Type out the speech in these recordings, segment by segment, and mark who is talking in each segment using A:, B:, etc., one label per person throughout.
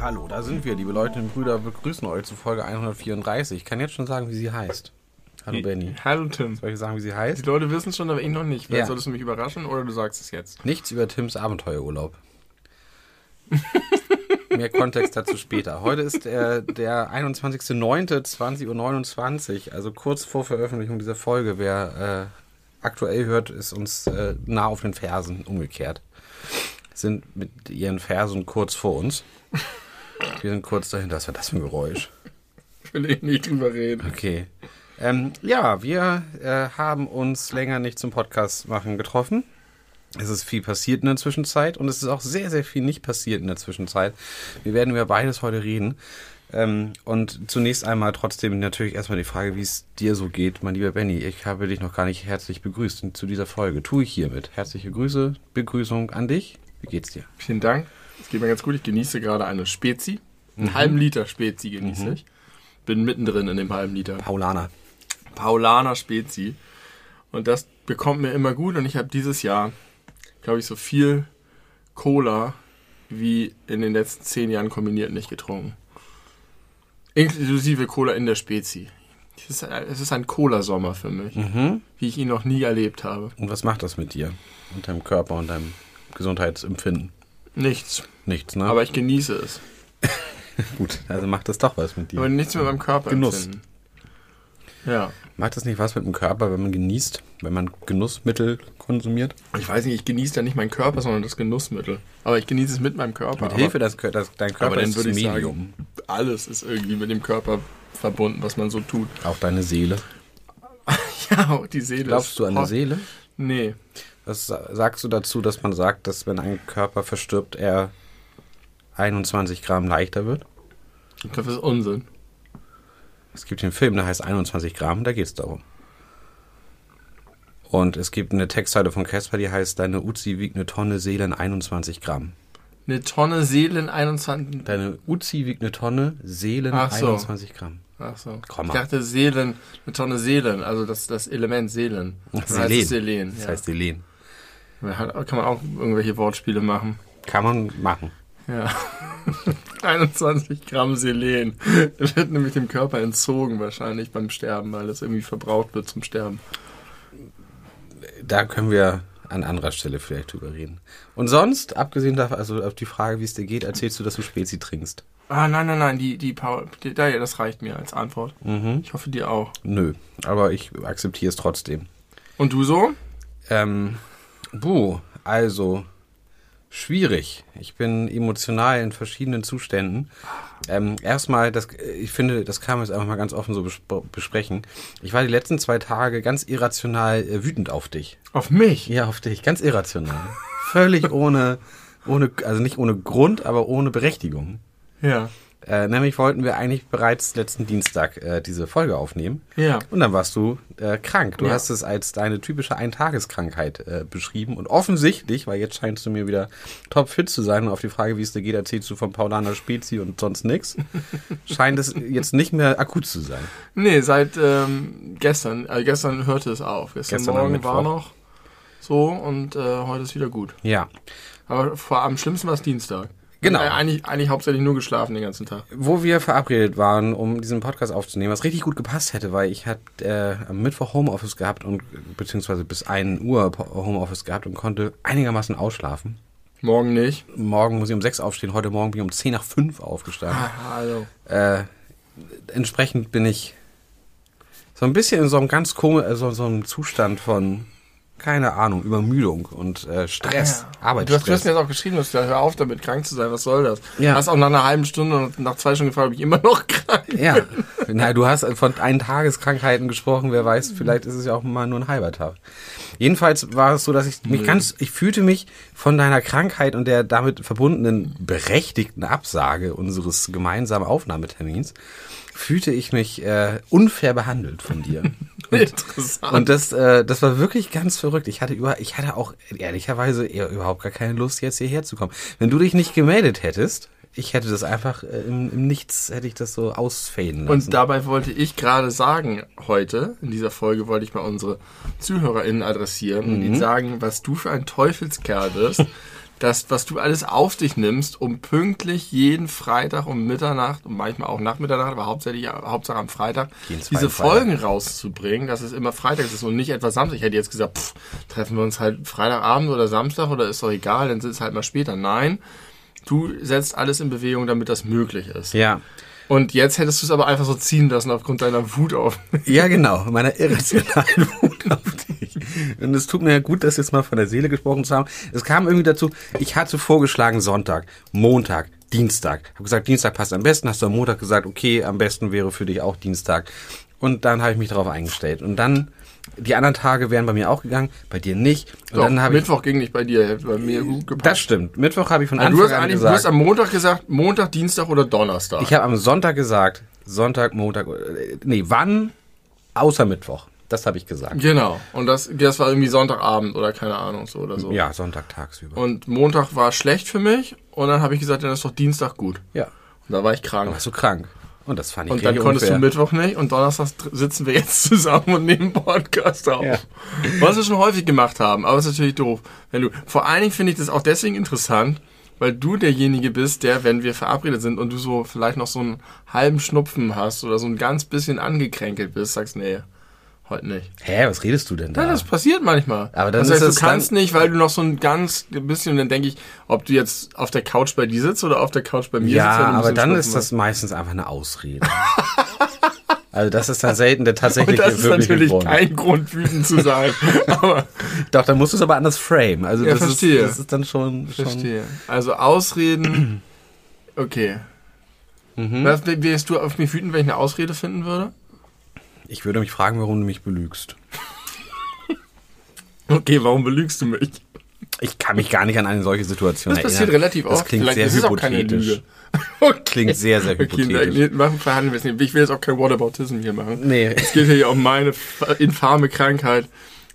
A: Hallo, da sind wir, liebe Leute und Brüder, begrüßen euch zu Folge 134. Ich kann jetzt schon sagen, wie sie heißt. Hallo Benny.
B: Hallo Tim.
A: Soll ich sagen, wie sie
B: Die
A: heißt?
B: Leute wissen es schon, aber ich noch nicht. Vielleicht
A: Ja.
B: solltest du mich überraschen oder du sagst es jetzt.
A: Nichts über Tims Abenteuerurlaub. Mehr Kontext dazu später. Heute ist der, der 21.09.20.29 Uhr, also kurz vor Veröffentlichung dieser Folge. Wer äh, aktuell hört, ist uns äh, nah auf den Fersen, umgekehrt. Sind mit ihren Fersen kurz vor uns. Wir sind kurz dahinter. Was war das für ein Geräusch?
B: Will ich nicht drüber reden.
A: Okay. Ähm, ja, wir äh, haben uns länger nicht zum Podcast machen getroffen. Es ist viel passiert in der Zwischenzeit und es ist auch sehr, sehr viel nicht passiert in der Zwischenzeit. Wir werden über beides heute reden. Ähm, und zunächst einmal trotzdem natürlich erstmal die Frage, wie es dir so geht, mein lieber Benny. Ich habe dich noch gar nicht herzlich begrüßt zu dieser Folge. Tue ich hiermit. Herzliche Grüße, Begrüßung an dich. Wie geht's dir?
B: Vielen Dank. Es geht mir ganz gut. Ich genieße gerade eine Spezi. Einen halben Liter Spezi genieße ich. Bin mittendrin in dem halben Liter.
A: Paulaner.
B: Paulaner Spezi. Und das bekommt mir immer gut. Und ich habe dieses Jahr, glaube ich, so viel Cola wie in den letzten zehn Jahren kombiniert nicht getrunken. Inklusive Cola in der Spezi. Es ist, es ist ein Cola-Sommer für mich, wie ich ihn noch nie erlebt habe.
A: Und was macht das mit dir und deinem Körper und deinem Gesundheitsempfinden?
B: Nichts.
A: Nichts, ne?
B: Aber ich genieße es.
A: gut, also macht das doch was mit dir.
B: Aber nichts mit meinem Körper
A: Genuss.
B: empfinden. Ja.
A: Macht das nicht was mit dem Körper, wenn man genießt, wenn man Genussmittel konsumiert?
B: Ich weiß nicht, ich genieße ja nicht meinen Körper, sondern das Genussmittel. Aber ich genieße es mit meinem Körper.
A: Mit Hilfe, dass dass dein Körper
B: aber dann
A: ist das
B: würde ich
A: Medium.
B: sagen, alles ist irgendwie mit dem Körper verbunden, was man so tut.
A: Auch deine Seele.
B: Ja, auch die Seele.
A: Glaubst du an
B: hot.
A: Seele?
B: Nee.
A: Was sa- sagst du dazu, dass man sagt, dass wenn ein Körper verstirbt, er 21 Gramm leichter wird?
B: Ich glaube, das ist Unsinn.
A: Es gibt den Film, der heißt 21 Gramm, da geht es darum. Und es gibt eine Textzeile von Casper, die heißt, deine Uzi wiegt eine Tonne Seelen 21 Gramm.
B: Eine Tonne Seelen 21.
A: Deine Uzi wiegt eine Tonne Seelen
B: Ach so.
A: 21 Gramm.
B: Ach so.
A: Komma.
B: Ich dachte Seelen, eine Tonne Seelen, also das, das Element Seelen. Das heißt
A: Selen.
B: es Selen.
A: Das
B: ja.
A: heißt Selen.
B: Kann man auch irgendwelche Wortspiele machen.
A: Kann man machen.
B: Ja. 21 Gramm Selen. Das wird nämlich dem Körper entzogen wahrscheinlich beim Sterben, weil das irgendwie verbraucht wird zum Sterben.
A: Da können wir an anderer Stelle vielleicht drüber reden. Und sonst, abgesehen davon, also auf die Frage, wie es dir geht, erzählst du, dass du Spezi trinkst.
B: Ah, nein, nein, nein, die, die Paul, die, da, ja, das reicht mir als Antwort.
A: Mhm.
B: Ich hoffe dir auch.
A: Nö, aber ich akzeptiere es trotzdem.
B: Und du so?
A: Ähm, buh, also schwierig. Ich bin emotional in verschiedenen Zuständen. Ähm, erstmal, das, ich finde, das kann man jetzt einfach mal ganz offen so besprechen. Ich war die letzten zwei Tage ganz irrational äh, wütend auf dich.
B: Auf mich?
A: Ja, auf dich, ganz irrational. Völlig ohne, ohne, also nicht ohne Grund, aber ohne Berechtigung.
B: Ja.
A: Äh, nämlich wollten wir eigentlich bereits letzten Dienstag äh, diese Folge aufnehmen.
B: Ja.
A: Und dann warst du äh, krank. Du
B: Ja.
A: hast es als deine typische Eintageskrankheit äh, beschrieben. Und offensichtlich, weil jetzt scheinst du mir wieder topfit zu sein und auf die Frage, wie es dir geht, erzählst du von Paulaner Spezi und sonst nix, scheint es jetzt nicht mehr akut zu sein.
B: Nee, seit ähm, gestern. Also gestern hörte es auf. Gestern,
A: Gestern
B: Morgen war noch so und äh, heute ist wieder gut.
A: Ja.
B: Aber vor, am schlimmsten war es Dienstag.
A: Genau.
B: Äh, eigentlich, eigentlich hauptsächlich nur geschlafen den ganzen Tag.
A: Wo wir verabredet waren, um diesen Podcast aufzunehmen, was richtig gut gepasst hätte, weil ich hatte äh, am Mittwoch Homeoffice gehabt und beziehungsweise bis 1 Uhr Homeoffice gehabt und konnte einigermaßen ausschlafen.
B: Morgen nicht.
A: Morgen muss ich um 6 aufstehen, heute Morgen bin ich um 10 nach 5 aufgestanden.
B: Ah, also.
A: Äh, entsprechend bin ich so ein bisschen in so einem ganz komischen, so, so einem Zustand von, keine Ahnung, Übermüdung und äh, Stress,
B: Ah, ja. Du hast,
A: Arbeitsstress.
B: du hast mir jetzt auch geschrieben, dass du hör auf damit, krank zu sein. Was soll das?
A: Ja.
B: Hast auch nach einer halben Stunde und nach zwei Stunden gefragt, ob ich immer noch krank
A: ja, na, du hast von einen Tageskrankheiten gesprochen, wer weiß, vielleicht ist es ja auch mal nur ein halber Tag. Jedenfalls war es so, dass ich mich ganz, ich fühlte mich von deiner Krankheit und der damit verbundenen berechtigten Absage unseres gemeinsamen Aufnahmetermins, fühlte ich mich äh, unfair behandelt von dir.
B: Interessant.
A: Und das, äh, das war wirklich ganz verrückt. Ich hatte über, ich hatte auch ehrlicherweise eher überhaupt gar keine Lust, jetzt hierher zu kommen. Wenn du dich nicht gemeldet hättest, ich hätte das einfach äh, im, im Nichts, hätte ich das so ausfaden lassen.
B: Und dabei wollte ich gerade sagen, heute, in dieser Folge wollte ich mal unsere ZuhörerInnen adressieren und ihnen sagen, was du für ein Teufelskerl bist, das, was du alles auf dich nimmst, um pünktlich jeden Freitag um Mitternacht und manchmal auch nach Mitternacht, aber hauptsächlich, Hauptsache am Freitag, diese
A: Freitag.
B: Folgen rauszubringen, dass es immer Freitag ist und nicht etwa Samstag. Ich hätte jetzt gesagt, pff, treffen wir uns halt Freitagabend oder Samstag oder ist doch egal, dann sind es halt mal später. Nein, du setzt alles in Bewegung, damit das möglich ist.
A: ja.
B: Und jetzt hättest du es aber einfach so ziehen lassen aufgrund deiner Wut auf mich.
A: Ja, genau, meiner irrationalen Wut auf dich. Und es tut mir ja gut, das jetzt mal von der Seele gesprochen zu haben. Es kam irgendwie dazu, ich hatte vorgeschlagen Sonntag, Montag, Dienstag. Hab gesagt, Dienstag passt am besten. Hast du am Montag gesagt, okay, am besten wäre für dich auch Dienstag. Und dann habe ich mich darauf eingestellt. Und dann, die anderen Tage wären bei mir auch gegangen, bei dir nicht. Und
B: Doch,
A: dann habe ich,
B: Mittwoch ging nicht bei dir, hätte bei mir gut gepasst.
A: das stimmt. Mittwoch habe ich von
B: Also
A: Anfang
B: du hast
A: an
B: eigentlich du
A: gesagt.
B: hast am Montag gesagt, Montag, Dienstag oder Donnerstag.
A: Ich habe am Sonntag gesagt, Sonntag, Montag, äh, nee, wann? Außer Mittwoch. Das habe ich gesagt.
B: genau. Und das, das war irgendwie Sonntagabend oder keine Ahnung so oder so.
A: Ja, Sonntag tagsüber.
B: Und Montag war schlecht für mich und dann habe ich gesagt, dann ist doch Dienstag gut.
A: ja.
B: Und da war ich krank.
A: Warst du krank? Und das fand ich
B: Und dann konntest
A: unfair.
B: du Mittwoch nicht und Donnerstag sitzen wir jetzt zusammen und nehmen Podcast auf.
A: Ja.
B: Was wir schon häufig gemacht haben, aber es ist natürlich doof. Wenn du, vor allen Dingen finde ich das auch deswegen interessant, weil du derjenige bist, der, wenn wir verabredet sind und du so vielleicht noch so einen halben Schnupfen hast oder so ein ganz bisschen angekränkelt bist, sagst, nee, heute nicht.
A: Hä, was redest du denn da?
B: Ja, das passiert manchmal.
A: Aber dann
B: das heißt,
A: ist
B: du kannst nicht, weil du noch so ein ganz bisschen, und dann denke ich, ob du jetzt auf der Couch bei dir sitzt oder auf der Couch bei mir
A: ja,
B: sitzt. ein
A: aber dann ist das meistens einfach eine Ausrede. also das ist dann selten der tatsächliche
B: Und das ist natürlich
A: Grund.
B: kein Grund, wütend zu sein.
A: Doch, dann musst du es aber anders frame. Also
B: Ja,
A: das,
B: verstehe.
A: Ist, das ist dann schon, schon
B: verstehe. Also Ausreden, okay.
A: Mhm.
B: Wärst du auf mich wütend, wenn ich eine Ausrede finden würde?
A: Ich würde mich fragen, warum du mich belügst.
B: Okay, warum belügst du mich?
A: Ich kann mich gar nicht an eine solche Situation
B: Das passiert
A: erinnern.
B: relativ
A: Das
B: oft.
A: klingt
B: Vielleicht
A: sehr
B: ist es auch keine
A: hypothetisch.
B: Lüge. Okay.
A: Klingt sehr, sehr
B: Okay,
A: hypothetisch.
B: nee, machen, verhandeln wir es nicht. Ich will jetzt auch kein Whataboutism hier machen.
A: Nee.
B: Es geht hier um meine infame Krankheit,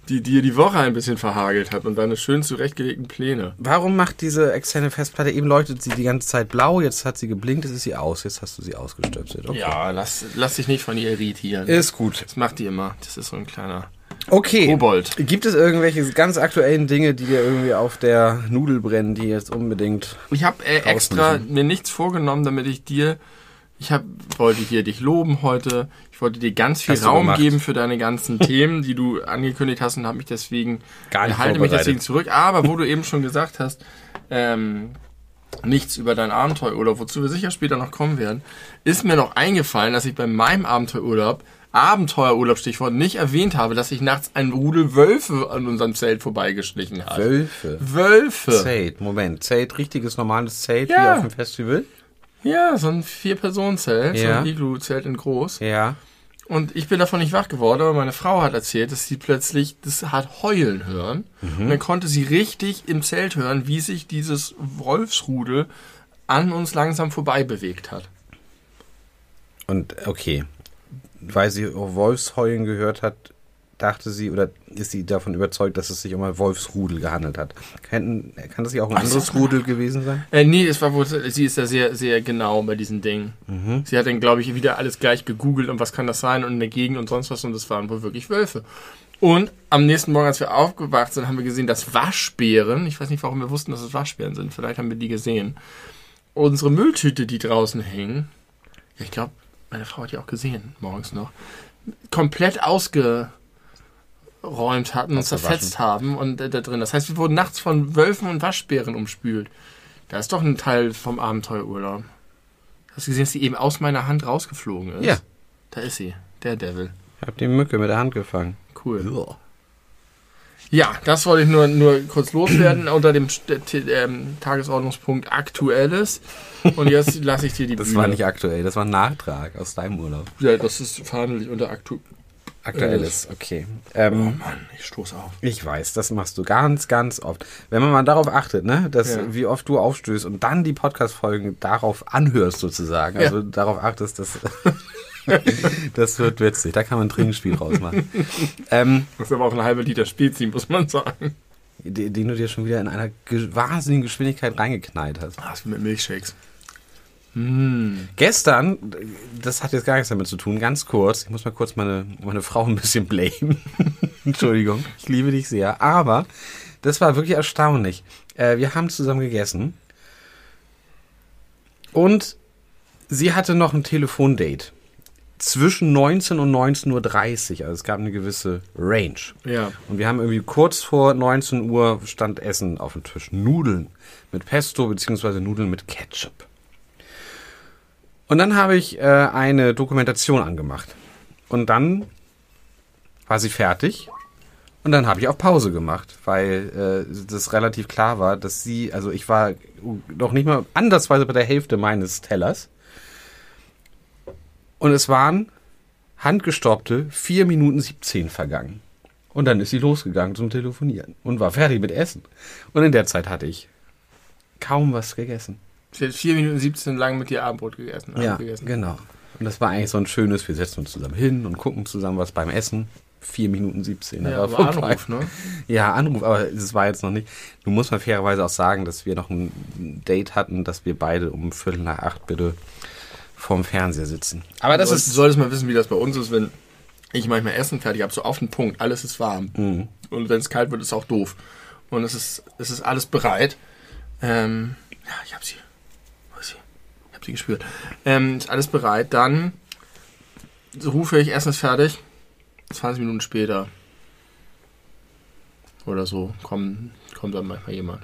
B: die dir die Woche ein bisschen verhagelt hat und deine schön zurechtgelegten Pläne.
A: Warum macht diese externe Festplatte, eben leuchtet sie die ganze Zeit blau, jetzt hat sie geblinkt, jetzt ist sie aus, jetzt hast du sie ausgestöpselt. Okay.
B: Ja, lass, lass dich nicht von ihr irritieren.
A: Ist gut.
B: Das macht die immer. Das ist so ein kleiner
A: Okay.
B: Kobold.
A: Gibt es irgendwelche ganz aktuellen Dinge, die dir irgendwie auf der Nudel brennen, die jetzt unbedingt.
B: Ich habe äh, extra mir nichts vorgenommen, damit ich dir. Ich hab, wollte hier dich loben heute. Ich wollte dir ganz viel
A: Hast
B: Raum geben für deine ganzen Themen, die du angekündigt hast und habe mich deswegen
A: Gar nicht
B: halte mich deswegen zurück. Aber wo du eben schon gesagt hast, ähm, nichts über dein Abenteuerurlaub, wozu wir sicher später noch kommen werden, ist mir noch eingefallen, dass ich bei meinem Abenteuerurlaub Abenteuerurlaub Stichwort nicht erwähnt habe, dass sich nachts ein Rudel Wölfe an unserem Zelt vorbeigeschlichen hat.
A: Wölfe.
B: Wölfe.
A: Zelt, Moment. Zelt, richtiges normales Zelt wie
B: Ja.
A: auf dem Festival?
B: Ja, so ein Vier-Personen-Zelt, so
A: Ja.
B: ein Iglu-Zelt in groß.
A: Ja.
B: Und ich bin davon nicht wach geworden, aber meine Frau hat erzählt, dass sie plötzlich das hat heulen hören. Und dann konnte sie richtig im Zelt hören, wie sich dieses Wolfsrudel an uns langsam vorbei bewegt hat.
A: Und okay. Weil sie Wolfsheulen gehört hat, dachte sie oder ist sie davon überzeugt, dass es sich um ein Wolfsrudel gehandelt hat. Kann, kann das nicht auch ein
B: Ach,
A: anderes. Rudel gewesen sein?
B: Äh, nee, es war wohl, sie ist da sehr, sehr genau bei diesen Dingen. Sie hat dann, glaube ich, wieder alles gleich gegoogelt und was kann das sein und in der Gegend und sonst was und das waren wohl wirklich Wölfe. Und am nächsten Morgen, als wir aufgewacht sind, haben wir gesehen, dass Waschbären, ich weiß nicht, warum wir wussten, dass es Waschbären sind, vielleicht haben wir die gesehen, unsere Mülltüte, die draußen hing, ja, ich glaube, meine Frau hat die auch gesehen, morgens noch, komplett ausgeräumt hatten und zerfetzt haben und äh, da drin. Das heißt, wir wurden nachts von Wölfen und Waschbären umspült. Da ist doch ein Teil vom Abenteuerurlaub. Hast du gesehen, dass sie eben aus meiner Hand rausgeflogen ist?
A: Ja.
B: Da ist sie, der Devil.
A: Ich habe die Mücke mit der Hand gefangen.
B: Cool. Ja, das wollte ich nur, nur kurz loswerden unter dem T- ähm, Tagesordnungspunkt Aktuelles. Und jetzt lasse ich dir die
A: Das
B: Bühne.
A: war nicht aktuell, das war ein Nachtrag aus deinem Urlaub.
B: Ja, das ist verhandelt unter Aktu.
A: Aktuelles, okay.
B: Oh
A: Ähm,
B: Mann, ich stoße auf.
A: Ich weiß, das machst du ganz, ganz oft. Wenn man mal darauf achtet, ne, dass
B: Ja.
A: wie oft du aufstößt und dann die Podcast-Folgen darauf anhörst sozusagen, also darauf achtest, dass das wird witzig. Da kann man ein Trinkspiel rausmachen. ähm,
B: Das ist aber auch ein halber Liter Spezi, muss man sagen.
A: den, den du dir schon wieder in einer ge wahnsinnigen Geschwindigkeit reingeknallt hast.
B: Ah, ist mit Milchshakes. Mm.
A: Gestern, das hat jetzt gar nichts damit zu tun, ganz kurz, ich muss mal kurz meine, meine Frau ein bisschen blamen. Entschuldigung, ich liebe dich sehr. Aber das war wirklich erstaunlich. Äh, wir haben zusammen gegessen und sie hatte noch ein Telefondate zwischen 19 und 19.30 Uhr. Also es gab eine gewisse Range.
B: Ja.
A: Und wir haben irgendwie kurz vor 19 Uhr stand Essen auf dem Tisch. Nudeln mit Pesto beziehungsweise Nudeln mit Ketchup. Und dann habe ich äh, eine Dokumentation angemacht. Und dann war sie fertig. Und dann habe ich auf Pause gemacht, weil äh, das relativ klar war, dass sie, also ich war noch nicht mal andersweise bei der Hälfte meines Tellers. Und es waren handgestoppte 4 Minuten 17 vergangen. Und dann ist sie losgegangen zum Telefonieren und war fertig mit Essen. Und in der Zeit hatte ich kaum was gegessen.
B: Sie hat 4 Minuten 17 lang mit dir Abendbrot gegessen. Abend
A: Ja,
B: gegessen.
A: genau. Und das war eigentlich so ein schönes, wir setzen uns zusammen hin und gucken zusammen was beim Essen. 4 Minuten 17.
B: Ja, aber. Anruf, ne?
A: Ja, Anruf, aber es war jetzt noch nicht. Nun muss man fairerweise auch sagen, dass wir noch ein Date hatten, dass wir beide um Viertel nach acht bitte vorm Fernseher sitzen. Aber das
B: du
A: ist.
B: solltest mal wissen, wie das bei uns ist, wenn ich manchmal Essen fertig habe, so auf den Punkt, alles ist warm.
A: Mhm.
B: Und wenn es kalt wird, ist es auch doof. Und es ist, es ist alles bereit. Ähm, ja, ich habe sie. Ist sie? Gespürt. Ähm, ist alles bereit. Dann rufe ich, Essen ist fertig. 20 Minuten später oder so kommt, kommt dann manchmal jemand.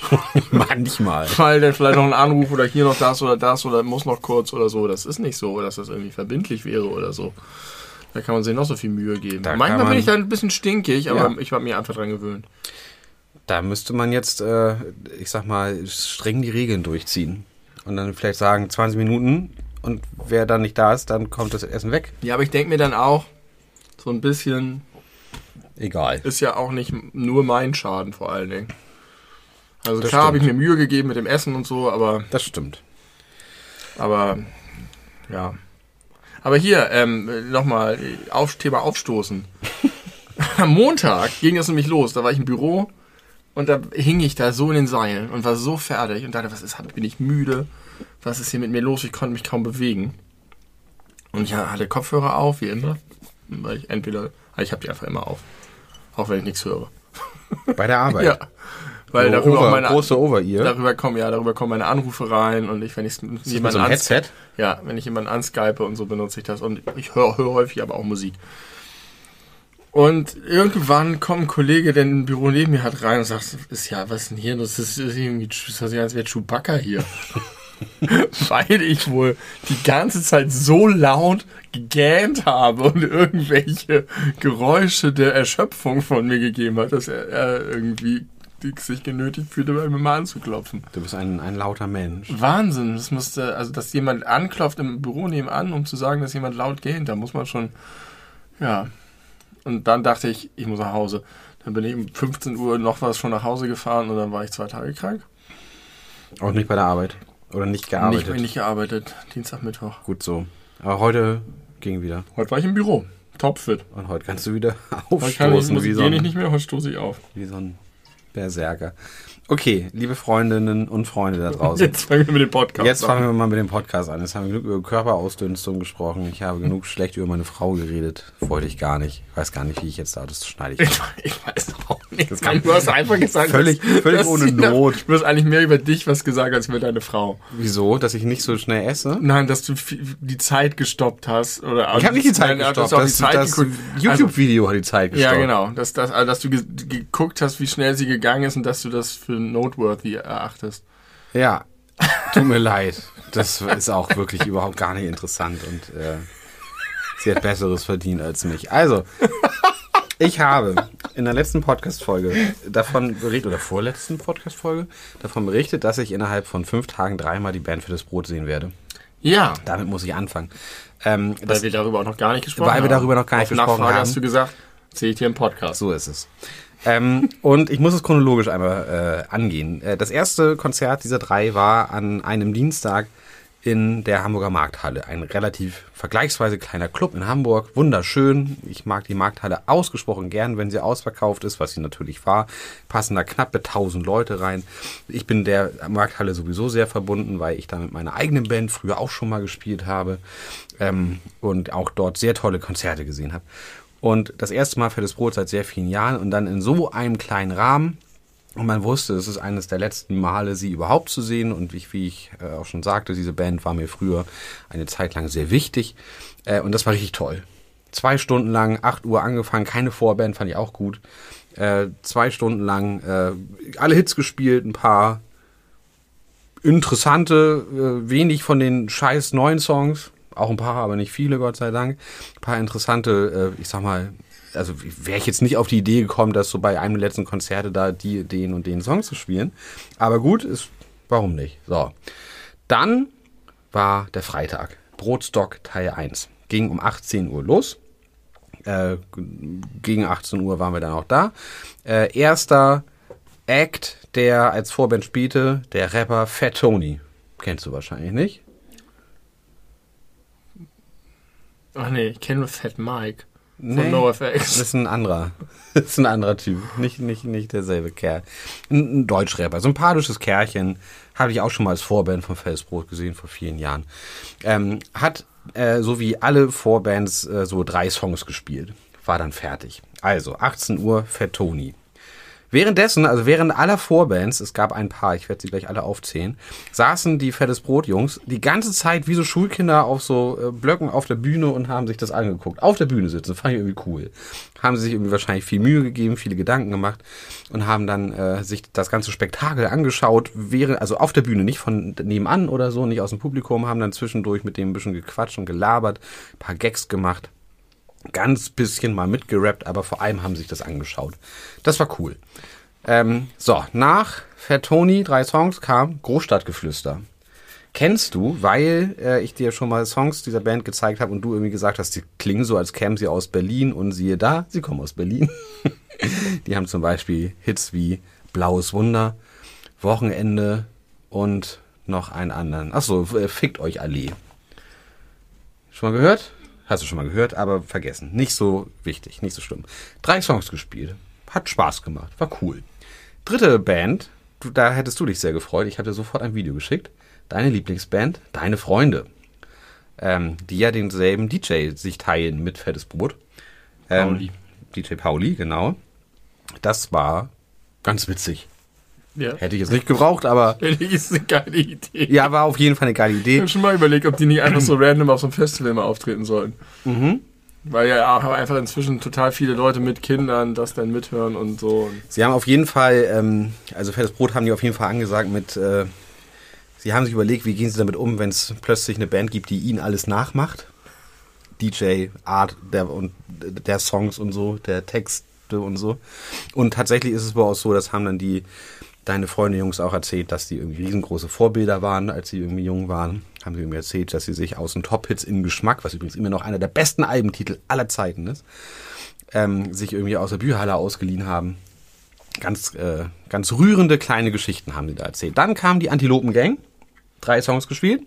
A: Manchmal.
B: Weil dann vielleicht noch ein Anruf oder hier noch das oder das oder muss noch kurz oder so. Das ist nicht so, dass das irgendwie verbindlich wäre oder so. Da kann man sich noch so viel Mühe geben.
A: Da
B: Manchmal
A: man-
B: bin ich dann ein bisschen stinkig, aber
A: Ja.
B: ich habe mich einfach dran gewöhnt.
A: Da müsste man jetzt, äh, ich sag mal, streng die Regeln durchziehen. Und dann vielleicht sagen 20 Minuten und wer dann nicht da ist, dann kommt das Essen weg.
B: Ja, aber ich denke mir dann auch, so ein bisschen
A: Egal.
B: ist ja auch nicht nur mein Schaden vor allen Dingen. Also
A: Das
B: klar habe ich mir Mühe gegeben mit dem Essen und so, aber,
A: Das stimmt.
B: aber ja. Aber hier, ähm, nochmal, auf, Thema Aufstoßen. Am Montag ging das nämlich los, da war ich im Büro und da hing ich da so in den Seilen und war so fertig und dachte, was ist, bin ich müde? Was ist hier mit mir los? Ich konnte mich kaum bewegen. Und ich hatte Kopfhörer auf, wie immer. Weil ich entweder, ich habe die einfach immer auf. Auch wenn ich nichts höre.
A: Bei der Arbeit.
B: Ja. Weil
A: So
B: darüber,
A: over,
B: meine,
A: große Over-Ear.
B: darüber kommen, ja, darüber kommen meine Anrufe rein und ich, wenn ich
A: Ist
B: jemanden
A: so
B: ans-
A: Headset?
B: ja, wenn ich jemanden anskype und so benutze ich das. Und ich höre hör häufig aber auch Musik. Und irgendwann kommt ein Kollege, der ein Büro neben mir hat, rein und sagt, ist ja, was ist denn hier? Das ist, ist irgendwie, das an, als wäre Chewbacca hier. Weil ich wohl die ganze Zeit so laut gegähnt habe und irgendwelche Geräusche der Erschöpfung von mir gegeben hat, dass er, er irgendwie sich genötigt fühlte, bei mir mal anzuklopfen.
A: Du bist ein, ein lauter Mensch.
B: Wahnsinn, das musste, also dass jemand anklopft im Büro nebenan, um zu sagen, dass jemand laut gähnt, da muss man schon, ja. Und dann dachte ich, ich muss nach Hause. Dann bin ich um 15 Uhr noch was schon nach Hause gefahren und dann war ich zwei Tage krank.
A: Auch nicht bei der Arbeit. Oder nicht
B: Nicht,
A: gearbeitet.
B: nicht gearbeitet, Dienstag, Mittwoch.
A: Gut so. Aber heute ging wieder.
B: Heute war ich im Büro, topfit.
A: Und heute kannst du wieder
B: Heute kann ich,
A: aufstoßen
B: muss
A: wie,
B: ich,
A: so
B: geh ich
A: ein,
B: nicht mehr, heute stoße ich auf.
A: wie so ein Berserker. Okay, liebe Freundinnen und Freunde da draußen.
B: Jetzt fangen wir mit dem Podcast
A: Jetzt
B: an.
A: fangen wir mal mit dem Podcast an. Jetzt haben wir genug über Körperausdünstung gesprochen. Ich habe genug schlecht über meine Frau geredet. Wollte ich gar nicht. Weiß gar nicht, wie ich jetzt da, das schneide ich.
B: Ich, ich weiß auch nicht. Mann, du hast einfach gesagt,
A: Völlig-
B: dass-
A: völlig
B: dass
A: ohne Not.
B: Du hast eigentlich mehr über dich was gesagt als über deine Frau.
A: Wieso? Dass ich nicht so schnell esse?
B: Nein, dass du die Zeit gestoppt hast. Oder
A: Ich habe nicht die Zeit
B: Nein,
A: gestoppt. Das, das
B: geguckt.
A: YouTube-Video hat die Zeit
B: Also, ja,
A: gestoppt.
B: genau. Dass, dass, also, dass du ge geguckt hast, wie schnell sie gegangen ist und dass du das für noteworthy erachtest.
A: Ja, tut mir leid. Das ist auch wirklich überhaupt gar nicht interessant und äh, sie hat Besseres verdient als mich. Also, ich habe in der letzten Podcast-Folge davon berichtet, oder vorletzten Podcast-Folge, davon berichtet, dass ich innerhalb von fünf Tagen dreimal die Band für das Brot sehen werde.
B: Ja,
A: Damit muss ich anfangen. Ähm,
B: weil
A: das,
B: wir darüber auch noch gar nicht gesprochen
A: Weil
B: haben.
A: wir darüber noch gar nicht
B: Auf
A: gesprochen
B: Nachfrage
A: haben.
B: hast du gesagt, sehe ich dir im Podcast.
A: so ist es. Ähm, und ich muss es chronologisch einmal äh, angehen. Äh, das erste Konzert dieser drei war an einem Dienstag in der Hamburger Markthalle. Ein relativ vergleichsweise kleiner Club in Hamburg. Wunderschön. Ich mag die Markthalle ausgesprochen gern, wenn sie ausverkauft ist, was sie natürlich war. Passen da knappe 1000 Leute rein. Ich bin der Markthalle sowieso sehr verbunden, weil ich da mit meiner eigenen Band früher auch schon mal gespielt habe ähm, und auch dort sehr tolle Konzerte gesehen habe. Und das erste Mal Fettes Brot seit sehr vielen Jahren und dann in so einem kleinen Rahmen und man wusste, es ist eines der letzten Male, sie überhaupt zu sehen. Und wie, wie ich äh, auch schon sagte, diese Band war mir früher eine Zeit lang sehr wichtig. Äh, und das war richtig toll. Zwei Stunden lang, 8 Uhr angefangen, keine Vorband, fand ich auch gut. Äh, zwei Stunden lang äh, alle Hits gespielt, ein paar interessante, äh, wenig von den scheiß neuen Songs, auch ein paar, aber nicht viele, Gott sei Dank. Ein paar interessante, äh, ich sag mal, also wäre ich jetzt nicht auf die Idee gekommen, dass so bei einem der letzten Konzerte da die, den und den Song zu spielen. Aber gut, ist, warum nicht? So. Dann war der Freitag. Brotstock Teil 1. Ging um 18 Uhr los. Äh, gegen 18 Uhr waren wir dann auch da. Äh, erster Act, der als Vorband spielte, der Rapper Fat Tony. Kennst du wahrscheinlich nicht.
B: Ach nee, ich kenne nur Fat Mike.
A: Nee,
B: Von NoFX.
A: Das ist ein anderer. Das ist ein anderer Typ. Nicht, nicht, nicht derselbe Kerl. Ein, ein Deutschrapper. Sympathisches Kerlchen. Habe ich auch schon mal als Vorband von Felsbrot gesehen vor vielen Jahren. Ähm, hat, äh, so wie alle Vorbands, äh, so drei Songs gespielt. War dann fertig. Also, 18 Uhr, Fat Tony. Währenddessen, also während aller Vorbands, es gab ein paar, ich werde sie gleich alle aufzählen, saßen die Fettes Brot-Jungs die ganze Zeit wie so Schulkinder auf so äh, Blöcken auf der Bühne und haben sich das angeguckt. Auf der Bühne sitzen, fand ich irgendwie cool. Haben sie sich irgendwie wahrscheinlich viel Mühe gegeben, viele Gedanken gemacht und haben dann äh, sich das ganze Spektakel angeschaut, während, also auf der Bühne, nicht von nebenan oder so, nicht aus dem Publikum, haben dann zwischendurch mit dem ein bisschen gequatscht und gelabert, ein paar Gags gemacht ganz bisschen mal mitgerappt, aber vor allem haben sich das angeschaut. Das war cool. Ähm, so, nach Fat Tony, drei Songs, kam Großstadtgeflüster. Kennst du, weil äh, ich dir schon mal Songs dieser Band gezeigt habe und du irgendwie gesagt hast, die klingen so, als kämen sie aus Berlin und siehe da, sie kommen aus Berlin. die haben zum Beispiel Hits wie Blaues Wunder, Wochenende und noch einen anderen. Achso, fickt euch Allee. Schon mal gehört? Hast du schon mal gehört, aber vergessen. Nicht so wichtig, nicht so schlimm. Drei Songs gespielt. Hat Spaß gemacht, war cool. Dritte Band, du, da hättest du dich sehr gefreut. Ich habe dir sofort ein Video geschickt. Deine Lieblingsband, Deine Freunde. Ähm, die ja denselben DJ sich teilen mit Fettes Brot. Ähm,
B: Pauli.
A: DJ Pauli, genau. Das war ganz witzig.
B: Ja.
A: Hätte ich jetzt nicht gebraucht, aber
B: Das ist eine geile Idee.
A: ja, war auf jeden Fall eine geile
B: Ich
A: Idee.
B: habe schon mal überlegt, ob die nicht einfach so random auf so einem Festival mal auftreten sollen.
A: Mhm.
B: Weil ja auch einfach inzwischen total viele Leute mit Kindern das dann mithören und so.
A: Sie haben auf jeden Fall, ähm, also Fettes Brot haben die auf jeden Fall angesagt mit, äh, sie haben sich überlegt, wie gehen sie damit um, wenn es plötzlich eine Band gibt, die ihnen alles nachmacht. DJ, Art der, und der Songs und so, der Texte und so. Und tatsächlich ist es bei uns so, das haben dann die, deine Freunde Jungs auch erzählt, dass die irgendwie riesengroße Vorbilder waren, als sie irgendwie jung waren. Haben sie irgendwie erzählt, dass sie sich aus den Top-Hits in Geschmack, was übrigens immer noch einer der besten Albentitel aller Zeiten ist, ähm, sich irgendwie aus der Bücherhalle ausgeliehen haben. Ganz, äh, ganz rührende kleine Geschichten haben sie da erzählt. Dann kam die Antilopen Gang, drei Songs gespielt.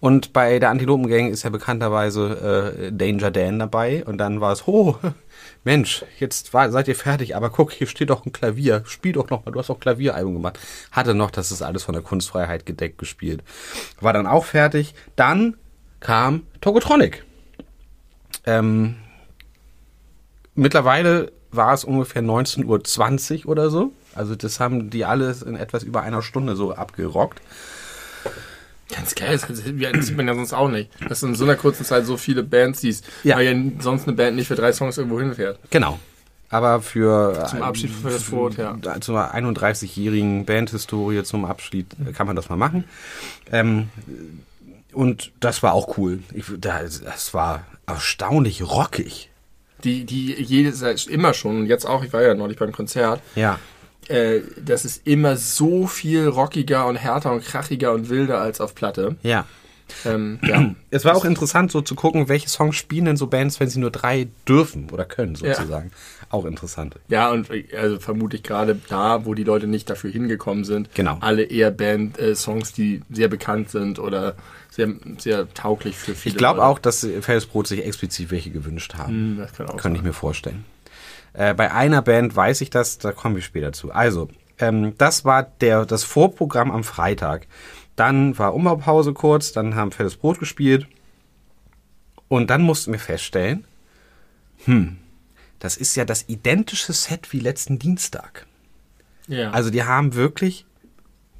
A: Und bei der Antilopen Gang ist ja bekannterweise äh, Danger Dan dabei. Und dann war es, oh, Mensch, jetzt war, seid ihr fertig, aber guck, hier steht doch ein Klavier. Spiel doch noch mal, du hast doch Klavieralbum gemacht. Hatte noch, das ist alles von der Kunstfreiheit gedeckt gespielt. War dann auch fertig. Dann kam Togotronic. Ähm, mittlerweile war es ungefähr 19.20 Uhr oder so. Also das haben die alles in etwas über einer Stunde so abgerockt.
B: Ganz geil, das sieht man ja sonst auch nicht. Dass du in so einer kurzen Zeit so viele Bands siehst,
A: Ja.
B: weil ja sonst eine Band nicht für drei Songs irgendwo hinfährt.
A: Genau. Aber für
B: Zum Abschied für das Brot, ja.
A: zur 31-jährigen Bandhistorie zum Abschied äh, kann man das mal machen. Ähm, und das war auch cool. Ich, das, das war erstaunlich rockig.
B: Die, die jedes, immer schon, und jetzt auch, ich war ja neulich beim Konzert,
A: Ja.
B: Äh, das ist immer so viel rockiger und härter und krachiger und wilder als auf Platte.
A: Ja.
B: Ähm, ja.
A: Es war auch interessant, so zu gucken, welche Songs spielen denn so Bands, wenn sie nur drei dürfen oder können, sozusagen. Auch interessant.
B: Ja, und äh, also vermute ich gerade da, wo die Leute nicht dafür hingekommen sind,
A: Genau.
B: alle eher Band-Songs, die sehr bekannt sind oder sehr, sehr tauglich für viele
A: Ich glaube auch, dass Felsbrot sich explizit welche gewünscht haben.
B: Hm, Das kann auch
A: Könnte ich mir vorstellen. Äh, bei einer Band weiß ich das, da kommen wir später zu. Also, ähm, das war der, das Vorprogramm am Freitag. Dann war Umbaupause kurz, dann haben Fettes Brot gespielt. Und dann mussten wir feststellen, hm, das ist ja das identische Set wie letzten Dienstag.
B: Ja.
A: Also die haben wirklich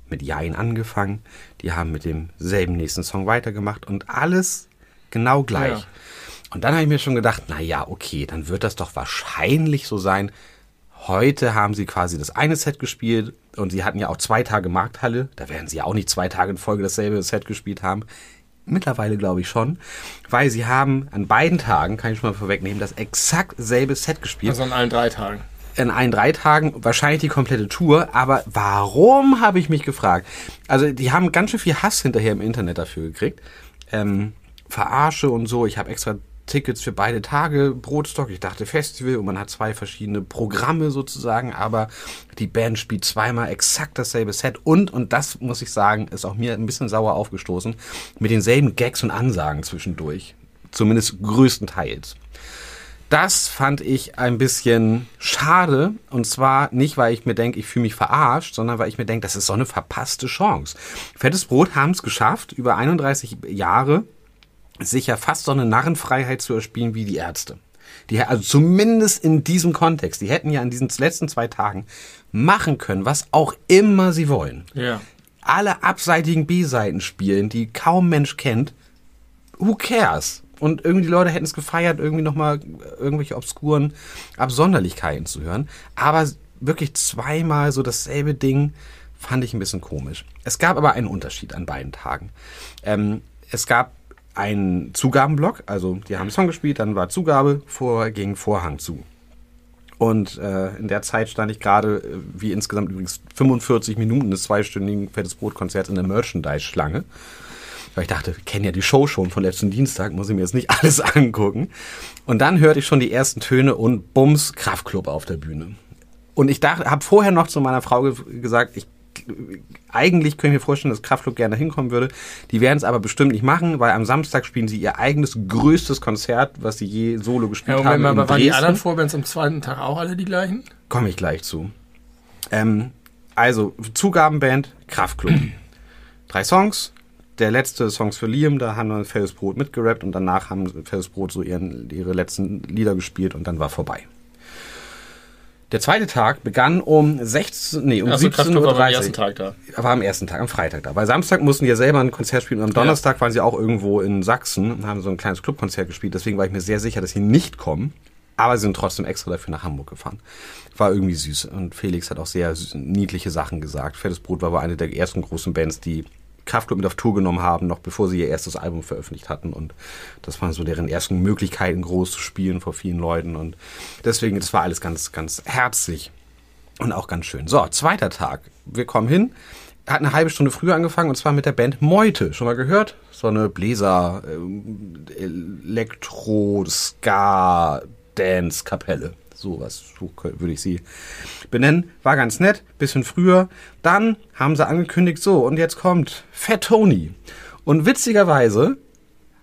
A: mit Jein angefangen, die haben mit demselben nächsten Song weitergemacht und alles genau gleich.
B: Ja.
A: Und dann habe ich mir schon gedacht, na ja, okay, dann wird das doch wahrscheinlich so sein. Heute haben sie quasi das eine Set gespielt und sie hatten ja auch zwei Tage Markthalle. Da werden sie ja auch nicht zwei Tage in Folge dasselbe Set gespielt haben. Mittlerweile glaube ich schon, weil sie haben an beiden Tagen, kann ich schon mal vorwegnehmen, das exakt selbe Set gespielt
B: also an allen drei Tagen.
A: in allen drei Tagen wahrscheinlich die komplette Tour. Aber warum, habe ich mich gefragt. Also die haben ganz schön viel Hass hinterher im Internet dafür gekriegt. Ähm, Verarsche und so. Ich habe extra Tickets für beide Tage, Brotstock. Ich dachte Festival und man hat zwei verschiedene Programme sozusagen, aber die Band spielt zweimal exakt dasselbe Set und, und das muss ich sagen, ist auch mir ein bisschen sauer aufgestoßen, mit denselben Gags und Ansagen zwischendurch. Zumindest größtenteils. Das fand ich ein bisschen schade. Und zwar nicht, weil ich mir denke, ich fühle mich verarscht, sondern weil ich mir denke, das ist so eine verpasste Chance. Fettes Brot haben es geschafft, über 31 Jahre sich ja fast so eine Narrenfreiheit zu erspielen wie die Ärzte. Die, also zumindest in diesem Kontext. Die hätten ja in diesen letzten zwei Tagen machen können, was auch immer sie wollen.
B: Ja.
A: Alle abseitigen B-Seiten spielen, die kaum Mensch kennt. Who cares? Und irgendwie die Leute hätten es gefeiert, irgendwie nochmal irgendwelche obskuren Absonderlichkeiten zu hören. Aber wirklich zweimal so dasselbe Ding fand ich ein bisschen komisch. Es gab aber einen Unterschied an beiden Tagen. Ähm, es gab einen Zugabenblock, also die haben Song gespielt, dann war Zugabe, vorher ging Vorhang zu. Und äh, in der Zeit stand ich gerade, äh, wie insgesamt übrigens 45 Minuten des zweistündigen Fettes Brot-Konzerts in der Merchandise-Schlange. Weil ich dachte, ich kenne ja die Show schon von letzten Dienstag, muss ich mir jetzt nicht alles angucken. Und dann hörte ich schon die ersten Töne und Bums, Kraftclub auf der Bühne. Und ich dachte, habe vorher noch zu meiner Frau ge gesagt, ich eigentlich könnte ich mir vorstellen, dass Kraftclub gerne hinkommen würde. Die werden es aber bestimmt nicht machen, weil am Samstag spielen sie ihr eigenes größtes Konzert, was sie je solo gespielt
B: Ja,
A: haben.
B: Aber waren die anderen Vorbands am zweiten Tag auch alle die gleichen?
A: Komme ich gleich zu. Ähm, also, Zugabenband, Kraftklub. Drei Songs. Der letzte Songs für Liam, da haben wir Fettes Brot mitgerappt und danach haben Fettes Brot so ihren, ihre letzten Lieder gespielt und dann war vorbei. Der zweite Tag begann um 16, nee, um
B: Also
A: 17.30
B: Kraftclub war
A: Uhr.
B: am ersten Tag da.
A: War am ersten Tag, am Freitag da. Weil Samstag mussten die ja selber ein Konzert spielen und am Donnerstag waren sie auch irgendwo in Sachsen und haben so ein kleines Clubkonzert gespielt. Deswegen war ich mir sehr sicher, dass sie nicht kommen. Aber sie sind trotzdem extra dafür nach Hamburg gefahren. War irgendwie süß. Und Felix hat auch sehr niedliche Sachen gesagt. Fettes Brot war wohl eine der ersten großen Bands, die Kraftclub mit auf Tour genommen haben, noch bevor sie ihr erstes Album veröffentlicht hatten. Und das waren so deren ersten Möglichkeiten, groß zu spielen vor vielen Leuten. Und deswegen, das war alles ganz, ganz herzlich. Und auch ganz schön. So, zweiter Tag. Wir kommen hin. Hat eine halbe Stunde früher angefangen und zwar mit der Band Meute. Schon mal gehört? So eine Bläser, ähm, Elektro, Ska, Dance, Kapelle. Sowas, so würde ich sie benennen. War ganz nett, bisschen früher. Dann haben sie angekündigt, so, und jetzt kommt Fat Tony. Und witzigerweise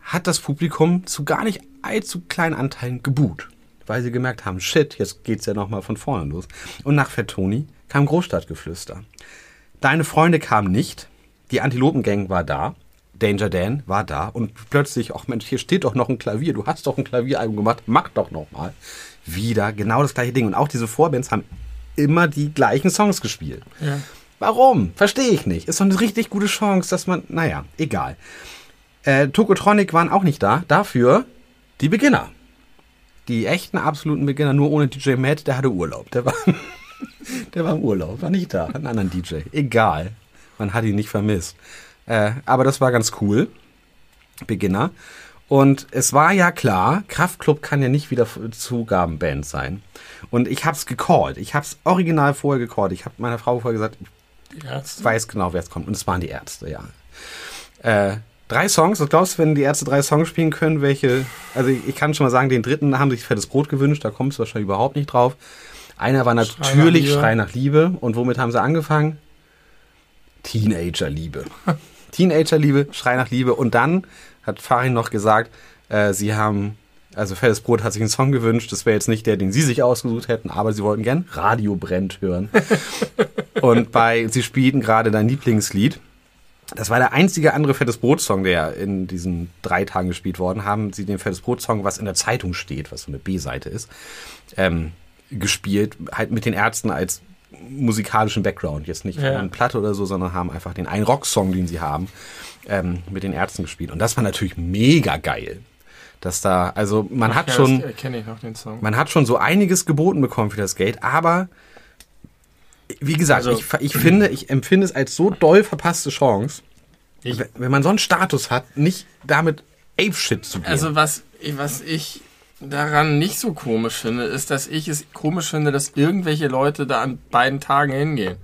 A: hat das Publikum zu gar nicht allzu kleinen Anteilen geboot. Weil sie gemerkt haben, shit, jetzt geht's ja nochmal von vorne los. Und nach Fettoni kam Großstadtgeflüster. Deine Freunde kamen nicht. Die Antilopengang war da. Danger Dan war da. Und plötzlich, ach Mensch, hier steht doch noch ein Klavier. Du hast doch ein Klavieralbum gemacht. Mach doch nochmal. Wieder genau das gleiche Ding. Und auch diese Vorbands haben immer die gleichen Songs gespielt.
B: Ja.
A: Warum? Verstehe ich nicht. Ist doch eine richtig gute Chance, dass man, naja, egal. Äh, Tokotronic waren auch nicht da. Dafür die Beginner. Die echten absoluten Beginner, nur ohne DJ Matt, der hatte Urlaub. Der war, der war im Urlaub, war nicht da. Einen anderen DJ. Egal. Man hat ihn nicht vermisst. Äh, aber das war ganz cool. Beginner. Und es war ja klar, Kraftklub kann ja nicht wieder Zugabenband sein. Und ich hab's gecallt. Ich hab's original vorher gecallt. Ich habe meiner Frau vorher gesagt, ich weiß genau, wer es kommt. Und es waren die Ärzte, ja. Äh, Drei Songs, was glaubst du, wenn die Ärzte drei Songs spielen können, welche, also ich, ich kann schon mal sagen, den dritten haben sich fettes Brot gewünscht, da kommst du wahrscheinlich überhaupt nicht drauf. Einer war natürlich Schrei nach Liebe. Und womit haben sie angefangen? Teenager-Liebe. Teenager-Liebe, Schrei nach Liebe. Und dann hat Farin noch gesagt, äh, sie haben, also Fettes Brot hat sich einen Song gewünscht. Das wäre jetzt nicht der, den sie sich ausgesucht hätten, aber sie wollten gern Radio brennt hören. und bei, sie spielten gerade dein Lieblingslied. Das war der einzige andere Fettes Brot-Song, der in diesen drei Tagen gespielt worden. Haben sie den Fettes Brot-Song, was in der Zeitung steht, was so eine B-Seite ist, ähm, gespielt, halt mit den Ärzten als musikalischen Background. Jetzt nicht ja. eine Platte oder so, sondern haben einfach den einen Rocksong, den sie haben, ähm, mit den Ärzten gespielt. Und das war natürlich mega geil. Dass da, also man Ach, hat ja, schon, man hat schon so einiges geboten bekommen für das Geld, aber wie gesagt, also, ich, ich finde, ich empfinde es als so doll verpasste Chance, ich, wenn man so einen Status hat, nicht damit Ape-Shit zu gehen.
B: Also was, was ich daran nicht so komisch finde, ist, dass ich es komisch finde, dass irgendwelche Leute da an beiden Tagen hingehen.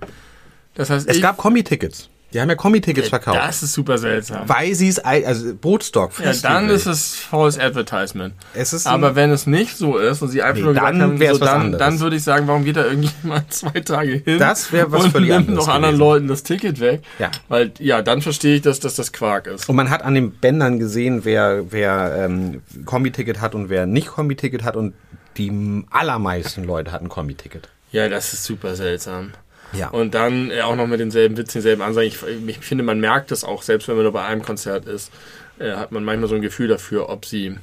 A: Das heißt, es gab Kombi-Tickets. Die haben ja Kombi-Tickets verkauft.
B: Das ist super seltsam.
A: Weil sie es, also Brotstock.
B: Ja, dann ist es false Advertisement. Es ist Aber wenn es nicht so ist und sie einfach nee, nur gesagt haben, so, dann, dann würde ich sagen, warum geht da irgendjemand zwei Tage hin?
A: Das wäre was
B: und
A: völlig
B: nimmt noch gewesen. anderen Leuten das Ticket weg. Ja. Weil, ja, dann verstehe ich, dass, dass das Quark ist.
A: Und man hat an den Bändern gesehen, wer, wer ähm, Kombi-Ticket hat und wer nicht Kombi-Ticket hat und die allermeisten Leute hatten Kombi-Ticket.
B: Ja, das ist super seltsam. Ja. Und dann äh, auch noch mit denselben Witzen, denselben Ansagen. Ich, ich, finde, man merkt das auch, selbst wenn man nur bei einem Konzert ist, äh, hat man manchmal so ein Gefühl dafür, ob sie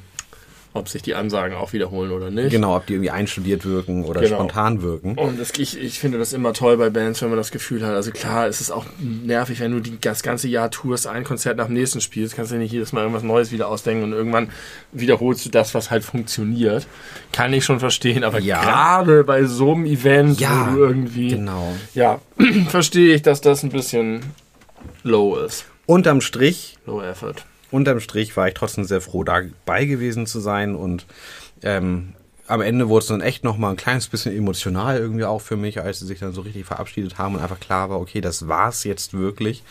B: ob sich die Ansagen auch wiederholen oder nicht.
A: Genau, ob die irgendwie einstudiert wirken oder genau. spontan wirken.
B: Und das, ich, ich finde das immer toll bei Bands, wenn man das Gefühl hat. Also klar, es ist auch nervig, wenn du die, das ganze Jahr tourst, ein Konzert nach dem nächsten spielst, kannst du nicht jedes Mal irgendwas Neues wieder ausdenken und irgendwann wiederholst du das, was halt funktioniert. Kann ich schon verstehen, aber ja. gerade bei so einem Event, ja, wo du irgendwie.
A: Genau.
B: Ja, verstehe ich, dass das ein bisschen low ist.
A: Unterm Strich.
B: Low effort
A: unterm Strich war ich trotzdem sehr froh, dabei gewesen zu sein und ähm, am Ende wurde es dann echt nochmal ein kleines bisschen emotional irgendwie auch für mich, als sie sich dann so richtig verabschiedet haben und einfach klar war, okay, das war's jetzt wirklich.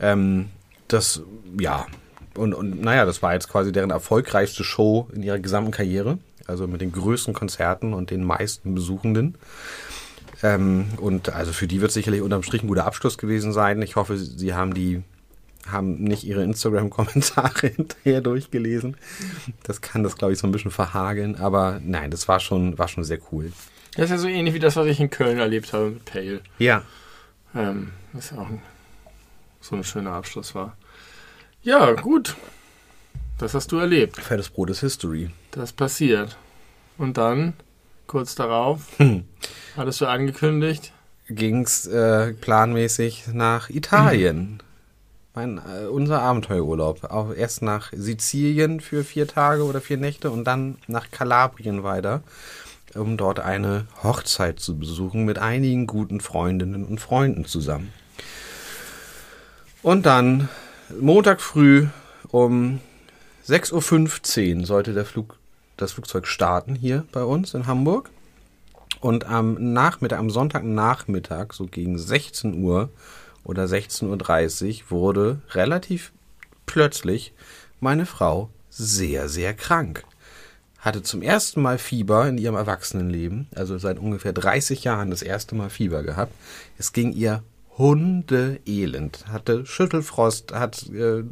A: Ähm, das, ja, und, und naja, das war jetzt quasi deren erfolgreichste Show in ihrer gesamten Karriere. Also mit den größten Konzerten und den meisten Besuchenden. Ähm, und also für die wird sicherlich unterm Strich ein guter Abschluss gewesen sein. Ich hoffe, sie haben die haben nicht ihre Instagram-Kommentare hinterher durchgelesen. Das kann das, glaube ich, so ein bisschen verhageln. Aber nein, das war schon, war schon sehr cool.
B: Das ist ja so ähnlich wie das, was ich in Köln erlebt habe mit Pale.
A: Ja.
B: Ähm, was ja auch ein, so ein schöner Abschluss war. Ja, gut. Das hast du erlebt.
A: Fettes Brot ist History.
B: Das passiert. Und dann, kurz darauf, hm. hattest du angekündigt,
A: ging es äh, planmäßig nach Italien mein, äh, unser Abenteuerurlaub. Auch erst nach Sizilien für vier Tage oder vier Nächte und dann nach Kalabrien weiter, um dort eine Hochzeit zu besuchen mit einigen guten Freundinnen und Freunden zusammen. Und dann Montag früh um 6.15 Uhr sollte der Flug, das Flugzeug starten hier bei uns in Hamburg. Und am Nachmittag, am Sonntagnachmittag, so gegen 16 Uhr, oder 16.30 Uhr wurde relativ plötzlich meine Frau sehr, sehr krank. Hatte zum ersten Mal Fieber in ihrem Erwachsenenleben, also seit ungefähr 30 Jahren das erste Mal Fieber gehabt. Es ging ihr hundeelend, hatte Schüttelfrost, hat äh,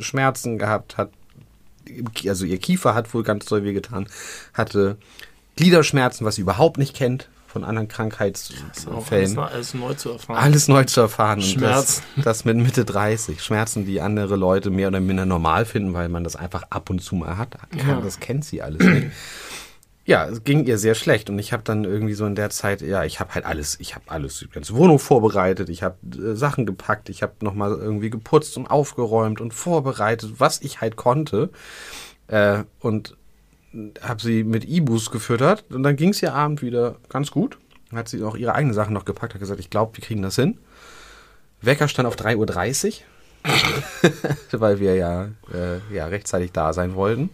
A: Schmerzen gehabt, hat also ihr Kiefer hat wohl ganz doll wehgetan, hatte Gliederschmerzen, was sie überhaupt nicht kennt, von anderen Krankheitsfällen.
B: Das alles neu zu erfahren.
A: Alles neu zu erfahren. Schmerzen. Das, das, mit Mitte 30. Schmerzen, die andere Leute mehr oder minder normal finden, weil man das einfach ab und zu mal hat. Ja. Das kennt sie alles nicht. Ja, es ging ihr sehr schlecht und ich habe dann irgendwie so in der Zeit, ja, ich habe halt alles, ich habe alles, die ganze Wohnung vorbereitet, ich habe äh, Sachen gepackt, ich habe nochmal irgendwie geputzt und aufgeräumt und vorbereitet, was ich halt konnte. Äh, und habe sie mit E-Boost gefüttert und dann ging es ihr Abend wieder ganz gut. Hat sie auch ihre eigenen Sachen noch gepackt, hat gesagt, ich glaube, wir kriegen das hin. Wecker stand auf 3.30 Uhr, weil wir ja, äh, ja rechtzeitig da sein wollten.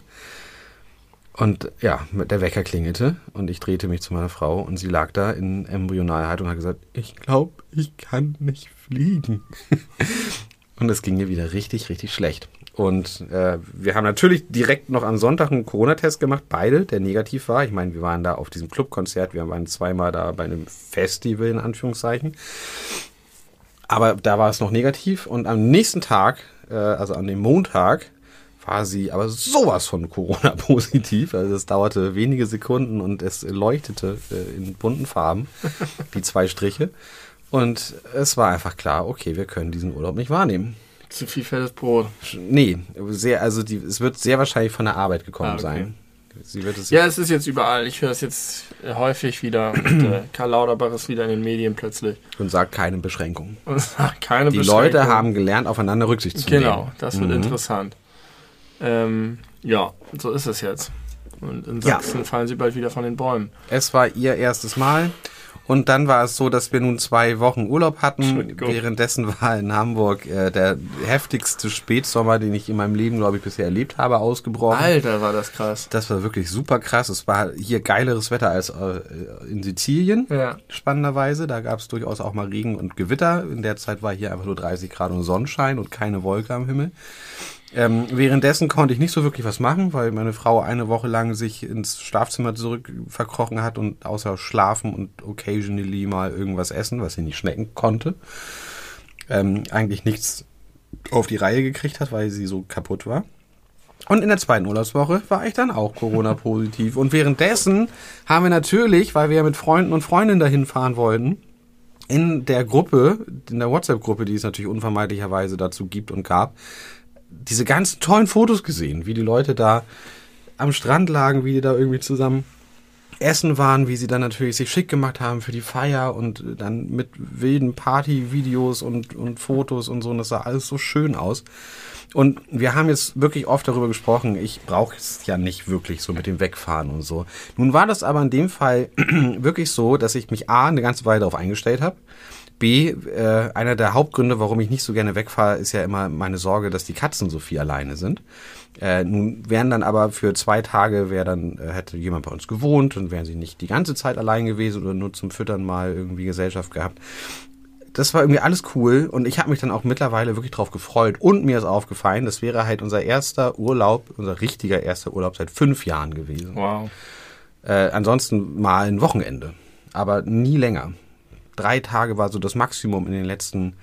A: Und ja, der Wecker klingelte und ich drehte mich zu meiner Frau und sie lag da in Embryonalhaltung und hat gesagt, ich glaube, ich kann nicht fliegen. und es ging ihr wieder richtig, richtig schlecht. Und äh, wir haben natürlich direkt noch am Sonntag einen Corona-Test gemacht, beide, der negativ war. Ich meine, wir waren da auf diesem Clubkonzert, wir waren zweimal da bei einem Festival in Anführungszeichen. Aber da war es noch negativ und am nächsten Tag, äh, also an dem Montag, war sie aber sowas von Corona-positiv. Also es dauerte wenige Sekunden und es leuchtete äh, in bunten Farben, die zwei Striche. Und es war einfach klar, okay, wir können diesen Urlaub nicht wahrnehmen.
B: Zu viel fettes Brot.
A: Nee, sehr, also die, es wird sehr wahrscheinlich von der Arbeit gekommen
B: Ah, okay.
A: sein. Sie wird es
B: Ja, es ist jetzt überall. Ich höre es jetzt äh, häufig wieder. Und, äh, Karl Lauterbach ist wieder in den Medien plötzlich.
A: und sagt keine Beschränkung.
B: Und sagt keine
A: Die
B: Beschränkung.
A: Leute haben gelernt, aufeinander Rücksicht zu nehmen.
B: Genau, das wird
A: Mhm.
B: interessant. Ähm, ja, so ist es jetzt. Und in
A: Ja.
B: Sachsen fallen sie bald wieder von den Bäumen.
A: Es war ihr erstes Mal. Und dann war es so, dass wir nun zwei Wochen Urlaub hatten. Währenddessen war in Hamburg äh, der heftigste Spätsommer, den ich in meinem Leben, glaube ich, bisher erlebt habe, ausgebrochen.
B: Alter, war das krass.
A: Das war wirklich super krass. Es war hier geileres Wetter als äh, in Sizilien.
B: Ja.
A: Spannenderweise. Da gab es durchaus auch mal Regen und Gewitter. In der Zeit war hier einfach nur 30 Grad und Sonnenschein und keine Wolke am Himmel. Ähm, währenddessen konnte ich nicht so wirklich was machen, weil meine Frau eine Woche lang sich ins Schlafzimmer zurück verkrochen hat und außer schlafen und occasionally mal irgendwas essen, was sie nicht schmecken konnte, ähm, eigentlich nichts auf die Reihe gekriegt hat, weil sie so kaputt war. Und in der zweiten Urlaubswoche war ich dann auch Corona-positiv. Und währenddessen haben wir natürlich, weil wir ja mit Freunden und Freundinnen dahin fahren wollten, in der Gruppe, in der WhatsApp-Gruppe, die es natürlich unvermeidlicherweise dazu gibt und gab, diese ganzen tollen Fotos gesehen, wie die Leute da am Strand lagen, wie die da irgendwie zusammen essen waren, wie sie dann natürlich sich schick gemacht haben für die Feier und dann mit wilden Party-Videos und, und Fotos und so. Und das sah alles so schön aus. Und wir haben jetzt wirklich oft darüber gesprochen, ich brauche es ja nicht wirklich so mit dem Wegfahren und so. Nun war das aber in dem Fall wirklich so, dass ich mich A, eine ganze Weile darauf eingestellt habe. B, äh, einer der Hauptgründe, warum ich nicht so gerne wegfahre, ist ja immer meine Sorge, dass die Katzen so viel alleine sind. Äh, nun wären dann aber für zwei Tage, wäre dann, äh, hätte jemand bei uns gewohnt und wären sie nicht die ganze Zeit allein gewesen oder nur zum Füttern mal irgendwie Gesellschaft gehabt. Das war irgendwie alles cool und ich habe mich dann auch mittlerweile wirklich drauf gefreut und mir ist aufgefallen, das wäre halt unser erster Urlaub, unser richtiger erster Urlaub seit fünf Jahren gewesen.
B: Wow.
A: Äh, ansonsten mal ein Wochenende, aber nie länger. Drei Tage war so das Maximum in den letzten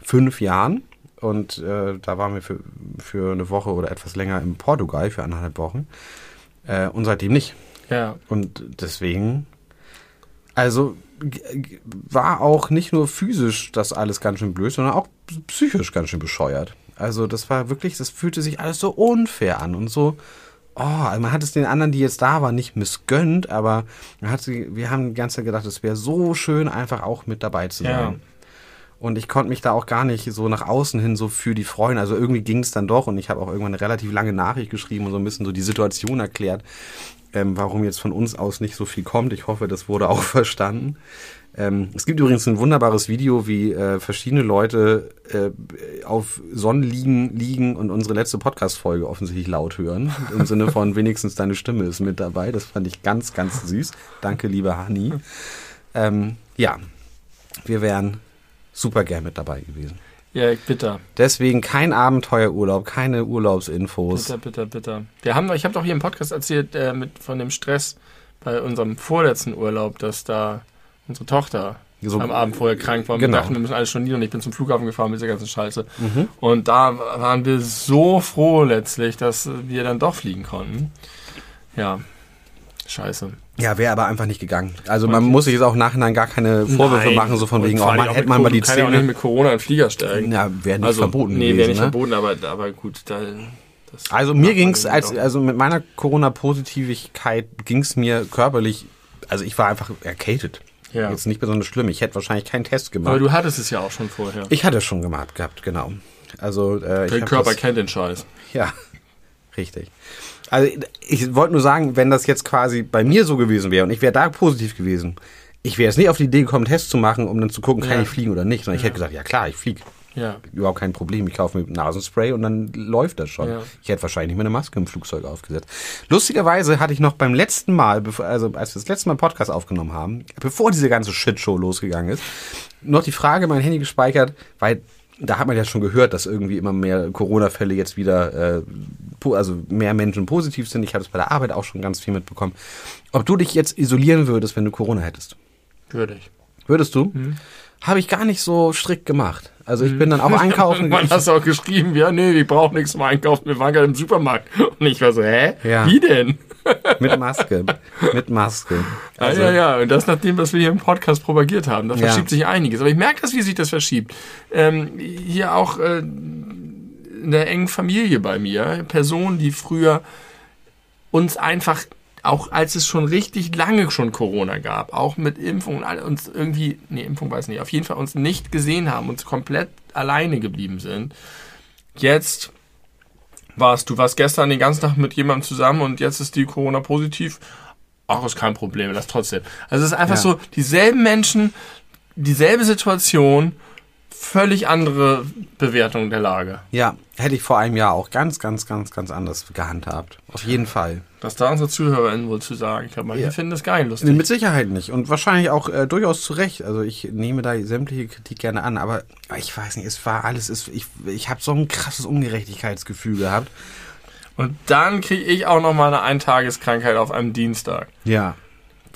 A: fünf Jahren. Und äh, da waren wir für, für eine Woche oder etwas länger in Portugal, für anderthalb Wochen. Äh, und seitdem nicht.
B: Ja.
A: Und deswegen, also war auch nicht nur physisch das alles ganz schön blöd, sondern auch psychisch ganz schön bescheuert. Also das war wirklich, das fühlte sich alles so unfair an und so, oh, also man hat es den anderen, die jetzt da waren, nicht missgönnt, aber man hat, sie- wir haben die ganze Zeit gedacht, es wäre so schön, einfach auch mit dabei zu sein.
B: Ja.
A: Und ich konnte mich da auch gar nicht so nach außen hin so für die freuen. Also irgendwie ging es dann doch und ich habe auch irgendwann eine relativ lange Nachricht geschrieben und so ein bisschen so die Situation erklärt, ähm, warum jetzt von uns aus nicht so viel kommt. Ich hoffe, das wurde auch verstanden. Ähm, es gibt übrigens ein wunderbares Video, wie äh, verschiedene Leute äh, auf Sonnenliegen liegen und unsere letzte Podcast-Folge offensichtlich laut hören. Im Sinne von wenigstens deine Stimme ist mit dabei. Das fand ich ganz, ganz süß. Danke, liebe Hani. Ähm, ja, wir wären super gern mit dabei gewesen.
B: Ja, bitter.
A: Deswegen kein Abenteuerurlaub, keine Urlaubsinfos.
B: Bitter, bitter, bitter. Wir haben, ich habe doch hier im Podcast erzählt äh, mit, von dem Stress bei unserem vorletzten Urlaub, dass da unsere Tochter
A: So-
B: am Abend vorher krank war. Und
A: Genau.
B: Wir dachten, wir müssen alles stornieren. Ich bin zum Flughafen gefahren mit dieser ganzen Scheiße. Und da waren wir so froh letztlich, dass wir dann doch fliegen konnten. Ja, scheiße.
A: Ja, wäre aber einfach nicht gegangen. Also man muss sich jetzt auch Nachhinein gar keine Vorwürfe
B: Nein.
A: machen, so von
B: Und
A: wegen, oh man, hätte man mal die
B: Corona- kann ja auch nicht
A: Zähne...
B: mit Corona in Flieger steigen.
A: Ja, wäre nicht
B: also,
A: verboten
B: Nee, wäre nicht
A: ne?
B: verboten, aber, aber gut, da,
A: Also mir ging's als also mit meiner Corona-Positivigkeit ging's mir körperlich, also ich war einfach erkältet.
B: Ja.
A: Jetzt nicht besonders schlimm. Ich hätte wahrscheinlich keinen Test gemacht.
B: Aber du hattest es ja auch schon vorher.
A: ich hatte es schon gemacht gehabt, genau. Also äh, ich
B: Der Körper
A: das,
B: kennt den Scheiß.
A: Ja, richtig. Also ich wollte nur sagen, wenn das jetzt quasi bei mir so gewesen wäre und ich wäre da positiv gewesen, ich wäre jetzt nicht auf die Idee gekommen, Tests zu machen, um dann zu gucken, kann
B: Ja.
A: ich fliegen oder nicht, sondern ich hätte gesagt, ja klar, ich fliege.
B: Ja.
A: Überhaupt kein Problem. Ich kaufe mir Nasenspray und dann läuft das schon.
B: Ja.
A: Ich hätte wahrscheinlich nicht mehr eine Maske im Flugzeug aufgesetzt. Lustigerweise hatte ich noch beim letzten Mal, also als wir das letzte Mal einen Podcast aufgenommen haben, bevor diese ganze Shitshow losgegangen ist, noch die Frage in mein Handy gespeichert, weil da hat man ja schon gehört, dass irgendwie immer mehr Corona-Fälle jetzt wieder, äh, also mehr Menschen positiv sind. Ich habe es bei der Arbeit auch schon ganz viel mitbekommen. Ob du dich jetzt isolieren würdest, wenn du Corona hättest?
B: Würde ich.
A: Würdest du?
B: Mhm.
A: Habe ich gar nicht so strikt gemacht. Also ich bin dann auch einkaufen.
B: Irgendwann hast du auch geschrieben, ja, nee, ich brauche nichts zum Einkaufen, wir waren gerade im Supermarkt. Und ich war so, hä?
A: Ja.
B: Wie denn?
A: mit Maske. Mit Maske. Also,
B: ja, ja, ja. Und das nachdem, was wir hier im Podcast propagiert haben. Da
A: Ja.
B: verschiebt sich einiges. Aber ich merke das, wie sich das verschiebt. Ähm, hier auch äh, in der engen Familie bei mir. Personen, die früher uns einfach, auch als es schon richtig lange schon Corona gab, auch mit Impfung und uns irgendwie, nee, Impfung weiß nicht, auf jeden Fall uns nicht gesehen haben, uns komplett alleine geblieben sind. Jetzt warst du warst gestern den ganzen Tag mit jemandem zusammen und jetzt ist die Corona positiv. Ach, ist kein Problem, das trotzdem. Also es ist einfach
A: Ja.
B: so, dieselben Menschen, dieselbe Situation, völlig andere Bewertung der Lage.
A: Ja, hätte ich vor einem Jahr auch ganz, ganz, ganz, ganz anders gehandhabt. Auf jeden Fall.
B: Was da unsere ZuhörerInnen wohl zu sagen. Ich glaube, manche
A: Ja.
B: finden das geil
A: Nee,
B: lustig.
A: Mit Sicherheit nicht. Und wahrscheinlich auch äh, durchaus zu Recht. Also ich nehme da sämtliche Kritik gerne an, aber ich weiß nicht, es war alles, es, ich, ich habe so ein krasses Ungerechtigkeitsgefühl gehabt.
B: Und dann kriege ich auch noch mal eine Eintageskrankheit auf einem Dienstag.
A: Ja.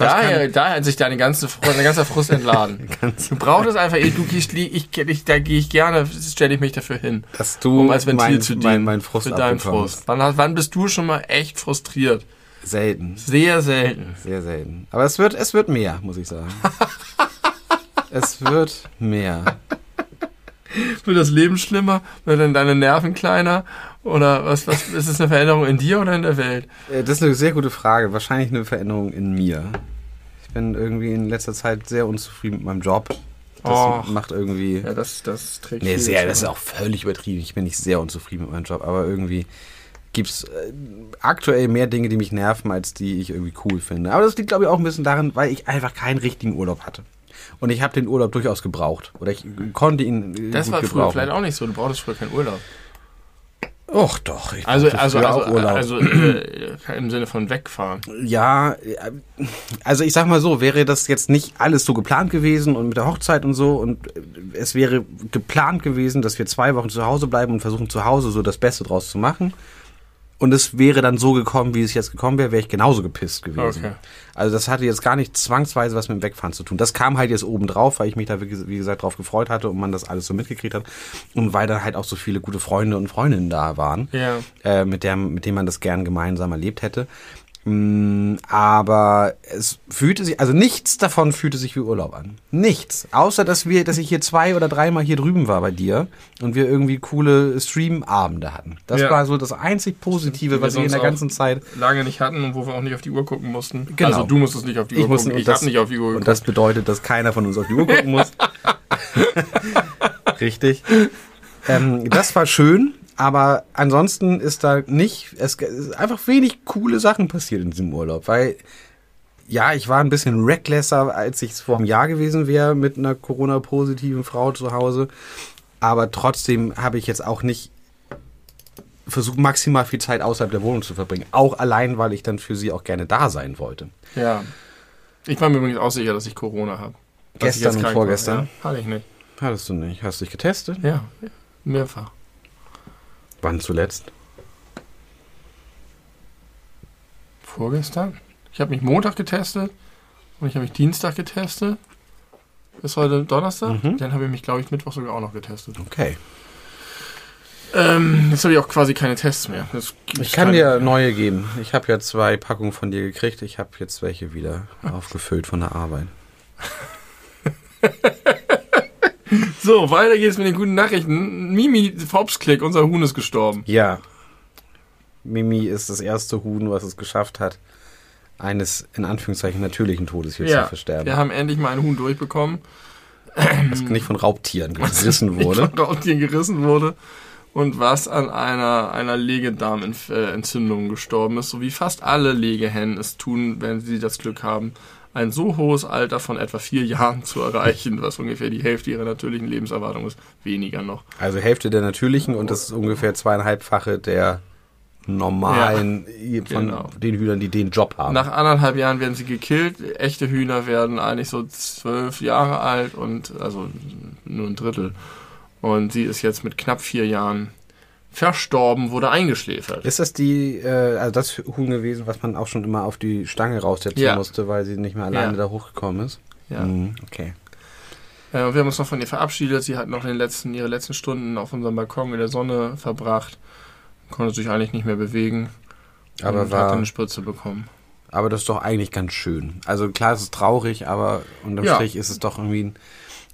B: Daher,
A: kann-
B: daher hat sich deine ganze, dein ganzer Frust entladen.
A: Ganz-
B: Du brauchst es einfach, du gehst, ich, ich, da gehe ich gerne, stelle ich mich dafür hin.
A: dass du
B: um als Ventil
A: mein,
B: zu dienen.
A: mein, mein Frust
B: deinen
A: abbekommst.
B: Frust. Wann, wann bist du schon mal echt frustriert?
A: Selten.
B: Sehr selten.
A: Sehr selten. Aber es wird, es wird mehr, muss ich sagen. es wird mehr.
B: Wird das Leben schlimmer? Werden deine Nerven kleiner? Oder was, was ist es eine Veränderung in dir oder in der Welt?
A: Äh, Das ist eine sehr gute Frage. Wahrscheinlich eine Veränderung in mir. Ich bin irgendwie in letzter Zeit sehr unzufrieden mit meinem Job. Das
B: Och.
A: macht irgendwie.
B: Ja, das, das trägt
A: Nee, sehr, das ist auch völlig übertrieben. Ich bin nicht sehr unzufrieden mit meinem Job, aber irgendwie gibt es äh, aktuell mehr Dinge, die mich nerven, als die ich irgendwie cool finde. Aber das liegt, glaube ich, auch ein bisschen daran, weil ich einfach keinen richtigen Urlaub hatte. Und ich habe den Urlaub durchaus gebraucht. Oder ich konnte ihn äh,
B: Das war früher
A: gebrauchen.
B: vielleicht auch nicht so. Du brauchtest früher keinen Urlaub.
A: Och doch, ich
B: Also, also, also,
A: auch Urlaub.
B: also äh, im Sinne von wegfahren.
A: Ja, äh, also ich sag mal so, wäre das jetzt nicht alles so geplant gewesen und mit der Hochzeit und so und äh, es wäre geplant gewesen, dass wir zwei Wochen zu Hause bleiben und versuchen zu Hause so das Beste draus zu machen. Und es wäre dann so gekommen, wie es jetzt gekommen wäre, wäre ich genauso gepisst gewesen.
B: Okay.
A: Also das hatte jetzt gar nicht zwangsweise was mit dem Wegfahren zu tun. Das kam halt jetzt oben drauf, weil ich mich da, wie ges- wie gesagt, drauf gefreut hatte und man das alles so mitgekriegt hat. Und weil dann halt auch so viele gute Freunde und Freundinnen da waren
B: Ja.
A: äh, mit, der, mit dem man das gern gemeinsam erlebt hätte. Mm, aber es fühlte sich, also nichts davon fühlte sich wie Urlaub an. Nichts. Außer, dass wir, dass ich hier zwei oder dreimal hier drüben war bei dir und wir irgendwie coole Streamabende hatten. Das
B: Ja.
A: war so das einzig Positive,
B: wir
A: was ich in der ganzen Zeit.
B: Lange nicht hatten und wo wir auch nicht auf die Uhr gucken mussten.
A: Genau.
B: Also du musstest nicht auf die Uhr
A: musste-
B: gucken.
A: und
B: Ich
A: das-
B: habe nicht auf die Uhr
A: Und
B: geguckt.
A: das bedeutet, dass keiner von uns auf die Uhr gucken muss. Richtig. Ähm, das war schön, aber ansonsten ist da nicht, es ist einfach wenig coole Sachen passiert in diesem Urlaub, weil ja, ich war ein bisschen recklesser, als ich es vor einem Jahr gewesen wäre mit einer Corona-positiven Frau zu Hause. Aber trotzdem habe ich jetzt auch nicht versucht, maximal viel Zeit außerhalb der Wohnung zu verbringen. Auch allein, weil ich dann für sie auch gerne da sein wollte.
B: Ja. Ich war mir übrigens auch sicher, dass ich Corona habe.
A: Gestern und
B: war.
A: vorgestern?
B: Ja, hatte ich nicht.
A: Hattest du nicht? Hast du dich getestet?
B: Ja, mehrfach.
A: Wann zuletzt?
B: Vorgestern? Ich habe mich Montag getestet und ich habe mich Dienstag getestet. Ist heute Donnerstag?
A: Mhm.
B: Dann habe ich mich, glaube ich, Mittwoch sogar auch noch getestet.
A: Okay.
B: Ähm, jetzt habe ich auch quasi keine Tests mehr.
A: Ich kann
B: keine-
A: dir neue geben. Ich habe ja zwei Packungen von dir gekriegt. Ich habe jetzt welche wieder aufgefüllt von der Arbeit.
B: So, weiter geht's mit den guten Nachrichten. Mimi Fopsklick, unser Huhn ist gestorben.
A: Ja. Mimi ist das erste Huhn, was es geschafft hat, eines in Anführungszeichen natürlichen Todes hier zu versterben.
B: wir haben endlich mal ein Huhn durchbekommen,
A: Das nicht von Raubtieren gerissen wurde.
B: von Raubtieren gerissen wurde und was an einer, einer Legedarmentzündung gestorben ist, so wie fast alle Legehennen es tun, wenn sie das Glück haben, ein so hohes Alter von etwa vier Jahren zu erreichen, was ungefähr die Hälfte ihrer natürlichen Lebenserwartung ist, weniger noch.
A: Also Hälfte der natürlichen und das ist ungefähr zweieinhalbfache der normalen von
B: genau.
A: den Hühnern, die den Job haben.
B: Nach anderthalb Jahren werden sie gekillt. Echte Hühner werden eigentlich so zwölf Jahre alt und also nur ein Drittel. Und sie ist jetzt mit knapp vier Jahren verstorben, wurde eingeschläfert.
A: Ist das die, äh, also das Huhn gewesen, was man auch schon immer auf die Stange raussetzen
B: Ja.
A: musste, weil sie nicht mehr alleine
B: Ja.
A: da hochgekommen ist?
B: Ja.
A: Mhm, okay.
B: Äh, wir haben uns noch von ihr verabschiedet. Sie hat noch den letzten, ihre letzten Stunden auf unserem Balkon in der Sonne verbracht. Konnte sich eigentlich nicht mehr bewegen.
A: Aber
B: und hat
A: war,
B: dann eine Spritze bekommen.
A: aber das ist doch eigentlich ganz schön. Also klar, es ist traurig, aber unterm
B: Ja.
A: Strich ist es doch irgendwie ein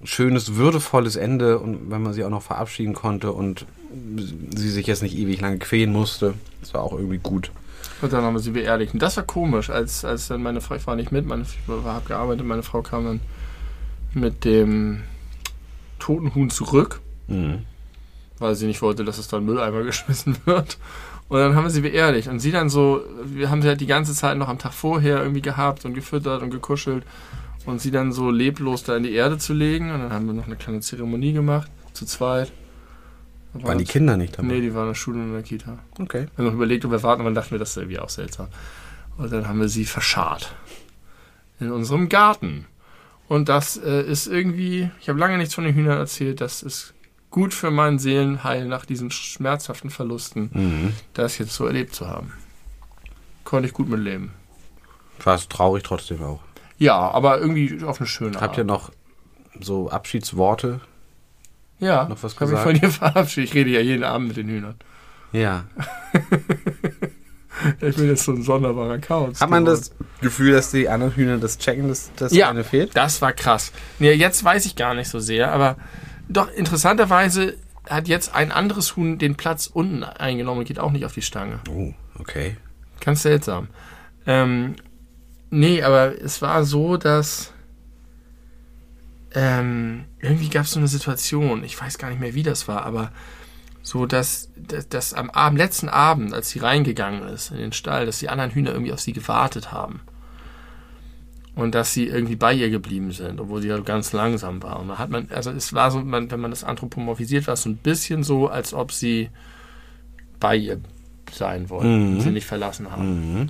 A: schönes, würdevolles Ende und wenn man sie auch noch verabschieden konnte und sie sich jetzt nicht ewig lange quälen musste, das war auch irgendwie gut.
B: Und dann haben wir sie beerdigt. Und das war komisch, als, als dann meine Frau, ich war nicht mit, meine, ich habe gearbeitet, meine Frau kam dann mit dem toten Huhn zurück,
A: Mhm.
B: weil sie nicht wollte, dass es dann Mülleimer geschmissen wird. Und dann haben wir sie beerdigt. Und sie dann so, wir haben sie halt die ganze Zeit noch am Tag vorher irgendwie gehabt und gefüttert und gekuschelt. Und sie dann so leblos da in die Erde zu legen. Und dann haben wir noch eine kleine Zeremonie gemacht, zu zweit. Da
A: Waren die Kinder nicht dabei?
B: Nee, die waren in der Schule und in der Kita.
A: Okay.
B: Wir haben noch überlegt, ob wir warten, aber dann dachten wir, das ist irgendwie auch seltsam. Und dann haben wir sie verscharrt. In unserem Garten. Und das äh, ist irgendwie, ich habe lange nichts von den Hühnern erzählt, das ist gut für mein Seelenheil nach diesen schmerzhaften Verlusten,
A: Mhm.
B: das jetzt so erlebt zu haben. Konnte ich gut mitleben.
A: War es traurig trotzdem auch.
B: Ja, aber irgendwie auf eine schöne
A: Habt ihr
B: Art.
A: noch so Abschiedsworte?
B: Ja,
A: noch was
B: habe ich
A: gesagt?
B: von dir verabschiedet. Ich rede ja jeden Abend mit den Hühnern.
A: Ja.
B: Ich bin jetzt so ein sonderbarer Kauz.
A: Hat man das Gefühl, dass die anderen Hühner das checken, dass das
B: Ja.
A: eine fehlt?
B: Das war krass. Nee, jetzt weiß ich gar nicht so sehr, aber doch interessanterweise hat jetzt ein anderes Huhn den Platz unten eingenommen und geht auch nicht auf die Stange.
A: Oh, okay.
B: Ganz seltsam. Ähm, nee, aber es war so, dass ähm, irgendwie gab es so eine Situation, ich weiß gar nicht mehr, wie das war, aber so, dass, dass, dass am Abend, letzten Abend, als sie reingegangen ist in den Stall, dass die anderen Hühner irgendwie auf sie gewartet haben. Und dass sie irgendwie bei ihr geblieben sind, obwohl sie ja ganz langsam war. Und da hat man, also es war so, man, wenn man das anthropomorphisiert, war es so ein bisschen so, als ob sie bei ihr sein wollten,
A: Mhm.
B: sie nicht verlassen haben.
A: Mhm.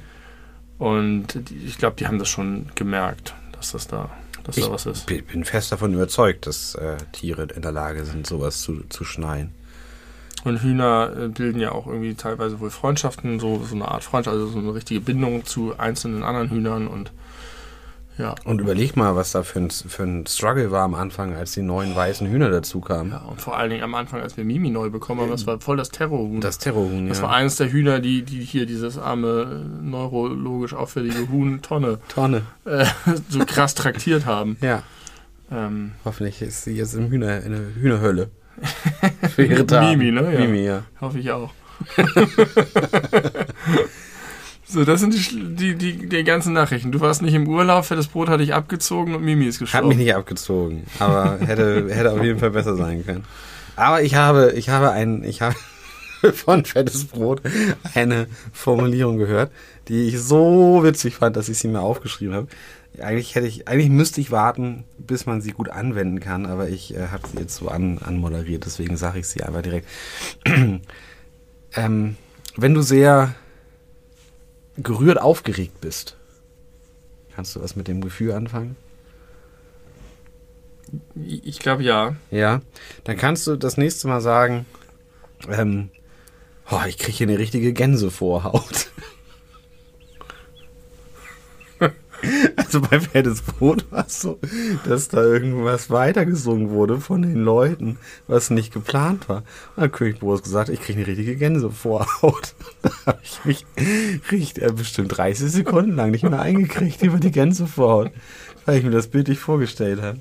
B: Und ich glaube, die haben das schon gemerkt, dass das da, dass
A: Ich
B: da was ist.
A: bin bin fest davon überzeugt, dass äh, Tiere in der Lage sind, sowas zu, zu schneien.
B: Und Hühner äh, bilden ja auch irgendwie teilweise wohl Freundschaften, so, so eine Art Freundschaft, also so eine richtige Bindung zu einzelnen anderen Hühnern und ja.
A: Und überleg mal, was da für ein, für ein Struggle war am Anfang, als die neuen weißen Hühner dazu kamen.
B: ja. Und vor allen Dingen am Anfang, als wir Mimi neu bekommen haben, das war voll das Terrorhuhn.
A: Das Terrorhuhn, ja.
B: Das war eines der Hühner, die, die hier dieses arme, neurologisch auffällige Huhn Tonne
A: Tonne.
B: äh, so krass traktiert haben.
A: Ja.
B: Ähm,
A: Hoffentlich ist sie jetzt im Hühner, in der Hühnerhölle. Für ihre.
B: Mimi, ne? Ja.
A: Mimi, ja.
B: hoffe ich auch. so, das sind die, die, die, die ganzen Nachrichten. Du warst nicht im Urlaub, fettes Brot hat dich abgezogen und Mimi ist
A: Hat
B: gestorben.
A: mich nicht abgezogen, aber hätte, hätte auf jeden Fall besser sein können. Aber ich habe, ich habe ein, ich habe von Fettes Brot eine Formulierung gehört, die ich so witzig fand, dass ich sie mir aufgeschrieben habe. Eigentlich hätte ich, eigentlich müsste ich warten, bis man sie gut anwenden kann, aber ich äh, habe sie jetzt so an, anmoderiert, deswegen sage ich sie einfach direkt. ähm, wenn du sehr gerührt aufgeregt bist, kannst du was mit dem Gefühl anfangen?
B: Ich glaube ja.
A: Ja, dann kannst du das nächste Mal sagen, ähm, oh, ich kriege hier eine richtige Gänsevorhaut. also bei Fettes Brot war es so, dass da irgendwas weitergesungen wurde von den Leuten, was nicht geplant war. Und dann König Boris gesagt, ich kriege eine richtige Gänsevorhaut. da habe ich mich richtig, äh, bestimmt 30 Sekunden lang nicht mehr eingekriegt über die Gänsevorhaut, weil ich mir das bildlich vorgestellt habe.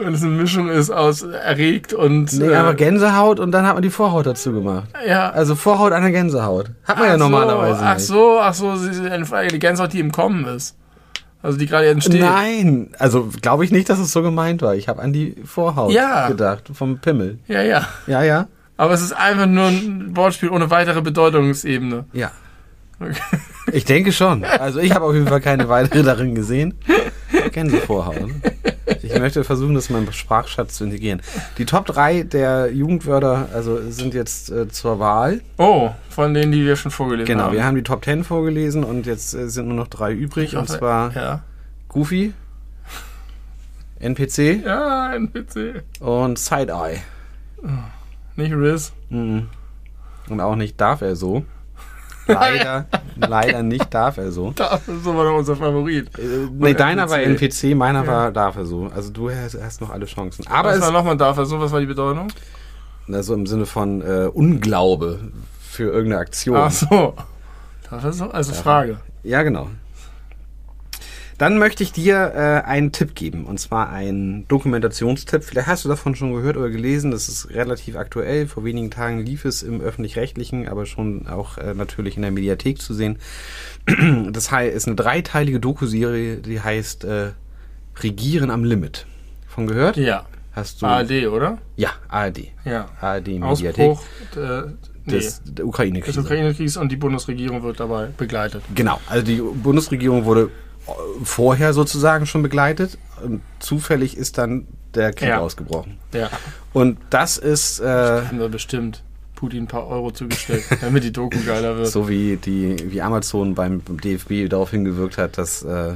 B: Wenn es eine Mischung ist aus erregt und.
A: Nee,
B: äh,
A: aber Gänsehaut und dann hat man die Vorhaut dazu gemacht.
B: ja.
A: Also Vorhaut an der Gänsehaut. Hat man
B: Ach
A: ja
B: so,
A: normalerweise
B: Ach
A: nicht.
B: so, ach so, eine Frage, die Gänsehaut, die im Kommen ist. Also die gerade entsteht.
A: Nein, also glaube ich nicht, dass es so gemeint war. Ich habe an die Vorhaut
B: Ja.
A: gedacht, vom Pimmel.
B: Ja, ja.
A: Ja, ja.
B: Aber es ist einfach nur ein Wortspiel ohne weitere Bedeutungsebene.
A: Ja. Ich denke schon. Also ich habe auf jeden Fall keine weitere darin gesehen. Gänsevorhaut. Ich möchte versuchen, das in meinem Sprachschatz zu integrieren. Die Top 3 der Jugendwörter also sind jetzt äh, zur Wahl.
B: Oh, von denen, die wir schon vorgelesen
A: Genau,
B: haben.
A: wir haben die Top 10 vorgelesen und jetzt äh, sind nur noch drei übrig. Und zwar
B: Ja.
A: Goofy, NPC
B: Ja, ein PC.
A: und Side-Eye.
B: Nicht Riz.
A: Mhm. Und auch nicht darf er so. Leider, leider nicht darf er so.
B: Das ist aber doch unser Favorit.
A: Äh, nee, deiner war
B: NPC.
A: NPC, meiner
B: Ja.
A: war darf er so. Also du hast, hast noch alle Chancen. Aber
B: was
A: es
B: war nochmal dafür? So, was war die Bedeutung?
A: also im Sinne von äh, Unglaube für irgendeine Aktion.
B: Ach so. Dafür so? Also Frage.
A: Ja, genau. Dann möchte ich dir äh, einen Tipp geben, und zwar einen Dokumentationstipp. Vielleicht hast du davon schon gehört oder gelesen. Das ist relativ aktuell. Vor wenigen Tagen lief es im öffentlich-rechtlichen, aber schon auch äh, natürlich in der Mediathek zu sehen. Das ist eine dreiteilige Dokuserie, die heißt äh, Regieren am Limit. Von gehört?
B: Ja.
A: Hast du?
B: ARD, oder?
A: Ja, ARD.
B: Ja.
A: ARD Mediathek
B: Ausbruch äh, nee,
A: des, der
B: des
A: Ukraine-Krise.
B: Ukraine-Kriegs und die Bundesregierung wird dabei begleitet.
A: Genau, also die Bundesregierung wurde vorher sozusagen schon begleitet und zufällig ist dann der Krieg
B: Ja.
A: ausgebrochen.
B: Ja.
A: Und das ist äh,
B: Haben wir bestimmt Putin ein paar Euro zugesteckt, damit die Doku geiler wird.
A: so wie die wie Amazon beim DFB darauf hingewirkt hat, dass äh,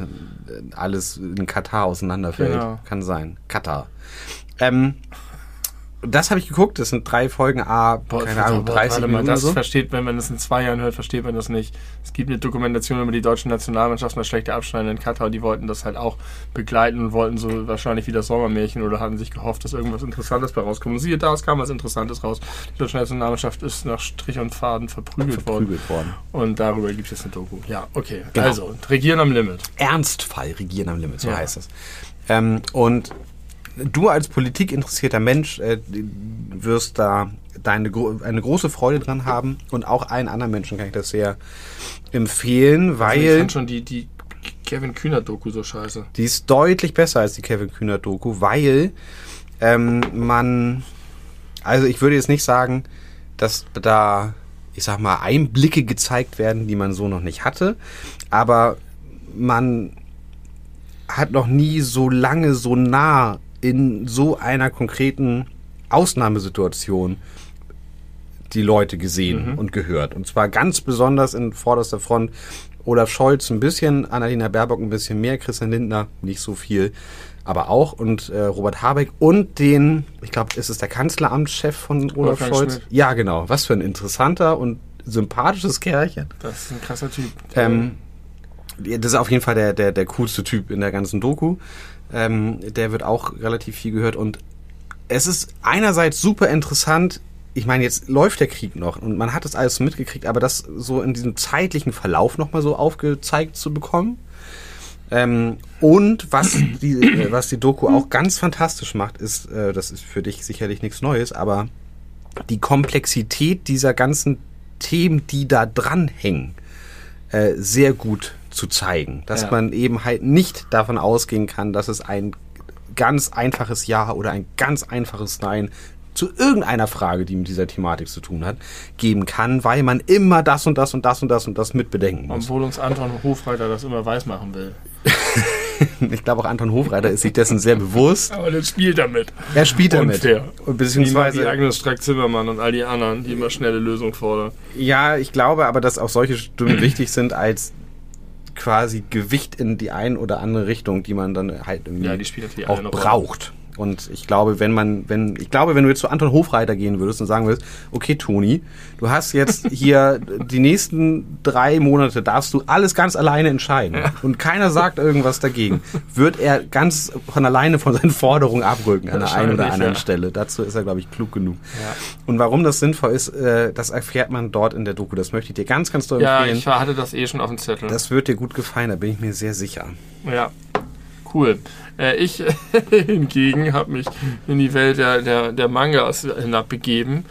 A: alles in Katar auseinanderfällt.
B: Genau.
A: Kann sein. Katar. Ähm, das habe ich geguckt, das sind drei Folgen, A,
B: Boah,
A: keine Ahnung,
B: warte
A: 30
B: mal,
A: Minuten
B: das
A: so.
B: versteht, wenn man das in zwei Jahren hört, versteht man das nicht. Es gibt eine Dokumentation über die deutsche Nationalmannschaft, mal schlechte Abschneiden in Katar, die wollten das halt auch begleiten und wollten so wahrscheinlich wie das Sommermärchen oder hatten sich gehofft, dass irgendwas Interessantes bei rauskommt. Und siehe da, es kam was Interessantes raus. Die deutsche Nationalmannschaft ist nach Strich und Faden verprügelt, worden.
A: Verprügelt worden.
B: Und darüber gibt es jetzt eine Doku. Ja, okay.
A: Genau.
B: Also, Regieren am Limit.
A: Ernstfall regieren am Limit, so
B: Ja.
A: heißt es. Ähm, und du als politikinteressierter Mensch äh, wirst da deine, gro- eine große Freude dran haben und auch allen anderen Menschen kann ich das sehr empfehlen,
B: Also ich
A: weil
B: fand schon die, die Kevin Kühner-Doku so scheiße.
A: die ist deutlich besser als die Kevin Kühner Doku, weil ähm, man, also ich würde jetzt nicht sagen, dass da, ich sag mal, Einblicke gezeigt werden, die man so noch nicht hatte, aber man hat noch nie so lange, so nah in so einer konkreten Ausnahmesituation die Leute gesehen und gehört. Und zwar ganz besonders in vorderster Front Olaf Scholz ein bisschen, Annalena Baerbock ein bisschen mehr, Christian Lindner nicht so viel, aber auch und äh, Robert Habeck und den, ich glaube, ist es der Kanzleramtschef von Olaf
B: Wolfgang
A: Scholz?
B: Schmidt.
A: Ja, genau. Was für ein interessanter und sympathisches Kerlchen.
B: Das ist ein krasser Typ.
A: Ähm, das ist auf jeden Fall der, der, der coolste Typ in der ganzen Doku. Ähm, der wird auch relativ viel gehört und es ist einerseits super interessant. Ich meine, jetzt läuft der Krieg noch und man hat das alles mitgekriegt, aber das so in diesem zeitlichen Verlauf nochmal so aufgezeigt zu bekommen. Ähm, und was die, äh, was die Doku auch ganz fantastisch macht, ist, äh, das ist für dich sicherlich nichts Neues, aber die Komplexität dieser ganzen Themen, die da dranhängen, äh, sehr gut zu zeigen. Dass
B: Ja.
A: man eben halt nicht davon ausgehen kann, dass es ein ganz einfaches Ja oder ein ganz einfaches Nein zu irgendeiner Frage, die mit dieser Thematik zu tun hat, geben kann, weil man immer das und das und das und das und das mitbedenken muss.
B: Obwohl uns Anton Hofreiter das immer weiß machen will.
A: Ich glaube auch Anton Hofreiter ist sich dessen sehr bewusst.
B: Aber der spielt damit.
A: Er spielt damit.
B: Unfair.
A: Und
B: Wie
A: Beziehungsweise,
B: Agnes Strack-Zimmermann und all die anderen, die immer schnelle Lösungen fordern.
A: ja, ich glaube aber, dass auch solche Stimmen wichtig sind als quasi Gewicht in die ein oder andere Richtung, die man dann halt irgendwie
B: Ja, die spielen natürlich
A: auch braucht. Und ich glaube, wenn man, wenn, ich glaube, wenn du jetzt zu Anton Hofreiter gehen würdest und sagen würdest, okay, Toni, du hast jetzt hier die nächsten drei Monate darfst du alles ganz alleine entscheiden und keiner sagt irgendwas dagegen, wird er ganz von alleine von seinen Forderungen abrücken an der einen oder anderen
B: ja.
A: Stelle. Dazu ist er, glaube ich, klug genug.
B: Ja.
A: Und warum das sinnvoll ist, äh, das erfährt man dort in der Doku. Das möchte ich dir ganz, ganz doll
B: Ja,
A: empfehlen.
B: ich hatte das eh schon auf dem Zettel.
A: das wird dir gut gefallen, da bin ich mir sehr sicher.
B: Ja, cool. Äh, ich hingegen habe mich in die Welt der, der, der Mangas hinabbegeben.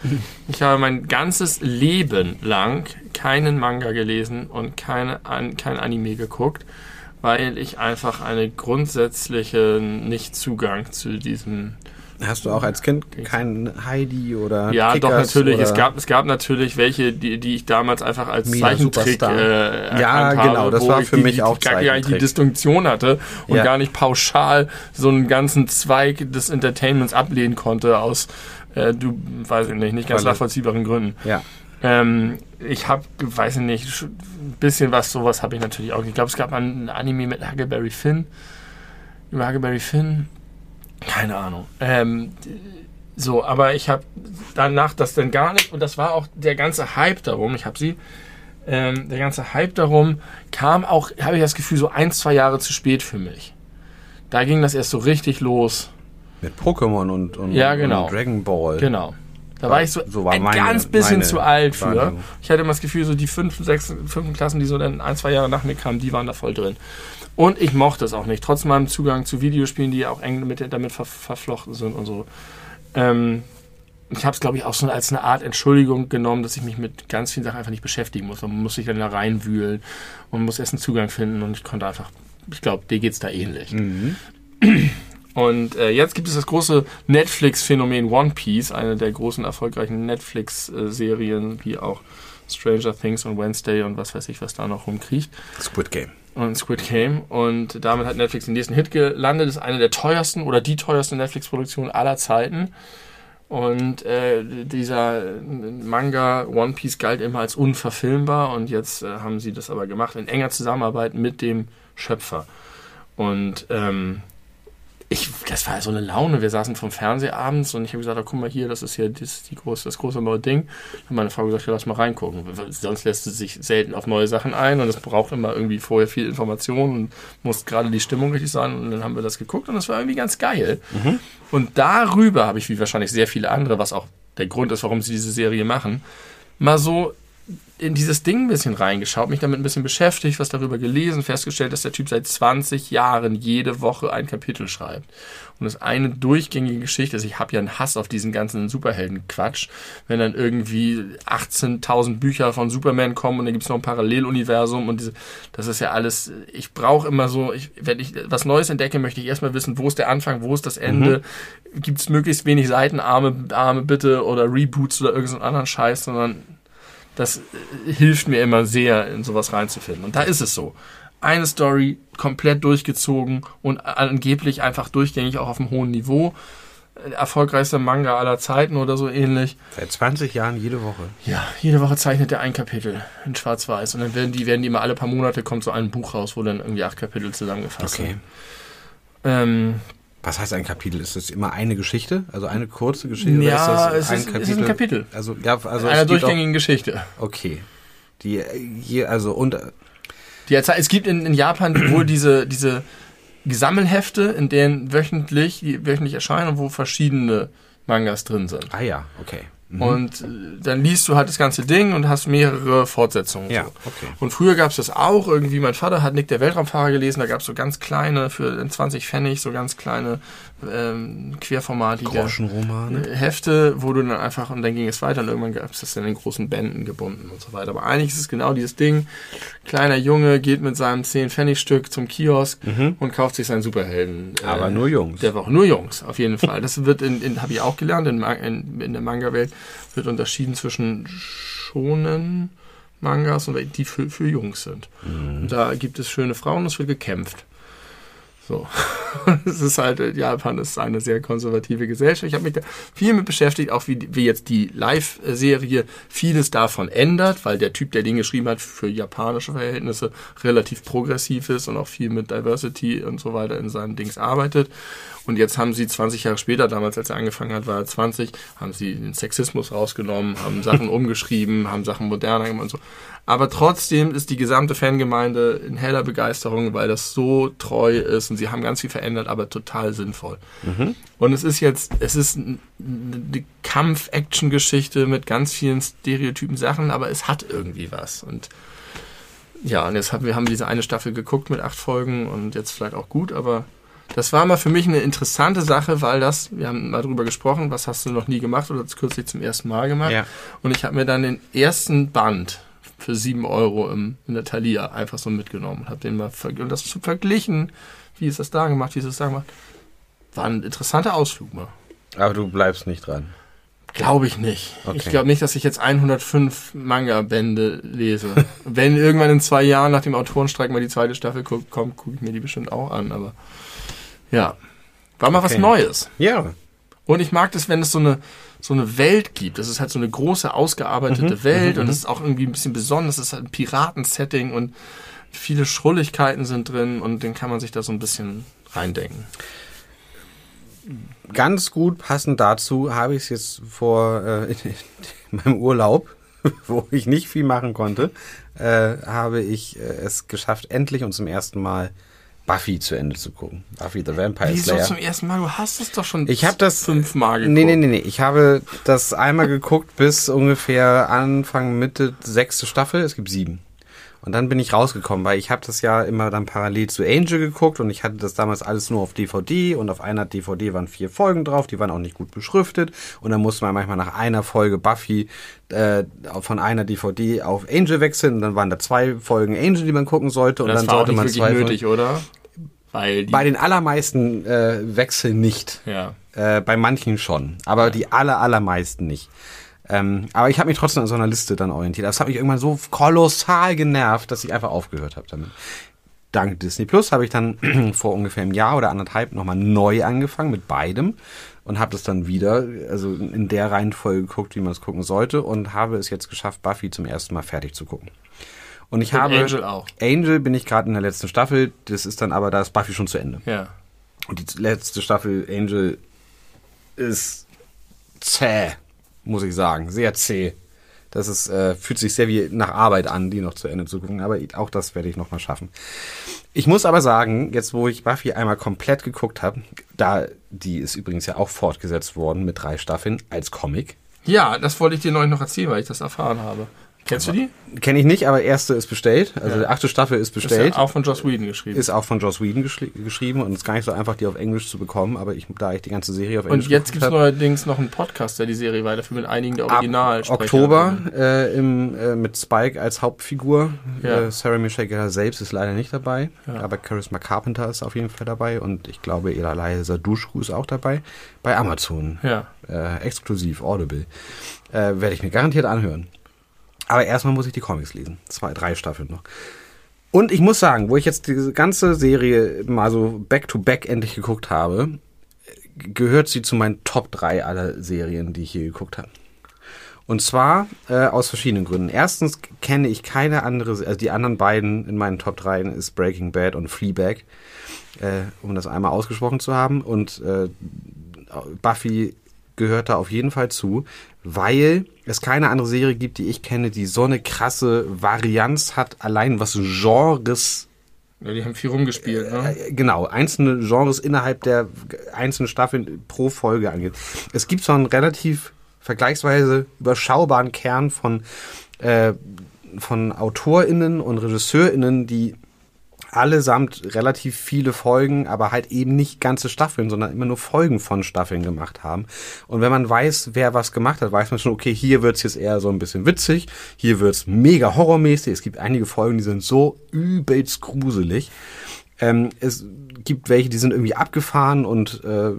B: Ich habe mein ganzes Leben lang keinen Manga gelesen und keine, an, kein Anime geguckt, weil ich einfach einen grundsätzlichen Nicht-Zugang zu diesem
A: Hast du auch als Kind keinen Heidi oder
B: Ja, doch,
A: Kickers
B: natürlich.
A: Oder
B: Es gab, es gab natürlich welche, die, die ich damals einfach als
A: Mila
B: Zeichentrick äh,
A: Ja,
B: habe.
A: genau, das
B: wo
A: war für
B: die,
A: mich
B: die,
A: auch
B: gar, gar nicht die
A: Zeichentrick.
B: Distinktion hatte und
A: Ja.
B: gar nicht pauschal so einen ganzen Zweig des Entertainments ablehnen konnte aus, äh, du, weiß ich nicht, nicht ganz nachvollziehbaren Gründen.
A: Ja.
B: Ähm, ich habe, weiß ich nicht, ein bisschen was, sowas habe ich natürlich auch. Ich glaube, es gab ein Anime mit Huckleberry Finn. Über Huckleberry Finn. Keine Ahnung. Ähm, So, aber ich habe danach das dann gar nicht und das war auch der ganze Hype darum. Ich habe sie, ähm, der ganze Hype darum kam auch, habe ich das Gefühl, so ein, zwei Jahre zu spät für mich. Da ging das erst so richtig los.
A: Mit Pokémon und, und,
B: Ja, genau.
A: und Dragon Ball.
B: Genau. Da war ich so,
A: So war
B: ein
A: meine-
B: ganz bisschen zu alt für.
A: Wahrnehmung.
B: Ich hatte immer das Gefühl, so die fünften, sechsten, fünften Klassen, die so dann ein, zwei Jahre nach mir kamen, die waren da voll drin. Und ich mochte es auch nicht, trotz meinem Zugang zu Videospielen, die ja auch eng mit, damit ver, verflochten sind und so. Ähm, ich habe es, glaube ich, auch so als eine Art Entschuldigung genommen, dass ich mich mit ganz vielen Sachen einfach nicht beschäftigen muss. Man muss sich dann da reinwühlen und man muss erst einen Zugang finden und ich konnte einfach, ich glaube, dir geht's da ähnlich. Und äh, jetzt gibt es das große Netflix-Phänomen One Piece, eine der großen erfolgreichen Netflix-Serien, wie auch Stranger Things und Wednesday und was weiß ich, was da noch rumkriecht.
A: Squid Game.
B: Und Squid Game. Und damit hat Netflix den nächsten Hit gelandet. Ist eine der teuersten oder die teuerste Netflix-Produktion aller Zeiten. Und äh, dieser Manga One Piece galt immer als unverfilmbar und jetzt äh, haben sie das aber gemacht in enger Zusammenarbeit mit dem Schöpfer. Und ähm, ich, das war so eine Laune. Wir saßen vom Fernseher abends und ich habe gesagt, oh, guck mal hier, das ist hier das, die große, das große neue Ding. Dann hat meine Frau gesagt, ja, lass mal reingucken. Sonst lässt sie sich selten auf neue Sachen ein und es braucht immer irgendwie vorher viel Information und muss gerade die Stimmung richtig sein. Und dann haben wir das geguckt und das war irgendwie ganz geil. Und darüber habe ich, wie wahrscheinlich sehr viele andere, was auch der Grund ist, warum sie diese Serie machen, mal so in dieses Ding ein bisschen reingeschaut, mich damit ein bisschen beschäftigt, was darüber gelesen, festgestellt, dass der Typ seit 20 Jahren jede Woche ein Kapitel schreibt. Und das eine durchgängige Geschichte ist, ich habe ja einen Hass auf diesen ganzen Superhelden-Quatsch, wenn dann irgendwie 18.000 Bücher von Superman kommen und dann gibt es noch ein Paralleluniversum und diese, das ist ja alles, ich brauche immer so, ich, wenn ich was Neues entdecke, möchte ich erstmal wissen, wo ist der Anfang, wo ist das Ende, gibt es möglichst wenig Seitenarme, Arme bitte oder Reboots oder irgendeinen anderen Scheiß, sondern das äh, hilft mir immer sehr, in sowas reinzufinden. Und da ist es so. Eine Story komplett durchgezogen und angeblich einfach durchgängig auch auf einem hohen Niveau. Äh, Erfolgreichster Manga aller Zeiten oder so ähnlich.
A: Seit 20 Jahren jede Woche.
B: Ja, jede Woche zeichnet er ein Kapitel in Schwarz-Weiß. Und dann werden die, werden die immer alle paar Monate kommt so ein Buch raus, wo dann irgendwie acht Kapitel zusammengefasst
A: Okay.
B: sind. Ähm,
A: Was heißt ein Kapitel? Ist das immer eine Geschichte? Also eine kurze Geschichte?
B: Ja,
A: ist das
B: es ist- es ist ein Kapitel.
A: Also, ja, also
B: einer durchgängigen Geschichte.
A: Okay. Die äh, hier, also und äh,
B: Die es gibt in, in Japan wohl diese, diese Sammelhefte, in denen wöchentlich, die wöchentlich erscheinen, wo verschiedene Mangas drin sind.
A: ah ja, okay. Mhm.
B: Und äh, dann liest du halt das ganze Ding und hast mehrere Fortsetzungen.
A: ja,
B: So.
A: okay.
B: Und früher gab es das auch, irgendwie, mein Vater hat Nick der Weltraumfahrer gelesen, da gab es so ganz kleine, für 20 Pfennig, so ganz kleine, ähm, querformatige äh, Hefte, wo du dann einfach, und dann ging es weiter und irgendwann gab es das dann in großen Bänden gebunden und so weiter. Aber eigentlich ist es genau dieses Ding, kleiner Junge geht mit seinem 10-Pfennig-Stück zum Kiosk und kauft sich seinen Superhelden. äh,
A: Aber nur Jungs.
B: Der Woche. Nur Jungs, auf jeden Fall. Das wird in, in habe ich auch gelernt, in, in, in der Manga-Welt wird unterschieden zwischen schonen Mangas und die für, für Jungs sind. Und da gibt es schöne Frauen, es wird gekämpft. So. Es ist halt, äh, Japan ist eine sehr konservative Gesellschaft. Ich habe mich da viel mit beschäftigt, auch wie, wie jetzt die Live-Serie vieles davon ändert, weil der Typ, der den geschrieben hat, für japanische Verhältnisse relativ progressiv ist und auch viel mit Diversity und so weiter in seinen Dings arbeitet. Und jetzt haben sie 20 Jahre später, damals als er angefangen hat, war er 20, haben sie den Sexismus rausgenommen, haben Sachen umgeschrieben, haben Sachen moderner gemacht und so. Aber trotzdem ist die gesamte Fangemeinde in heller Begeisterung, weil das so treu ist und sie haben ganz viel verändert, aber total sinnvoll. Und es ist jetzt, es ist eine Kampf-Action-Geschichte mit ganz vielen stereotypen Sachen, aber es hat irgendwie was. Und ja, und jetzt haben wir haben diese eine Staffel geguckt mit acht Folgen und jetzt vielleicht auch gut, aber das war mal für mich eine interessante Sache, weil das, wir haben mal drüber gesprochen, was hast du noch nie gemacht oder das kürzlich zum ersten Mal gemacht.
A: Ja.
B: Und ich habe mir dann den ersten Band für sieben Euro im, in der Thalia einfach so mitgenommen und habe den mal ver und das zu verglichen, wie ist das da gemacht, wie ist das da gemacht. War ein interessanter Ausflug mal.
A: Aber du bleibst nicht dran.
B: Glaube ich nicht.
A: Okay.
B: Ich glaube nicht, dass ich jetzt 105 Manga-Bände lese. Wenn irgendwann in zwei Jahren nach dem Autorenstreik mal die zweite Staffel kommt, gucke ich mir die bestimmt auch an. Aber ja, war mal was
A: Okay.
B: Neues.
A: Ja.
B: Und ich mag das, wenn es so eine, so eine Welt gibt. Das ist halt so eine große, ausgearbeitete Welt und es ist auch irgendwie ein bisschen besonders. Es ist halt ein Piratensetting und viele Schrulligkeiten sind drin und den kann man sich da so ein bisschen reindenken.
A: ganz gut passend dazu habe ich es jetzt vor äh, in, in meinem Urlaub, wo ich nicht viel machen konnte, äh, habe ich äh, es geschafft, endlich und zum ersten Mal Buffy zu Ende zu gucken. Buffy the Vampire
B: Wieso
A: Slayer.
B: zum ersten Mal? Du hast es doch schon
A: Ich habe das
B: fünfmal geguckt.
A: Nee, nee, nee, nee. Ich habe das einmal geguckt bis ungefähr Anfang, Mitte sechste Staffel. Es gibt sieben. Und dann bin ich rausgekommen, weil ich habe das ja immer dann parallel zu Angel geguckt und ich hatte das damals alles nur auf DVD und auf einer DVD waren vier Folgen drauf, die waren auch nicht gut beschriftet und dann musste man manchmal nach einer Folge Buffy äh, von einer DVD auf Angel wechseln und dann waren da zwei Folgen Angel, die man gucken sollte und
B: das
A: dann
B: war auch
A: sollte
B: nicht
A: man
B: wirklich
A: zwei
B: nötig, oder? Weil
A: Bei den allermeisten äh, Wechseln nicht.
B: ja.
A: Äh, bei manchen schon, aber die aller, allermeisten nicht. Ähm, aber ich habe mich trotzdem an so einer Liste dann orientiert. Das hat mich irgendwann so kolossal genervt, dass ich einfach aufgehört habe damit. Dank Disney Plus habe ich dann vor ungefähr einem Jahr oder anderthalb nochmal neu angefangen mit beidem und habe das dann wieder, also in der Reihenfolge geguckt, wie man es gucken sollte und habe es jetzt geschafft, Buffy zum ersten Mal fertig zu gucken. Und ich habe
B: Angel auch.
A: Angel bin ich gerade in der letzten Staffel. Das ist dann aber da ist Buffy schon zu Ende.
B: Ja.
A: Und die letzte Staffel Angel ist zäh, muss ich sagen. Sehr zäh. Das ist, äh, fühlt sich sehr wie nach Arbeit an, die noch zu Ende zu gucken. Aber auch das werde ich noch mal schaffen. Ich muss aber sagen, jetzt wo ich Buffy einmal komplett geguckt habe, da die ist übrigens ja auch fortgesetzt worden mit drei Staffeln als Comic.
B: Ja, das wollte ich dir neulich noch erzählen, weil ich das erfahren habe. Kennst du die?
A: Kenne ich nicht, aber erste ist bestellt. Also
B: Ja.
A: die achte Staffel ist
B: Ist
A: bestellt.
B: ja auch von Joss Whedon geschrieben.
A: Ist auch von Joss Whedon geschri geschrieben und ist gar nicht so einfach, die auf Englisch zu bekommen. Aber ich, da ich die ganze Serie auf
B: und
A: Englisch
B: jetzt gibt es neuerdings noch einen Podcast, der die Serie weiterführt mit einigen der
A: ab
B: Original.
A: Oktober äh, im, äh, mit Spike als Hauptfigur.
B: Ja.
A: Äh, Sarah Michelle Gellar selbst ist leider nicht dabei,
B: Ja.
A: aber Charisma Carpenter ist auf jeden Fall dabei und ich glaube Eliza Dushku ist auch dabei. Bei Amazon,
B: Ja.
A: äh, exklusiv, Audible. Äh, Werde ich mir garantiert anhören. Aber erstmal muss ich die Comics lesen. Zwei, drei Staffeln noch. Und ich muss sagen, wo ich jetzt diese ganze Serie mal so back-to-back endlich geguckt habe, gehört sie zu meinen Top 3 aller Serien, die ich hier geguckt habe. Und zwar äh, aus verschiedenen Gründen. Erstens kenne ich keine andere, also die anderen beiden in meinen Top 3 ist Breaking Bad und Fleabag, äh, um das einmal ausgesprochen zu haben. Und äh, Buffy gehört da auf jeden Fall zu, weil es keine andere Serie gibt, die ich kenne, die so eine krasse Varianz hat, allein was Genres
B: ja. Die haben viel rumgespielt, ne?
A: äh, genau, einzelne Genres innerhalb der einzelnen Staffeln pro Folge angeht. Es gibt so einen relativ vergleichsweise überschaubaren Kern von, äh, von AutorInnen und RegisseurInnen, die allesamt relativ viele Folgen, aber halt eben nicht ganze Staffeln, sondern immer nur Folgen von Staffeln gemacht haben. Und wenn man weiß, wer was gemacht hat, weiß man schon, okay, hier wird's jetzt eher so ein bisschen witzig, hier wird's mega horrormäßig. Es gibt einige Folgen, die sind so übelst gruselig. Ähm, es gibt welche, die sind irgendwie abgefahren und äh,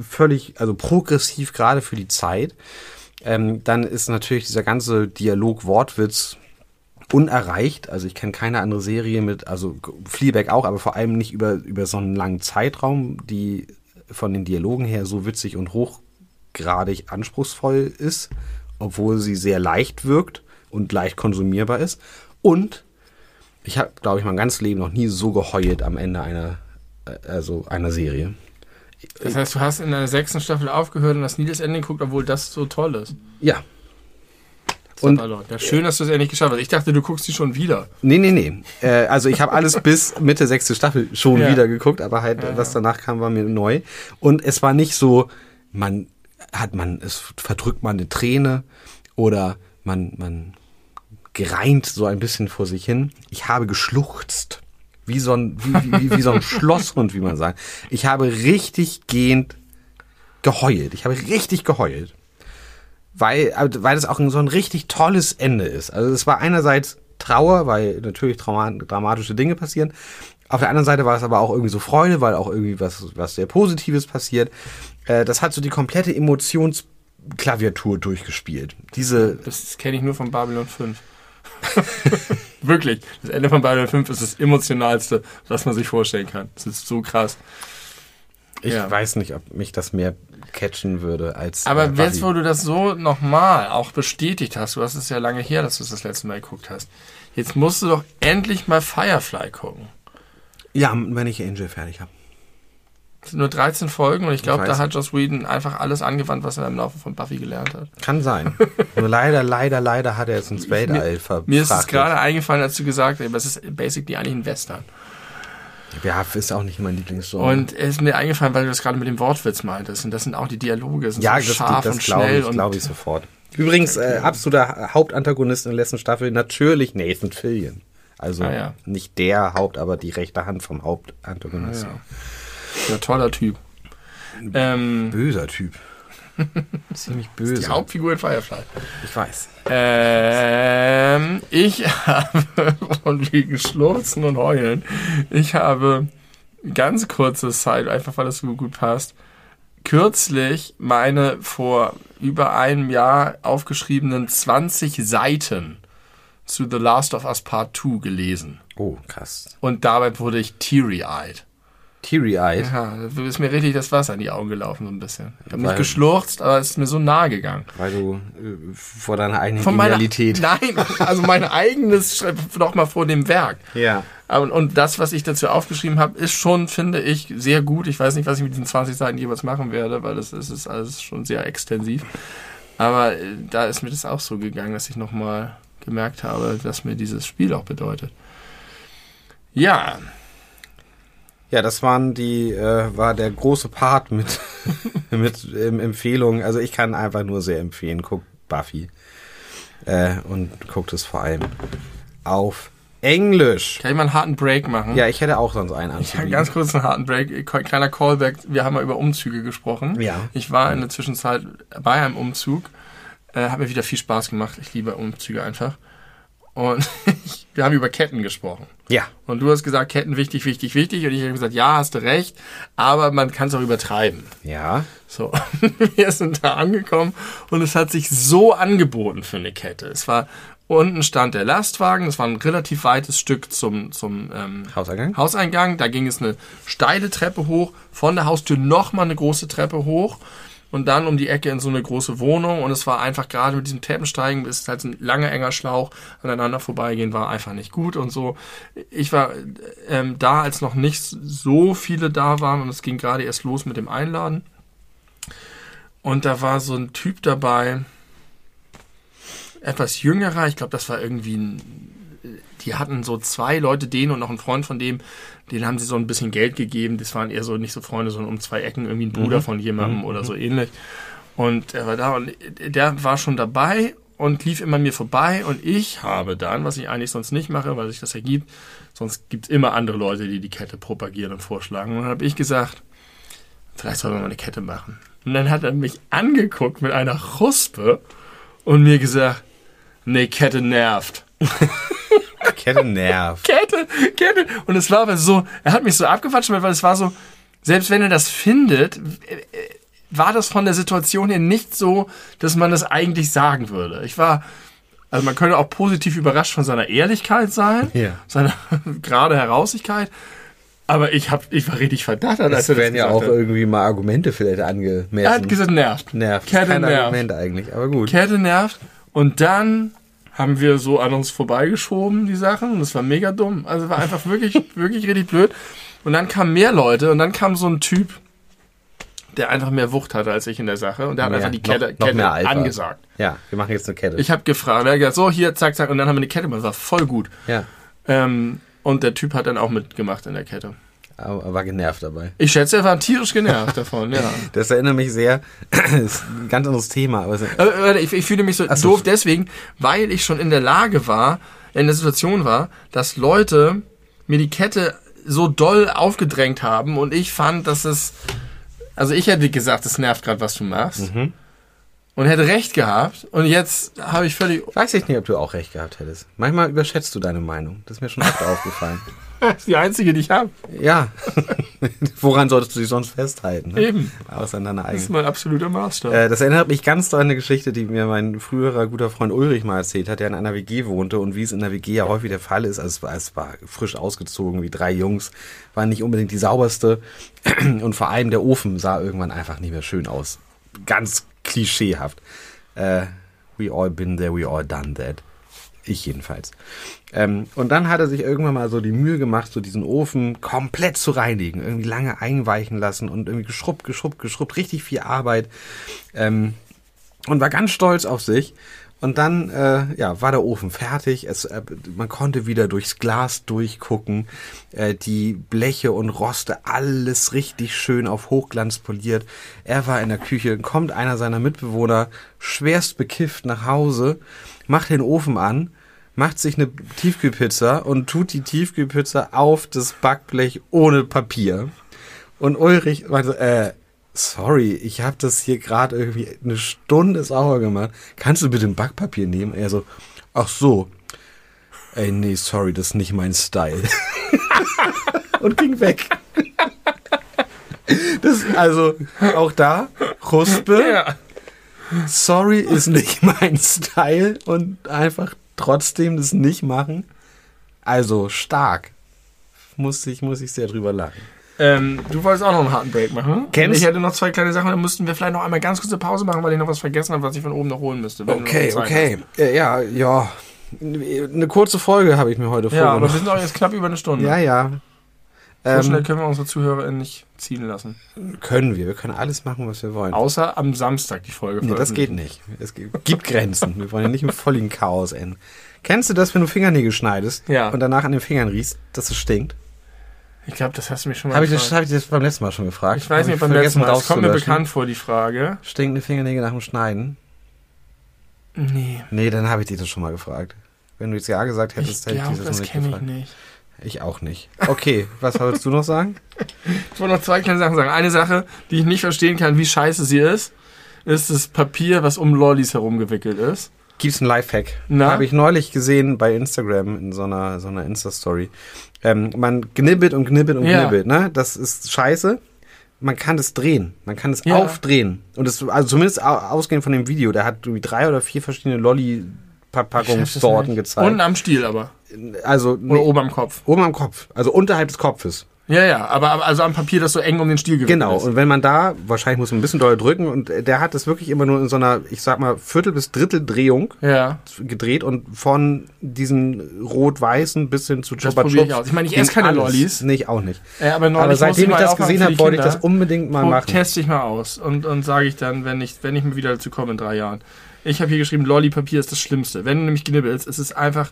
A: völlig, also progressiv gerade für die Zeit. Ähm, dann ist natürlich dieser ganze Dialog-Wortwitz unerreicht. Also ich kenne keine andere Serie mit, also Fleabag auch, aber vor allem nicht über, über so einen langen Zeitraum, die von den Dialogen her so witzig und hochgradig anspruchsvoll ist, obwohl sie sehr leicht wirkt und leicht konsumierbar ist. Und ich habe, glaube ich, mein ganzes Leben noch nie so geheult am Ende einer, äh, also einer Serie.
B: Das heißt, du hast in der sechsten Staffel aufgehört und hast nie das Ende geguckt, obwohl das so toll ist.
A: Ja.
B: Und ja, schön, dass du es endlich geschafft hast. Ich dachte, du guckst die schon wieder.
A: Nee, nee, nee. Äh, also ich habe alles bis Mitte sechste Staffel schon
B: Ja.
A: wieder geguckt, aber halt,
B: Ja,
A: was danach kam, war mir neu. Und es war nicht so, man hat man, es verdrückt man eine Träne oder man, man gereint so ein bisschen vor sich hin. Ich habe geschluchzt. Wie so ein, wie, wie, wie so ein Schlosshund, wie man sagt. Ich habe richtig gehend geheult. Ich habe richtig geheult weil, also, weil es auch so ein richtig tolles Ende ist. Also es war einerseits Trauer, weil natürlich dramatische Dinge passieren. Auf der anderen Seite war es aber auch irgendwie so Freude, weil auch irgendwie was, was sehr Positives passiert. Äh, das hat so die komplette Emotionsklaviatur durchgespielt. Diese,
B: Das kenne ich nur von Babylon 5. Wirklich. Das Ende von Babylon 5 ist das emotionalste, was man sich vorstellen kann. Das ist so krass.
A: Ich
B: Ja.
A: weiß nicht, ob mich das mehr catchen würde als.
B: Aber
A: äh,
B: jetzt, wo du das so nochmal auch bestätigt hast, du hast es ja lange her, dass du es das letzte Mal geguckt hast, jetzt musst du doch endlich mal Firefly gucken.
A: Ja, wenn ich Angel fertig habe.
B: Es sind nur 13 Folgen und ich glaube, da hat Joss Whedon einfach alles angewandt, was er im Laufe von Buffy gelernt hat.
A: Kann sein. Nur leider, leider, leider hat er jetzt ins Weltall verfrachtet.
B: Mir ist es gerade eingefallen, als du gesagt hast, es ist basically eigentlich ein Western.
A: Ja, ist auch nicht mein Lieblingsgenre.
B: Und es ist mir eingefallen, weil du das gerade mit dem Wortwitz meintest. Und das sind auch die Dialoge, sind
A: ja,
B: so
A: das,
B: scharf
A: das
B: und
A: glaube
B: schnell.
A: ich,
B: und
A: glaube ich sofort. Übrigens, äh, absoluter Hauptantagonist in der letzten Staffel natürlich Nathan Fillion. Also
B: Ah, ja.
A: nicht der Haupt, aber die rechte Hand vom Hauptantagonisten.
B: ja, toller Typ. Ähm,
A: Böser Typ. Ziemlich böse.
B: die Hauptfigur in Firefly.
A: ich weiß.
B: Ähm, ich habe, und wegen Schluchzen und Heulen, ich habe ganz kurze Zeit, einfach weil das so gut passt, kürzlich meine vor über einem Jahr aufgeschriebenen 20 Seiten zu The Last of Us Part 2 gelesen.
A: Oh, krass.
B: Und dabei wurde ich teary-eyed.
A: Teary-eyed.
B: Ja, da ist mir richtig das Wasser in die Augen gelaufen, so ein bisschen. Ich habe nicht geschlurzt, aber es ist mir so nahe gegangen.
A: Weil du äh, vor deiner eigenen
B: Von meiner,
A: Genialität.
B: nein, also mein eigenes, noch mal vor dem Werk.
A: Ja.
B: Aber- Und das, was ich dazu aufgeschrieben habe, ist schon, finde ich, sehr gut. Ich weiß nicht, was ich mit diesen 20 Seiten jeweils machen werde, weil das ist, ist alles schon sehr extensiv. Aber äh, da ist mir das auch so gegangen, dass ich nochmal gemerkt habe, was mir dieses Spiel auch bedeutet. Ja,
A: Ja, das waren die, äh, war der große Part mit, mit ähm, Empfehlungen. Also ich kann einfach nur sehr empfehlen. Guckt Buffy. Äh, und guckt es vor allem auf Englisch.
B: kann ich mal einen harten Break machen?
A: Ja, ich hätte auch sonst einen
B: Ich habe
A: anzubieten.
B: ganz kurz einen harten Break. Kleiner Callback. Wir haben mal über Umzüge gesprochen.
A: Ja.
B: Ich war in der Zwischenzeit bei einem Umzug. Äh, hat mir wieder viel Spaß gemacht. Ich liebe Umzüge einfach. Und wir haben über Ketten gesprochen.
A: Ja.
B: Und du hast gesagt, Ketten wichtig, wichtig, wichtig. Und ich habe gesagt, ja, hast du recht. Aber man kann es auch übertreiben.
A: Ja.
B: So, wir sind da angekommen und es hat sich so angeboten für eine Kette. Es war unten stand der Lastwagen, das war ein relativ weites Stück zum, zum ähm,
A: Hauseingang?
B: Hauseingang. Da ging es eine steile Treppe hoch, von der Haustür nochmal eine große Treppe hoch und dann um die Ecke in so eine große Wohnung. Und es war einfach gerade mit diesem Treppensteigen, ist halt ein langer, enger Schlauch, aneinander vorbeigehen, war einfach nicht gut und so. Ich war ähm, da, als noch nicht so viele da waren und es ging gerade erst los mit dem Einladen. Und da war so ein Typ dabei, etwas jüngerer, ich glaube, das war irgendwie ein, die hatten so zwei Leute, den und noch ein Freund von dem, den haben sie so ein bisschen Geld gegeben. Das waren eher so nicht so Freunde, sondern um zwei Ecken irgendwie ein Bruder von jemandem oder so ähnlich. Und er war da und der war schon dabei und lief immer mir vorbei und ich habe dann, was ich eigentlich sonst nicht mache, weil sich das ergibt, sonst gibt es immer andere Leute, die die Kette propagieren und vorschlagen. Und dann habe ich gesagt, vielleicht sollen wir mal eine Kette machen. Und dann hat er mich angeguckt mit einer Chuspe und mir gesagt, nee, Kette nervt.
A: Kette nervt.
B: Kette, Kette. Und es war aber so, er hat mich so abgewatscht, weil es war so, selbst wenn er das findet, äh, war das von der Situation her nicht so, dass man das eigentlich sagen würde. Ich war, also man könnte auch positiv überrascht von seiner Ehrlichkeit sein,
A: Ja.
B: seiner gerade Herausigkeit. Aber ich hab, ich war richtig verdattert, als er das
A: werden ja auch
B: hat.
A: irgendwie mal Argumente vielleicht angemessen.
B: Er hat gesagt, nervt.
A: nervt.
B: Kette
A: Kein
B: nervt.
A: Argument eigentlich, aber gut.
B: Kette nervt. Und dann haben wir so an uns vorbeigeschoben, die Sachen. Und das war mega dumm. Also war einfach wirklich, wirklich richtig blöd. Und dann kamen mehr Leute und dann kam so ein Typ, der einfach mehr Wucht hatte als ich in der Sache. Und der hat
A: Mehr,
B: einfach die
A: noch-
B: Kette,
A: noch
B: Kette
A: mehr Alpha.
B: angesagt.
A: Ja, wir machen jetzt eine Kette.
B: Ich habe gefragt, er hat gesagt, so hier, zack, zack. Und dann haben wir eine Kette gemacht. Das war voll gut.
A: ja,
B: Ähm, und der Typ hat dann auch mitgemacht in der Kette.
A: Aber war genervt dabei.
B: Ich schätze, er war tierisch genervt davon, ja.
A: Das erinnert mich sehr, ist ein ganz anderes Thema, aber
B: Aber, ich, ich fühle mich so
A: so.
B: doof deswegen, weil ich schon in der Lage war, in der Situation war, dass Leute mir die Kette so doll aufgedrängt haben und ich fand, dass es, also ich hätte gesagt, es nervt gerade, was du machst und hätte recht gehabt und jetzt habe ich völlig,
A: weiß ich nicht, ob du auch recht gehabt hättest. Manchmal überschätzt du deine Meinung. Das ist mir schon oft aufgefallen.
B: das ist die einzige, die ich habe.
A: Ja. Woran solltest du dich sonst festhalten? Ne?
B: Eben.
A: Außer an deiner
B: Das ist
A: eigenen.
B: mein absoluter Master.
A: Äh, das erinnert mich ganz an eine Geschichte, die mir mein früherer guter Freund Ulrich mal erzählt hat, der in einer WG wohnte und wie es in der WG ja häufig der Fall ist, also es war, es war frisch ausgezogen, wie drei Jungs, war nicht unbedingt die sauberste und vor allem der Ofen sah irgendwann einfach nicht mehr schön aus. Ganz klischeehaft. Äh, we all been there, we all done that. Ich jedenfalls. Ähm, und dann hat er sich irgendwann mal so die Mühe gemacht, so diesen Ofen komplett zu reinigen, irgendwie lange einweichen lassen und irgendwie geschrubbt, geschrubbt, geschrubbt, richtig viel Arbeit. Ähm, und war ganz stolz auf sich. Und dann äh, ja, war der Ofen fertig. Es, äh, man konnte wieder durchs Glas durchgucken. Äh, die Bleche und Roste, alles richtig schön auf Hochglanz poliert. Er war in der Küche, kommt einer seiner Mitbewohner schwerst bekifft nach Hause, macht den Ofen an, macht sich eine Tiefkühlpizza und tut die Tiefkühlpizza auf das Backblech ohne Papier. Und Ulrich meinte, äh, sorry, ich habe das hier gerade irgendwie eine Stunde sauer gemacht. Kannst du bitte ein Backpapier nehmen? Er so, ach so. Ey, nee, sorry, das ist nicht mein Style. Und ging weg. Das, also, auch da, Ruspe.
B: Ja.
A: Sorry ist nicht mein Style und einfach trotzdem das nicht machen. Also, stark. Muss ich, muss ich sehr drüber lachen.
B: Ähm, du wolltest auch noch einen harten Break machen.
A: Kennst-
B: ich hätte noch zwei kleine Sachen, dann müssten wir vielleicht noch einmal ganz kurze Pause machen, weil ich noch was vergessen habe, was ich von oben noch holen müsste.
A: Okay, okay. Äh, Ja, ja. Eine kurze Folge habe ich mir heute
B: hast. Ja, aber wir
A: vorgenommen.
B: sind auch jetzt knapp über eine Stunde.
A: Ja, ja.
B: So schnell
A: Ähm,
B: können wir unsere ZuhörerInnen nicht ziehen lassen.
A: können wir. Wir können alles machen, was wir wollen.
B: Außer am Samstag die Folge
A: Nee, das geht nicht. Es gibt gibt Grenzen. Wir wollen ja nicht im vollen Chaos enden. Kennst du das, wenn du Fingernägel schneidest
B: Ja.
A: und danach an den Fingern riechst, dass es stinkt?
B: Ich glaube, das hast du mich schon mal
A: Habe ich, das-
B: gefragt.
A: hab ich das beim letzten Mal schon gefragt?
B: Ich weiß
A: Hab
B: nicht, beim letzten Mal. Es kommt mir bekannt vor, die Frage.
A: Stinkende Fingernägel nach dem Schneiden?
B: Nee.
A: Nee, dann habe ich dich das schon mal gefragt. Wenn du jetzt ja gesagt
B: Ich
A: hättest, hätte ich
B: glaube,
A: dich
B: das
A: das noch nicht
B: kenne ich
A: gefragt.
B: nicht.
A: Ich auch nicht. Okay, was wolltest du noch sagen?
B: Ich wollte noch zwei kleine Sachen sagen. Eine Sache, die ich nicht verstehen kann, wie scheiße sie ist, ist das Papier, was um Lollis herumgewickelt ist.
A: Gibt's einen Lifehack? Habe ich neulich gesehen bei Instagram in so einer, so einer Insta-Story. Ähm, man knibbelt und knibbelt und
B: Ja.
A: knibbelt, ne? Das ist scheiße. Man kann das drehen. Man kann es
B: Ja.
A: aufdrehen. Und das, also zumindest au- ausgehend von dem Video, der hat irgendwie drei oder vier verschiedene Lolli-Packungssorten
B: Unten
A: gezeigt.
B: am Stiel aber.
A: Also
B: Oder
A: nee,
B: oben am Kopf.
A: oben am Kopf. Also unterhalb des Kopfes.
B: Ja, ja, aber, aber also am Papier, das so eng um den Stiel gewickelt
A: Genau,
B: ist.
A: und wenn man da, wahrscheinlich muss man ein bisschen doll drücken und der hat das wirklich immer nur in so einer, ich sag mal, Viertel- bis Drittel-Drehung
B: Ja,
A: gedreht und von diesen rot-weißen bis hin zu
B: Das
A: Chupa
B: probier ich
A: Chups
B: aus. Ich meine, ich esse keine
A: alles.
B: Lollis.
A: Nee, ich auch nicht.
B: äh, aber, neulich
A: Aber seitdem ich das gesehen habe, wollte ich das unbedingt mal machen.
B: Teste ich mal aus und, und sage ich dann, wenn ich, wenn ich mir wieder dazu komme in drei Jahren. Ich habe hier geschrieben, Lolli-Papier ist das Schlimmste. Wenn du nämlich knibbelst, es ist einfach,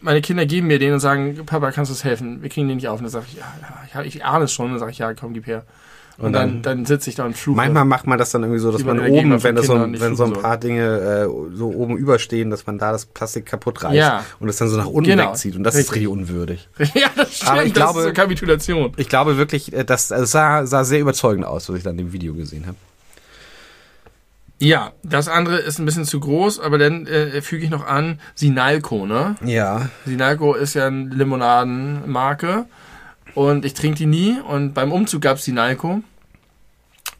B: meine Kinder geben mir den und sagen, Papa, kannst du uns helfen? Wir kriegen den nicht auf. Und dann sage ich, ja, ja, ich, ahne es schon. Und dann sage ich, ja, komm, gib her. Und,
A: Und
B: dann,
A: dann-
B: dann sitze ich da und fluche.
A: Manchmal macht man das dann irgendwie so, dass man oben, wenn, das so,
B: nicht
A: wenn so ein paar Dinge äh, so oben überstehen, dass man da das Plastik kaputt reißt
B: Ja.
A: und es dann so nach unten
B: Genau.
A: wegzieht. Und das ist
B: Richtig.
A: richtig unwürdig.
B: ja, das stimmt.
A: Aber ich
B: das
A: glaube-
B: ist so Kapitulation.
A: Ich glaube wirklich, äh, das äh, sah, sah sehr überzeugend aus, was ich dann im Video gesehen habe.
B: Ja, das andere ist ein bisschen zu groß, aber dann äh, füge ich noch an, Sinalco, ne?
A: Ja.
B: Sinalco ist ja eine Limonadenmarke und ich trinke die nie und beim Umzug gab's Sinalco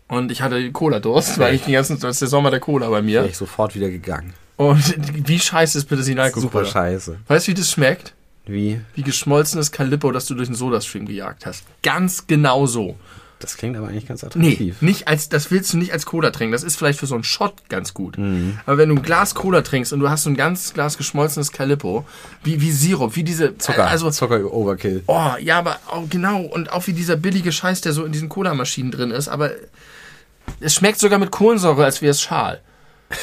B: und ich hatte Cola-Durst, weil ich den ganzen, das ist der Sommer der Cola bei mir.
A: Wäre ich sofort wieder gegangen.
B: Und wie scheiße ist bitte Sinalco
A: Super
B: Cola?
A: scheiße.
B: Weißt du, wie das schmeckt?
A: Wie?
B: Wie geschmolzenes Calippo, das du durch den Sodastream gejagt hast. Ganz genau so.
A: Das klingt aber eigentlich ganz
B: Nee,
A: attraktiv.
B: nicht als, das willst du nicht als Cola trinken. Das ist vielleicht für so einen Shot ganz gut.
A: Mhm.
B: Aber wenn du ein Glas Cola trinkst und du hast so ein ganz Glas geschmolzenes Calippo, wie, wie Sirup, wie diese,
A: Zucker,
B: also,
A: Zucker Overkill.
B: oh, ja, aber auch, genau, und auch wie dieser billige Scheiß, der so in diesen Cola-Maschinen drin ist, aber es schmeckt sogar mit Kohlensäure, als wäre es Schal.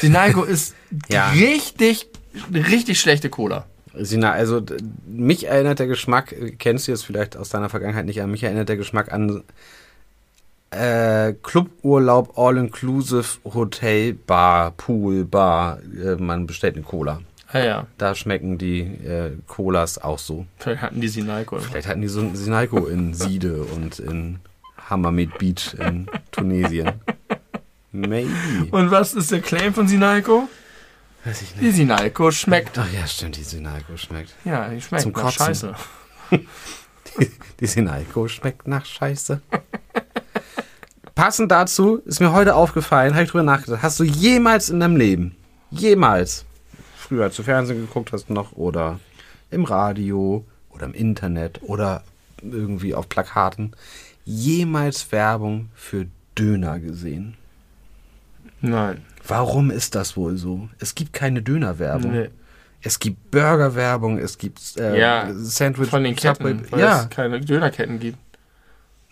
B: Sinalco ist
A: Ja.
B: richtig, richtig schlechte Cola.
A: Sina, also mich erinnert der Geschmack, kennst du jetzt vielleicht aus deiner Vergangenheit nicht, aber mich erinnert der Geschmack an äh, Cluburlaub, All-Inclusive, Hotel, Bar, Pool, Bar. Äh, man bestellt eine Cola.
B: Ja, ja,
A: Da schmecken die äh, Colas auch so.
B: vielleicht hatten die Sinalco.
A: Vielleicht hatten die so ein Sinalco in Siede und in Hammamet Beach in Tunesien. Maybe.
B: Und was ist der Claim von Sinalco?
A: Weiß ich
B: Die Sinalco schmeckt.
A: Ach ja, stimmt, die Sinalco schmeckt.
B: Ja, die schmeckt
A: Zum
B: nach
A: Kotzen.
B: Scheiße.
A: Die Sinalco schmeckt nach Scheiße. Passend dazu ist mir heute aufgefallen, habe ich drüber nachgedacht. Hast du jemals in deinem Leben, jemals, früher du Fernsehen geguckt hast noch oder im Radio oder im Internet oder irgendwie auf Plakaten, jemals Werbung für Döner gesehen?
B: Nein.
A: Warum ist das wohl so? Es gibt keine Dönerwerbung.
B: Nee.
A: Es gibt Burgerwerbung, es gibt äh,
B: Ja,
A: Sandwich.
B: Von den Ketten, weil
A: Ja,
B: es keine Dönerketten gibt.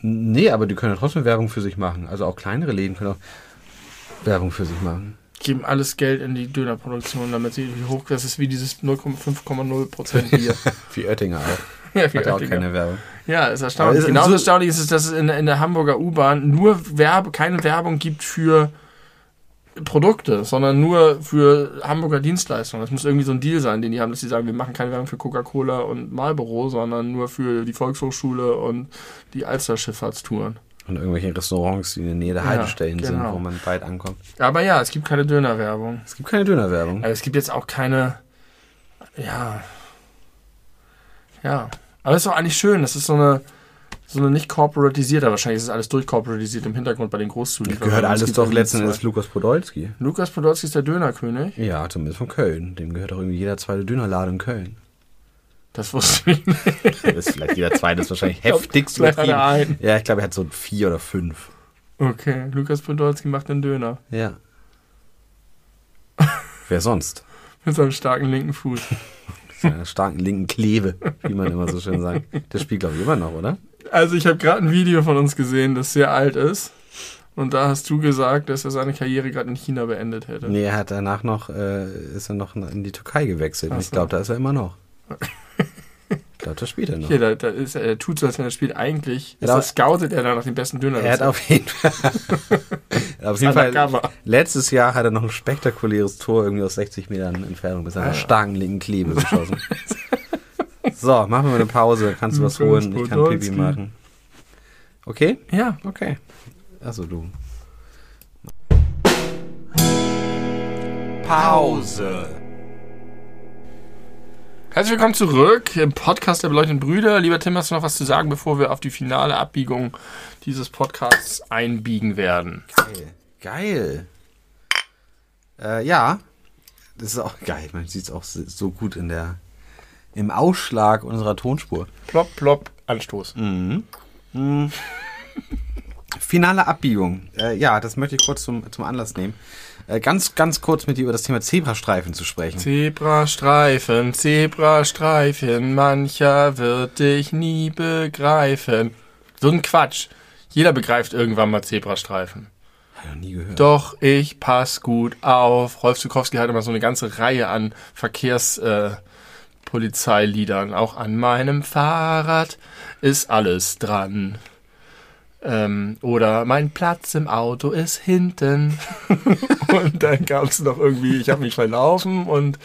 A: Nee, aber die können ja trotzdem Werbung für sich machen. Also auch kleinere Läden können auch Werbung für sich machen.
B: Geben alles Geld in die Dönerproduktion, damit sie hoch. Das ist wie dieses 0,5,0% Bier.
A: Wie Oettinger auch.
B: ja, wie
A: Hat ja auch keine Werbung.
B: Ja, ist erstaunlich.
A: Ist-
B: Genauso
A: so-
B: erstaunlich ist es, dass es in, in der Hamburger U-Bahn nur Werbe, keine Werbung gibt für Produkte, sondern nur für Hamburger Dienstleistungen. Das muss irgendwie so ein Deal sein, den die haben, dass sie sagen, wir machen keine Werbung für Coca-Cola und Marlboro, sondern nur für die Volkshochschule und die Alster-Schifffahrtstouren.
A: Und irgendwelche Restaurants, die in der Nähe der
B: Ja,
A: Haltestellen sind,
B: genau.
A: wo man bald ankommt.
B: Aber ja, es gibt keine Dönerwerbung.
A: Es gibt keine Dönerwerbung.
B: Also es gibt jetzt auch keine, ja, ja. Aber es ist doch eigentlich schön. Das ist so eine, so eine nicht corporatisierte, wahrscheinlich ist es alles durchcorporatisiert im Hintergrund bei den Großzulieferern.
A: Gehört
B: Es
A: alles doch letzten Endes. Lukas Podolski.
B: Lukas Podolski ist der Dönerkönig.
A: Ja, zumindest von Köln. Dem gehört doch irgendwie jeder zweite Dönerladen in Köln.
B: Das wusste ich nicht.
A: Das ist vielleicht jeder zweite, ist wahrscheinlich
B: glaub,
A: heftigst
B: er einen.
A: Ja, ich glaube, er hat so vier oder fünf.
B: Okay, Lukas Podolski macht den Döner.
A: Ja. Wer sonst?
B: Mit seinem starken linken Fuß.
A: Mit seiner starken linken Kleve, wie man immer so schön sagt. Der spielt, glaube ich, immer noch, oder?
B: Also ich habe gerade ein Video von uns gesehen, das sehr alt ist. Und da hast du gesagt, dass er seine Karriere gerade in China beendet hätte.
A: Nee, er hat danach noch, äh, ist er noch in die Türkei gewechselt. Und
B: Ach
A: ich
B: so.
A: glaube, da ist er immer noch. Ich glaube, da spielt er noch.
B: Hier, da, da ist er, er tut so, als wenn er spielt. Eigentlich ist er, scoutet er da nach dem besten Döner.
A: Er hat auf jeden Fall, auf jeden Fall letztes Jahr hat er noch ein spektakuläres Tor irgendwie aus 60 Metern Entfernung mit seiner
B: Ah, ja.
A: starken linken Klebe geschossen. so, machen wir mal eine Pause. Kannst du was holen? Ich kann. Pipi machen. Okay?
B: Ja,
A: Okay. Achso, du. Pause.
B: Herzlich willkommen zurück im Podcast der beleuchteten Brüder. Lieber Tim, hast du noch was zu sagen, bevor wir auf die finale Abbiegung dieses Podcasts einbiegen werden?
A: Geil. Geil. Äh, ja. Das ist auch geil. Man sieht es auch so gut in der, im Ausschlag unserer Tonspur.
B: Plopp, plopp, Anstoß.
A: Finale Abbiegung. Äh, ja, das möchte ich kurz zum, zum Anlass nehmen. Äh, ganz, ganz kurz mit dir über das Thema Zebrastreifen zu sprechen.
B: Zebrastreifen, Zebrastreifen, mancher wird dich nie begreifen. So ein Quatsch. Jeder begreift irgendwann mal Zebrastreifen.
A: Hab ich noch nie gehört.
B: Doch, ich pass gut auf. Rolf Zukowski hat immer so eine ganze Reihe an Verkehrspolizeiliedern. Äh, Polizeiliedern. Auch an meinem Fahrrad ist alles dran. Ähm, oder mein Platz im Auto ist hinten. und dann gab es noch irgendwie, ich habe mich verlaufen und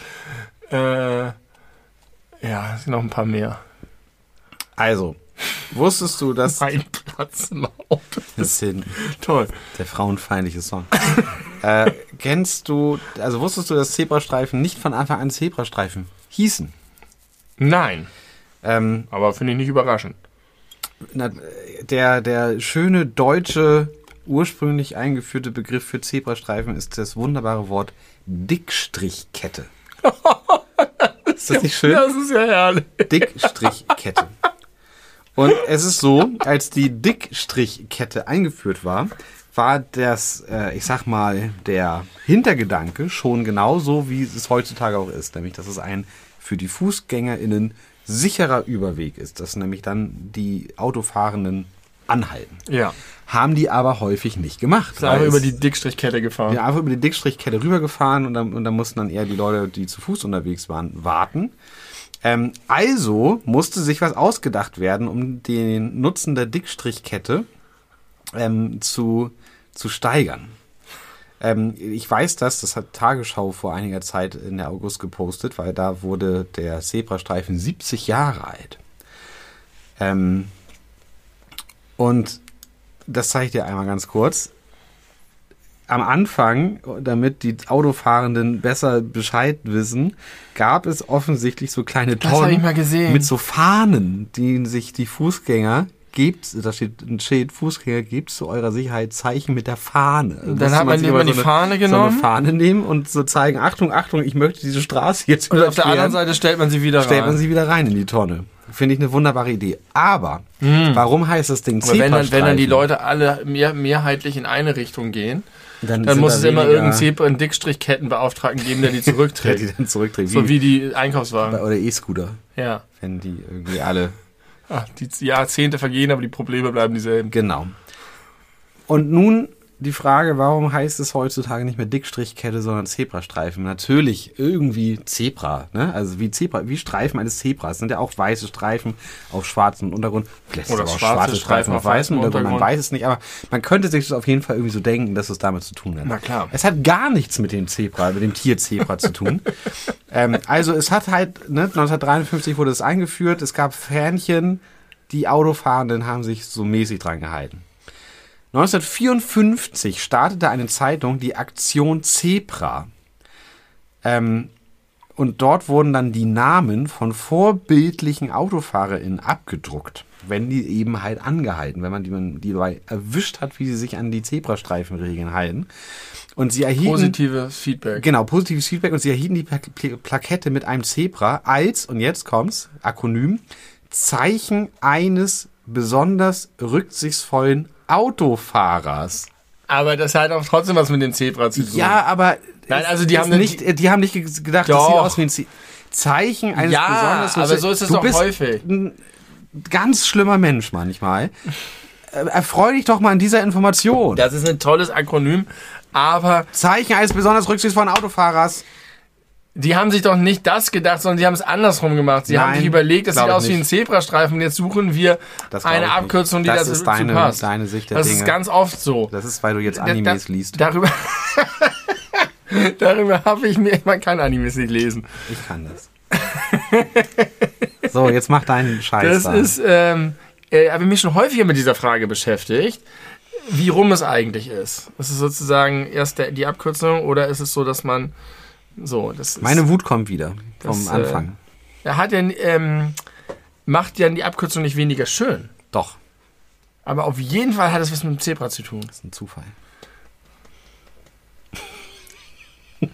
B: äh, ja, es sind noch ein paar mehr.
A: Also, wusstest du, dass
B: Mein Platz im Auto.
A: das sind
B: Toll.
A: der frauenfeindliche Song. äh, kennst du, also wusstest du, dass Zebrastreifen nicht von Anfang an Zebrastreifen hießen?
B: Nein,
A: Ähm,
B: aber finde ich nicht überraschend.
A: na, der, der schöne deutsche, ursprünglich eingeführte Begriff für Zebrastreifen ist das wunderbare Wort Dickstrichkette. ist das nicht schön?
B: Das ist ja herrlich.
A: Dickstrichkette. Und es ist so, als die Dickstrichkette eingeführt war, war das, äh, ich sag mal, der Hintergedanke schon genauso, wie es heutzutage auch ist. Nämlich, dass es ein für die FußgängerInnen sicherer Überweg ist, dass nämlich dann die Autofahrenden anhalten.
B: Ja.
A: Haben die aber häufig nicht gemacht.
B: Ist einfach über die Dickstrichkette gefahren.
A: ja, einfach über die Dickstrichkette rübergefahren und dann, und dann mussten dann eher die Leute, die zu Fuß unterwegs waren, warten. Ähm, also musste sich was ausgedacht werden, um den Nutzen der Dickstrichkette ähm, zu, zu steigern. Ähm, ich weiß das, das hat Tagesschau vor einiger Zeit in der August gepostet, weil da wurde der Zebrastreifen 70 Jahre alt. Ähm, und das zeige ich dir einmal ganz kurz am Anfang, damit die Autofahrenden besser Bescheid wissen, gab es offensichtlich so kleine Tonnen mit so Fahnen, die sich die Fußgänger gebt, da steht ein Schild, Fußgänger, gebt zu eurer Sicherheit Zeichen mit der Fahne.
B: Dann
A: musste
B: hat man
A: immer
B: man die
A: eine-
B: Fahne
A: So
B: genommen.
A: eine Fahne nehmen und so zeigen, Achtung, Achtung, ich möchte diese Straße jetzt
B: Und auf der anderen Seite stellt man sie wieder
A: stellt
B: rein.
A: man sie wieder rein in die Tonne. Finde ich eine wunderbare Idee. Aber warum heißt das Ding
B: Aber wenn dann, wenn dann die
A: Zebrastreifen?
B: Leute alle mehr, mehrheitlich in eine Richtung gehen,
A: Dann
B: dann muss
A: da
B: es immer irgendeinen Zebra- einen Dickstrichkettenbeauftragten geben, der die
A: der die
B: zurückträgt.
A: dann zurückdreht.
B: so wie die Einkaufswagen.
A: oder E-Scooter,
B: Ja.
A: wenn die irgendwie alle
B: Ach, die Jahrzehnte vergehen, aber die Probleme bleiben dieselben.
A: Genau. Und nun die Frage, warum heißt es heutzutage nicht mehr Dickstrichkette, sondern Zebrastreifen? Natürlich irgendwie Zebra, ne? Also wie Zebra, wie Streifen eines Zebras. Sind ja auch weiße Streifen auf schwarzem Untergrund. Vielleicht
B: Oder schwarze
A: schwarze Streifen auf weißem
B: weißem
A: Untergrund. Man
B: Untergrund.
A: weiß es nicht, aber man könnte sich das auf jeden Fall irgendwie so denken, dass es damit zu tun hat.
B: Na klar.
A: Es hat gar nichts mit dem Zebra, mit dem Tier Zebra zu tun. ähm, also es hat halt, ne, 1953 wurde es eingeführt, es gab Fähnchen, die Autofahrenden haben sich so mäßig dran gehalten. 1954 startete eine Zeitung die Aktion Zebra. Ähm, und dort wurden dann die Namen von vorbildlichen AutofahrerInnen abgedruckt, wenn die eben halt angehalten, wenn man die, man die dabei erwischt hat, wie sie sich an die Zebrastreifenregeln halten. Und sie erhielten
B: Positives Feedback.
A: Genau, positives Feedback und sie erhielten die Pla Pla Plakette mit einem Zebra als, und jetzt kommt's, Akronym, Zeichen eines besonders rücksichtsvollen Autofahrers.
B: Aber das hat auch trotzdem was mit dem Zebra zu tun.
A: Ja, aber
B: Nein, also die haben
A: nicht, die haben nicht ge- gedacht, das
B: Doch.
A: sieht aus wie ein Ze Zeichen eines
B: Ja,
A: besonders
B: aber so ist es doch
A: bist
B: häufig.
A: Ein ganz schlimmer Mensch manchmal. Äh, Erfreu dich doch mal an dieser Information.
B: Das ist ein tolles Akronym, aber
A: Zeichen eines besonders rücksichtsvollen Autofahrers.
B: Die haben sich doch nicht das gedacht, sondern die haben es andersrum gemacht. Sie haben
A: Nein,
B: sich überlegt, das sieht
A: ich
B: aus wie ein
A: nicht.
B: Zebrastreifen und jetzt suchen wir eine
A: ich nicht.
B: Abkürzung, die
A: Das
B: dazu
A: ist deine-
B: passt.
A: deine Sicht der
B: das
A: Dinge.
B: ist ganz oft so.
A: Das ist, weil du jetzt
B: Da-
A: Animes
B: da,
A: liest.
B: Darüber, darüber habe ich mir, man kann Animes nicht lesen.
A: Ich kann das. so, jetzt mach deinen Scheiß
B: Das
A: da.
B: ist, ähm, äh, habe ich mich schon häufiger mit dieser Frage beschäftigt, wie rum es eigentlich ist. Ist es sozusagen erst der, die Abkürzung oder ist es so, dass man so, das ist,
A: Meine Wut kommt wieder vom
B: Das, äh,
A: Anfang.
B: er hat ja, ähm, macht ja die Abkürzung nicht weniger schön.
A: Doch,
B: Aber auf jeden Fall hat es was mit dem Zebra zu tun.
A: das ist ein Zufall.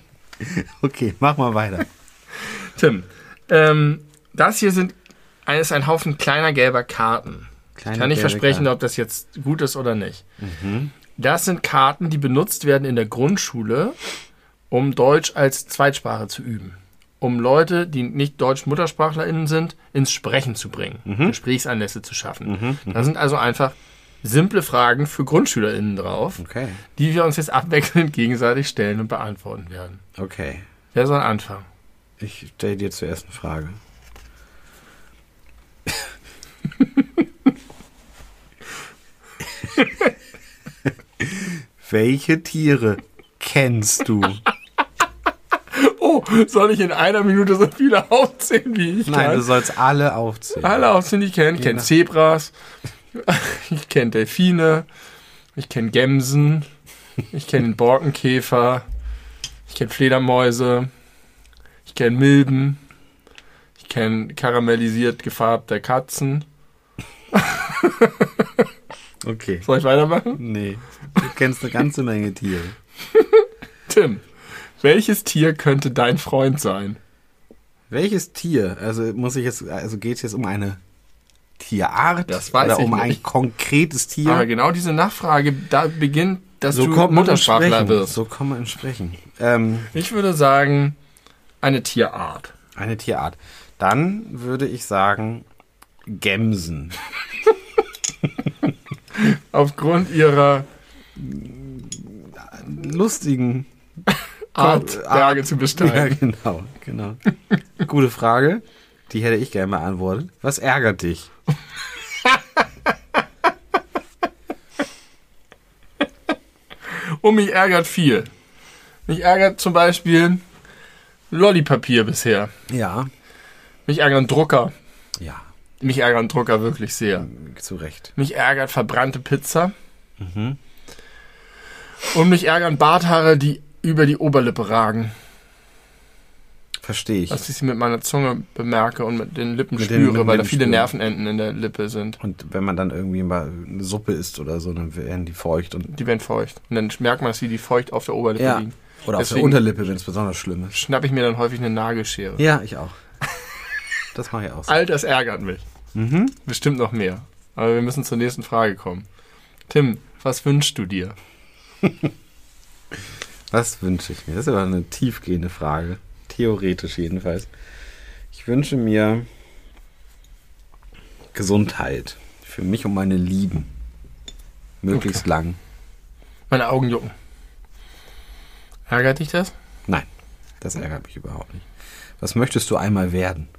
A: okay, mach mal weiter.
B: Tim, ähm, das hier sind ist ein Haufen kleiner gelber Karten.
A: Kleine
B: Ich kann nicht versprechen,
A: Karte.
B: ob das jetzt gut ist oder nicht. Das sind Karten, die benutzt werden in der Grundschule, um Deutsch als Zweitsprache zu üben. Um Leute, die nicht Deutsch-MuttersprachlerInnen sind, ins Sprechen zu bringen, Gesprächsanlässe zu schaffen. Da sind also einfach simple Fragen für GrundschülerInnen drauf,
A: Okay,
B: die wir uns jetzt abwechselnd gegenseitig stellen und beantworten werden.
A: okay.
B: Wer soll anfangen?
A: Ich stelle dir zuerst eine Frage. Welche Tiere kennst du?
B: Oh, soll ich in einer Minute so viele aufzählen, wie ich
A: Nein,
B: kann?
A: du sollst alle aufzählen.
B: Alle aufzählen, die ich kenne. Ich kenne. Zebras, ich kenne Delfine, ich kenne Gämsen, ich kenne den Borkenkäfer, ich kenne Fledermäuse, ich kenne Milben, ich kenne karamellisiert gefarbte Katzen.
A: Okay.
B: Soll ich weitermachen?
A: Nee, du kennst eine ganze Menge Tiere.
B: Tim, welches Tier könnte dein Freund sein?
A: Welches Tier? Also muss ich jetzt, also geht es jetzt um eine Tierart
B: Das weiß
A: oder
B: ich
A: um ein
B: nicht.
A: konkretes Tier?
B: Aber genau diese Nachfrage, da beginnt, dass
A: so
B: du Muttersprachler wirst.
A: So kommt man Sprechen. Ähm,
B: Ich würde sagen, eine Tierart.
A: eine Tierart. Dann würde ich sagen Gämsen.
B: Aufgrund ihrer
A: Lustigen
B: Art,
A: Art-
B: Berge zu
A: Ja,
B: besteigen.
A: genau, genau. Gute Frage. Die hätte ich gerne beantwortet. Was ärgert dich?
B: Und mich ärgert viel. Mich ärgert zum Beispiel Lollipapier bisher.
A: Ja.
B: Mich ärgern Drucker.
A: Ja,
B: Mich ärgern Drucker wirklich sehr.
A: zu Recht.
B: Mich ärgert verbrannte Pizza. Und mich ärgern Barthaare, die über die Oberlippe ragen.
A: Verstehe ich.
B: Dass ich sie mit meiner Zunge bemerke und mit den Lippen
A: Mit den-
B: spüre,
A: mit
B: weil da
A: den
B: viele
A: spüren.
B: Nervenenden in der Lippe sind.
A: Und wenn man dann irgendwie mal eine Suppe isst oder so, dann werden die feucht. Und,
B: Die werden feucht. Und dann merkt man, dass sie die feucht auf der Oberlippe
A: ja.
B: liegen.
A: Oder auf der
B: Deswegen-
A: Unterlippe, wenn es besonders schlimm ist.
B: Schnapp ich mir dann häufig eine Nagelschere.
A: Ja, ich auch. das mache ich auch so.
B: All das ärgert mich.
A: Mhm.
B: Bestimmt noch mehr. Aber wir müssen zur nächsten Frage kommen. Tim, was wünschst du dir?
A: Was wünsche ich mir? Das ist aber eine tiefgehende Frage. Theoretisch jedenfalls. Ich wünsche mir Gesundheit. Für mich und meine Lieben. Möglichst
B: Okay.
A: lang.
B: Meine Augen jucken. Ärgert dich das?
A: Nein, das ärgert mich überhaupt nicht. Was möchtest du einmal werden?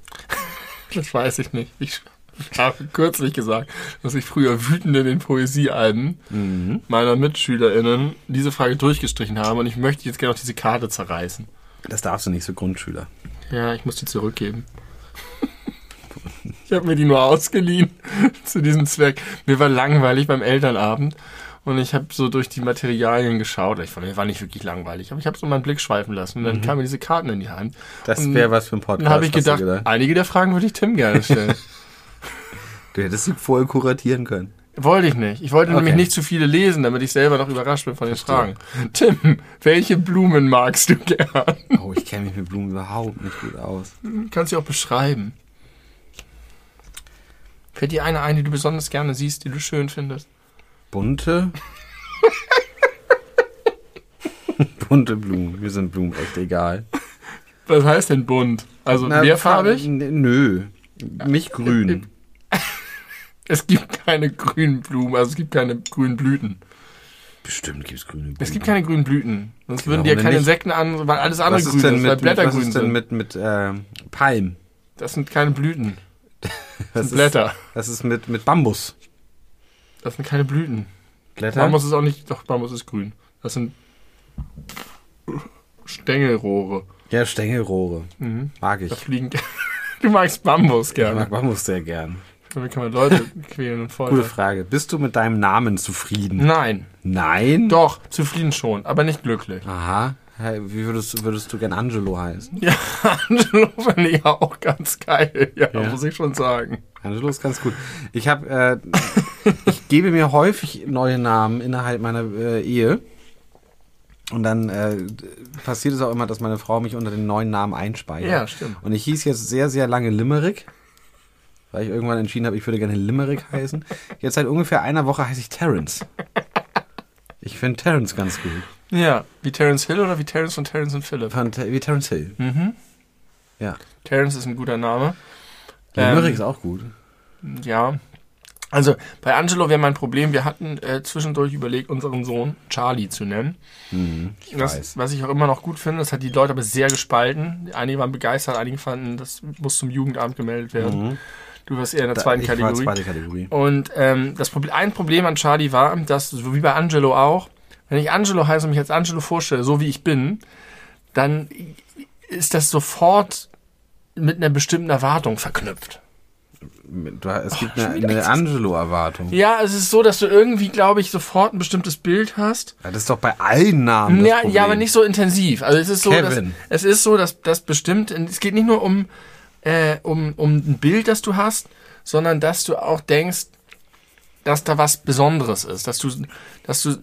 B: Das weiß ich nicht. Ich habe kürzlich gesagt, dass ich früher wütend in den Poesiealben
A: Mhm.
B: meiner MitschülerInnen diese Frage durchgestrichen habe und ich möchte jetzt gerne noch diese Karte zerreißen.
A: Das darfst du nicht, so Grundschüler.
B: Ja, ich muss die zurückgeben. Ich habe mir die nur ausgeliehen zu diesem Zweck. Mir war langweilig beim Elternabend und ich habe so durch die Materialien geschaut. Ich fand, mir war nicht wirklich langweilig, aber ich habe so meinen Blick schweifen lassen und dann kamen mir diese Karten in die Hand.
A: Das wäre was für ein Podcast.
B: Dann habe ich
A: du
B: gedacht, einige der Fragen würde ich Tim gerne stellen.
A: Du hättest sie vorher kuratieren können.
B: wollte ich nicht. Ich wollte
A: Okay.
B: nämlich nicht zu viele lesen, damit ich selber noch überrascht bin von den Fragen. Tim, welche Blumen magst du gern?
A: Oh, ich kenne mich mit Blumen überhaupt nicht gut aus.
B: Kannst du auch beschreiben. Fällt dir eine ein, die du besonders gerne siehst, die du schön findest?
A: Bunte? Bunte Blumen. Mir sind Blumen echt egal.
B: Was heißt denn bunt? Also
A: Na,
B: mehrfarbig?
A: Nö. Nicht grün.
B: Es gibt keine grünen Blumen, also es gibt keine grünen Blüten.
A: Bestimmt gibt es grüne Blumen.
B: Es gibt keine grünen Blüten. Sonst würden
A: Warum
B: dir
A: denn
B: keine? Insekten an, weil alles andere
A: was
B: grün
A: ist
B: ist, weil
A: mit,
B: Blätter
A: was
B: grün
A: ist denn mit, mit äh, Palm?
B: Das sind keine Blüten.
A: Was
B: Das
A: ist,
B: sind Blätter.
A: Was ist mit, mit Bambus?
B: Das sind keine Blüten.
A: Blätter?
B: Bambus ist auch nicht, doch, Bambus ist grün. Das sind Stängelrohre.
A: Ja, Stängelrohre.
B: Mhm.
A: Mag ich.
B: Da fliegen. Du magst Bambus
A: Ich
B: gerne.
A: mag Bambus sehr gern.
B: Damit kann man Leute quälen und
A: Gute
B: foltern.
A: Frage. Bist du mit deinem Namen zufrieden?
B: Nein.
A: Nein?
B: Doch, zufrieden schon, aber nicht glücklich.
A: Aha. Hey, Wie würdest, würdest du gern Angelo heißen?
B: Ja, Angelo finde ich auch ganz geil. Ja,
A: Ja.
B: muss ich schon sagen.
A: Angelo ist ganz gut. Ich habe, äh, ich gebe mir häufig neue Namen innerhalb meiner äh, Ehe. Und dann äh, passiert es auch immer, dass meine Frau mich unter den neuen Namen einspeichert.
B: Ja, stimmt.
A: Und ich hieß jetzt sehr, sehr lange Limerick, weil ich irgendwann entschieden habe, ich würde gerne Limerick heißen. Jetzt seit ungefähr einer Woche heiße ich Terrence. Ich finde Terrence ganz gut.
B: Ja, wie Terence Hill oder wie Terence von Terence und Phillip?
A: Von, wie Terrence Hill.
B: Mhm.
A: Ja.
B: Terence ist ein guter Name.
A: Limerick
B: Ähm,
A: ist auch gut.
B: Ja. Also bei Angelo wäre mein Problem, wir hatten äh, zwischendurch überlegt, unseren Sohn Charlie zu nennen.
A: Mhm, ich
B: Das,
A: weiß.
B: was ich auch immer noch gut finde, das hat die Leute aber sehr gespalten. Einige waren begeistert, einige fanden, das muss zum Jugendamt gemeldet werden.
A: Mhm.
B: Du warst eher in der
A: Da-
B: zweiten
A: ich war
B: Kategorie.
A: zweite Kategorie.
B: Und ähm, das Problem, ein Problem an Charlie war, dass, so wie bei Angelo auch, wenn ich Angelo heiße und mich als Angelo vorstelle, so wie ich bin, dann ist das sofort mit einer bestimmten Erwartung verknüpft.
A: Es gibt
B: schon
A: eine, eine Angelo-Erwartung.
B: Ja, es ist so, dass du irgendwie, glaube ich, sofort ein bestimmtes Bild hast.
A: Ja, das ist doch bei allen Namen.
B: Ja, ja, aber nicht so intensiv. Also es ist so, dass,
A: Kevin.
B: es ist so, dass das bestimmt, es geht nicht nur um, äh, um, um ein Bild, das du hast, sondern dass du auch denkst, dass da was Besonderes ist, dass du, dass du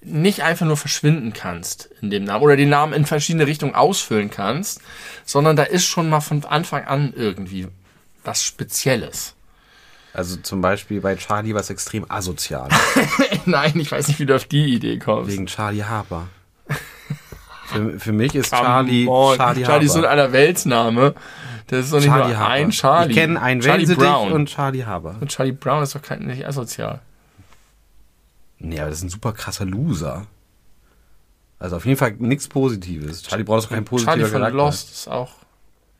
B: nicht einfach nur verschwinden kannst in dem Namen oder den Namen in verschiedene Richtungen ausfüllen kannst, sondern da ist schon mal von Anfang an irgendwie was Spezielles.
A: Also zum Beispiel bei Charlie war es extrem asozial.
B: Nein, ich weiß nicht, wie du auf die Idee kommst.
A: wegen Charlie Harper. Für, für mich ist Charlie,
B: Come on.
A: Charlie,
B: Charlie ist so ein
A: Harper.
B: Allerweltsname. Das ist doch nicht
A: Charlie
B: nur
A: Harper.
B: ein Charlie.
A: Ich kenne einen
B: Charlie Brown.
A: und Charlie Harper.
B: Und Charlie Brown ist doch kein, nicht asozial.
A: Nee, aber das ist ein super krasser Loser. Also auf jeden Fall nichts Positives. Charlie Brown ist doch kein positiver
B: Charlie von
A: Charakter.
B: Lost ist auch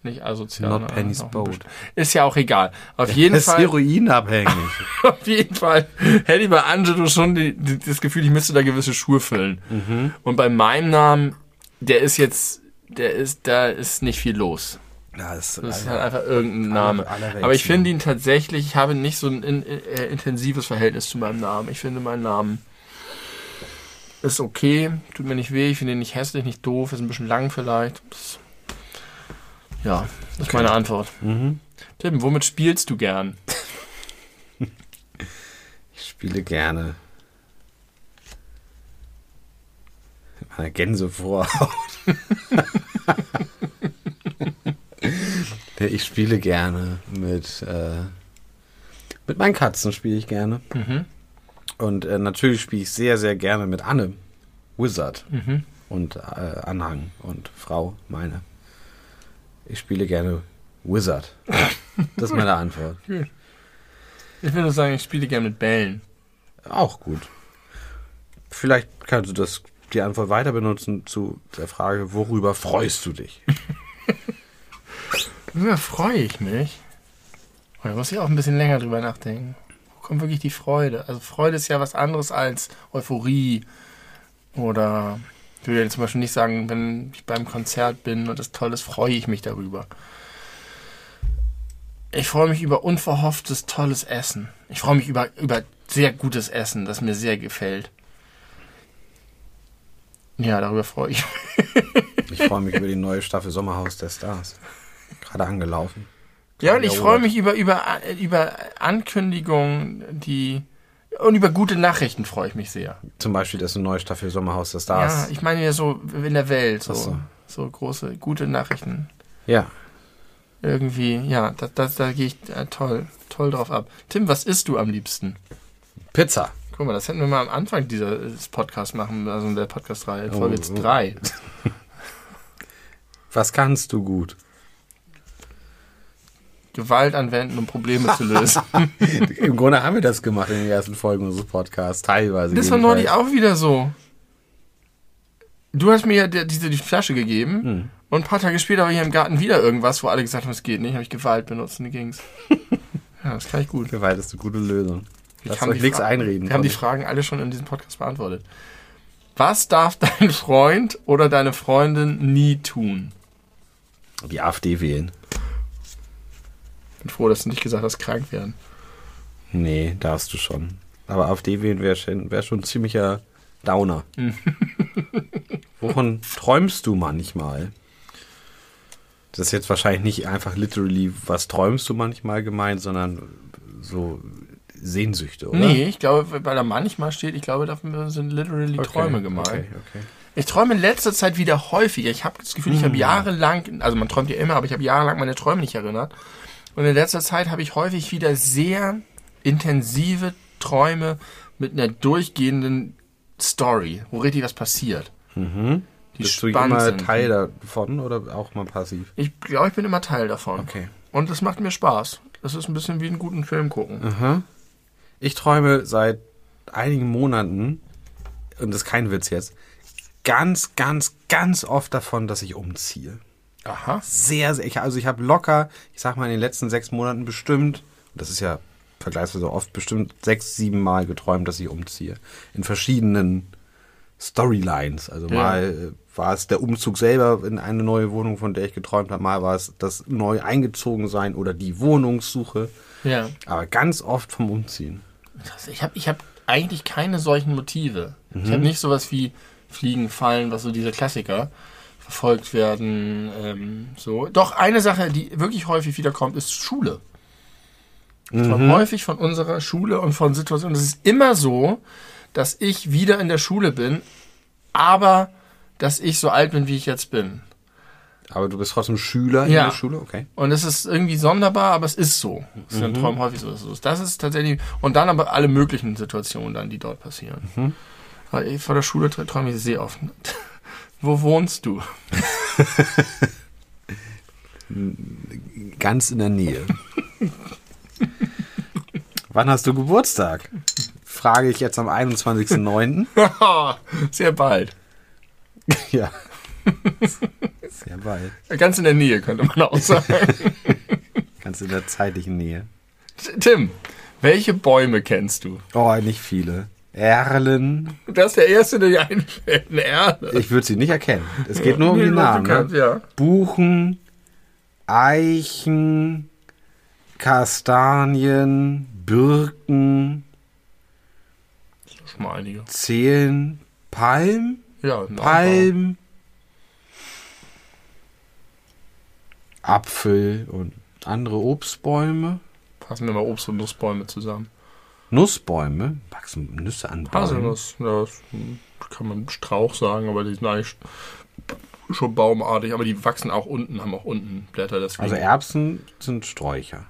B: nicht asozial.
A: Not
B: ne?
A: Penny's Boat.
B: Ist ja auch egal. Auf jeden
A: ist
B: Fall,
A: heroinabhängig.
B: auf jeden Fall hätte ich bei Angelo schon die, die, das Gefühl, ich müsste da gewisse Schuhe füllen.
A: Mhm.
B: Und bei meinem Namen, der ist jetzt, der ist, da ist nicht viel los.
A: Ja, das,
B: Das ist halt einfach irgendein Name. Aber ich finde ihn tatsächlich, ich habe nicht so ein in, äh, intensives Verhältnis zu meinem Namen. Ich finde meinen Namen ist okay, tut mir nicht weh, ich finde ihn nicht hässlich, nicht doof, ist ein bisschen lang vielleicht. Das, ja, das ist meine Antwort.
A: Mhm.
B: Tim, womit spielst du gern?
A: Ich spiele gerne. Mit meiner Gänsevorhaut. Ja, Ich spiele gerne mit, äh, mit meinen Katzen spiele ich gerne.
B: Mhm.
A: Und äh, natürlich spiele ich sehr, sehr gerne mit Anne, Wizard
B: Mhm.
A: und äh, Anhang und Frau, meine. Ich spiele gerne Wizard. Das ist meine Antwort.
B: Ich würde sagen, ich spiele gerne mit Bällen.
A: Auch gut. Vielleicht kannst du das die Antwort weiter benutzen zu der Frage, worüber freust du dich?
B: Da freue ich mich. Oh, Da muss ich auch ein bisschen länger drüber nachdenken. Wo kommt wirklich die Freude? Also Freude ist ja was anderes als Euphorie. Oder ich würde zum Beispiel nicht sagen, wenn ich beim Konzert bin und das toll ist, freue ich mich darüber. Ich freue mich über unverhofftes, tolles Essen. Ich freue mich über, über sehr gutes Essen, das mir sehr gefällt. Ja, darüber freue ich mich.
A: Ich freue mich über die neue Staffel Sommerhaus der Stars. Gerade angelaufen.
B: Ja, und ich
A: Ja,
B: freue mich über, über, über Ankündigungen, die. Und über gute Nachrichten freue ich mich sehr.
A: Zum Beispiel, dass eine neue Staffel Sommerhaus der
B: Ja,
A: Stars.
B: ich meine ja so in der Welt, so,
A: so.
B: so. große, gute Nachrichten.
A: Ja.
B: Irgendwie, ja, da, da, da gehe ich äh, toll, toll drauf ab. Tim, was isst du am liebsten?
A: Pizza.
B: Guck mal, das hätten wir mal am Anfang dieses Podcasts machen, also in der Podcast-Reihe,
A: Oh,
B: Folge jetzt
A: oh.
B: 3.
A: Was kannst du gut?
B: Gewalt anwenden, um Probleme zu lösen.
A: Im Grunde haben wir das gemacht in den ersten Folgen unseres Podcasts. Teilweise.
B: Das war neulich auch wieder so. Du hast mir ja diese die Flasche gegeben
A: Hm.
B: und ein paar Tage später war hier im Garten wieder irgendwas, wo alle gesagt haben, es geht nicht. Habe ich Gewalt benutzt und ging's. ja, das kann ich gut.
A: Gewalt ist eine gute Lösung. Lass euch nichts
B: Fra-
A: einreden.
B: Wir haben die. Fragen alle schon in diesem Podcast beantwortet. Was darf dein Freund oder deine Freundin nie tun?
A: die AfD wählen.
B: Bin froh, dass du nicht gesagt hast, krank werden.
A: Nee, darfst du schon. Aber AfD wählen wäre schon, wär schon ein ziemlicher Downer. Wovon träumst du manchmal? Das ist jetzt wahrscheinlich nicht einfach literally, was träumst du manchmal gemeint, sondern so Sehnsüchte, oder?
B: Nee, ich glaube, weil da manchmal steht, ich glaube, dafür sind literally
A: Okay,
B: Träume gemeint.
A: Okay, okay.
B: Ich träume in letzter Zeit wieder häufiger. Ich habe das Gefühl, ich
A: Hm.
B: habe jahrelang, also man träumt ja immer, aber ich habe jahrelang meine Träume nicht erinnert. Und in letzter Zeit habe ich häufig wieder sehr intensive Träume mit einer durchgehenden Story, wo richtig was passiert.
A: Mhm.
B: Die
A: Bist du immer
B: sind.
A: Teil davon oder auch mal passiv?
B: Ich glaube, ich bin immer Teil davon.
A: Okay.
B: Und es macht mir Spaß. Das ist ein bisschen wie einen guten Film gucken.
A: Aha. Ich träume seit einigen Monaten, und das ist kein Witz jetzt, ganz, ganz, ganz oft davon, dass ich umziehe.
B: Aha.
A: Sehr, sehr. Ich, also ich habe locker, ich sag mal in den letzten sechs Monaten bestimmt, das ist ja vergleichsweise oft, bestimmt sechs, sieben Mal geträumt, dass ich umziehe. In verschiedenen Storylines. Also
B: Ja.
A: mal äh, war es der Umzug selber in eine neue Wohnung, von der ich geträumt habe, mal war es das neu eingezogen sein oder die Wohnungssuche.
B: Ja.
A: Aber ganz oft vom Umziehen.
B: Ich habe ich hab eigentlich keine solchen Motive. Ich
A: Mhm.
B: habe nicht sowas wie Fliegen, Fallen, was so diese Klassiker verfolgt werden. Ähm, so. Doch eine Sache, die wirklich häufig wiederkommt, ist Schule. Ich
A: Mhm.
B: häufig von unserer Schule und von Situationen. Es ist immer so, dass ich wieder in der Schule bin, aber dass ich so alt bin, wie ich jetzt bin.
A: Aber du bist trotzdem Schüler in
B: Ja.
A: der Schule? Okay.
B: Und es ist irgendwie sonderbar, aber es ist so. Es ist in Träumen häufig so. so. Das ist tatsächlich. Und dann aber alle möglichen Situationen dann, die dort passieren. Weil ich vor der Schule trä- träume ich sehr oft. Wo wohnst du?
A: Ganz in der Nähe. Wann hast du Geburtstag? Frage ich jetzt am 21.09.
B: sehr bald.
A: ja. Sehr bald.
B: Ganz in der Nähe, könnte man auch sagen.
A: Ganz in der zeitlichen Nähe.
B: Tim, welche Bäume kennst du?
A: Oh, nicht viele. Erlen.
B: Das ist der erste, der dir einfällt. Eine Erde.
A: Ich würde sie nicht erkennen. Es geht nur um die Namen.
B: bekannt,
A: Ne?
B: ja.
A: Buchen, Eichen, Kastanien, Birken,
B: Schon mal einige.
A: Zählen, Palm,
B: Ja,
A: Palm, Apfel und andere Obstbäume.
B: Passen wir mal Obst- und Nussbäume zusammen.
A: Nussbäume, wachsen Nüsse an Bäumen.
B: Haselnuss, ja, das kann man Strauch sagen, aber die sind eigentlich schon baumartig, aber die wachsen auch unten, haben auch unten Blätter. Deswegen.
A: Also Erbsen sind Sträucher.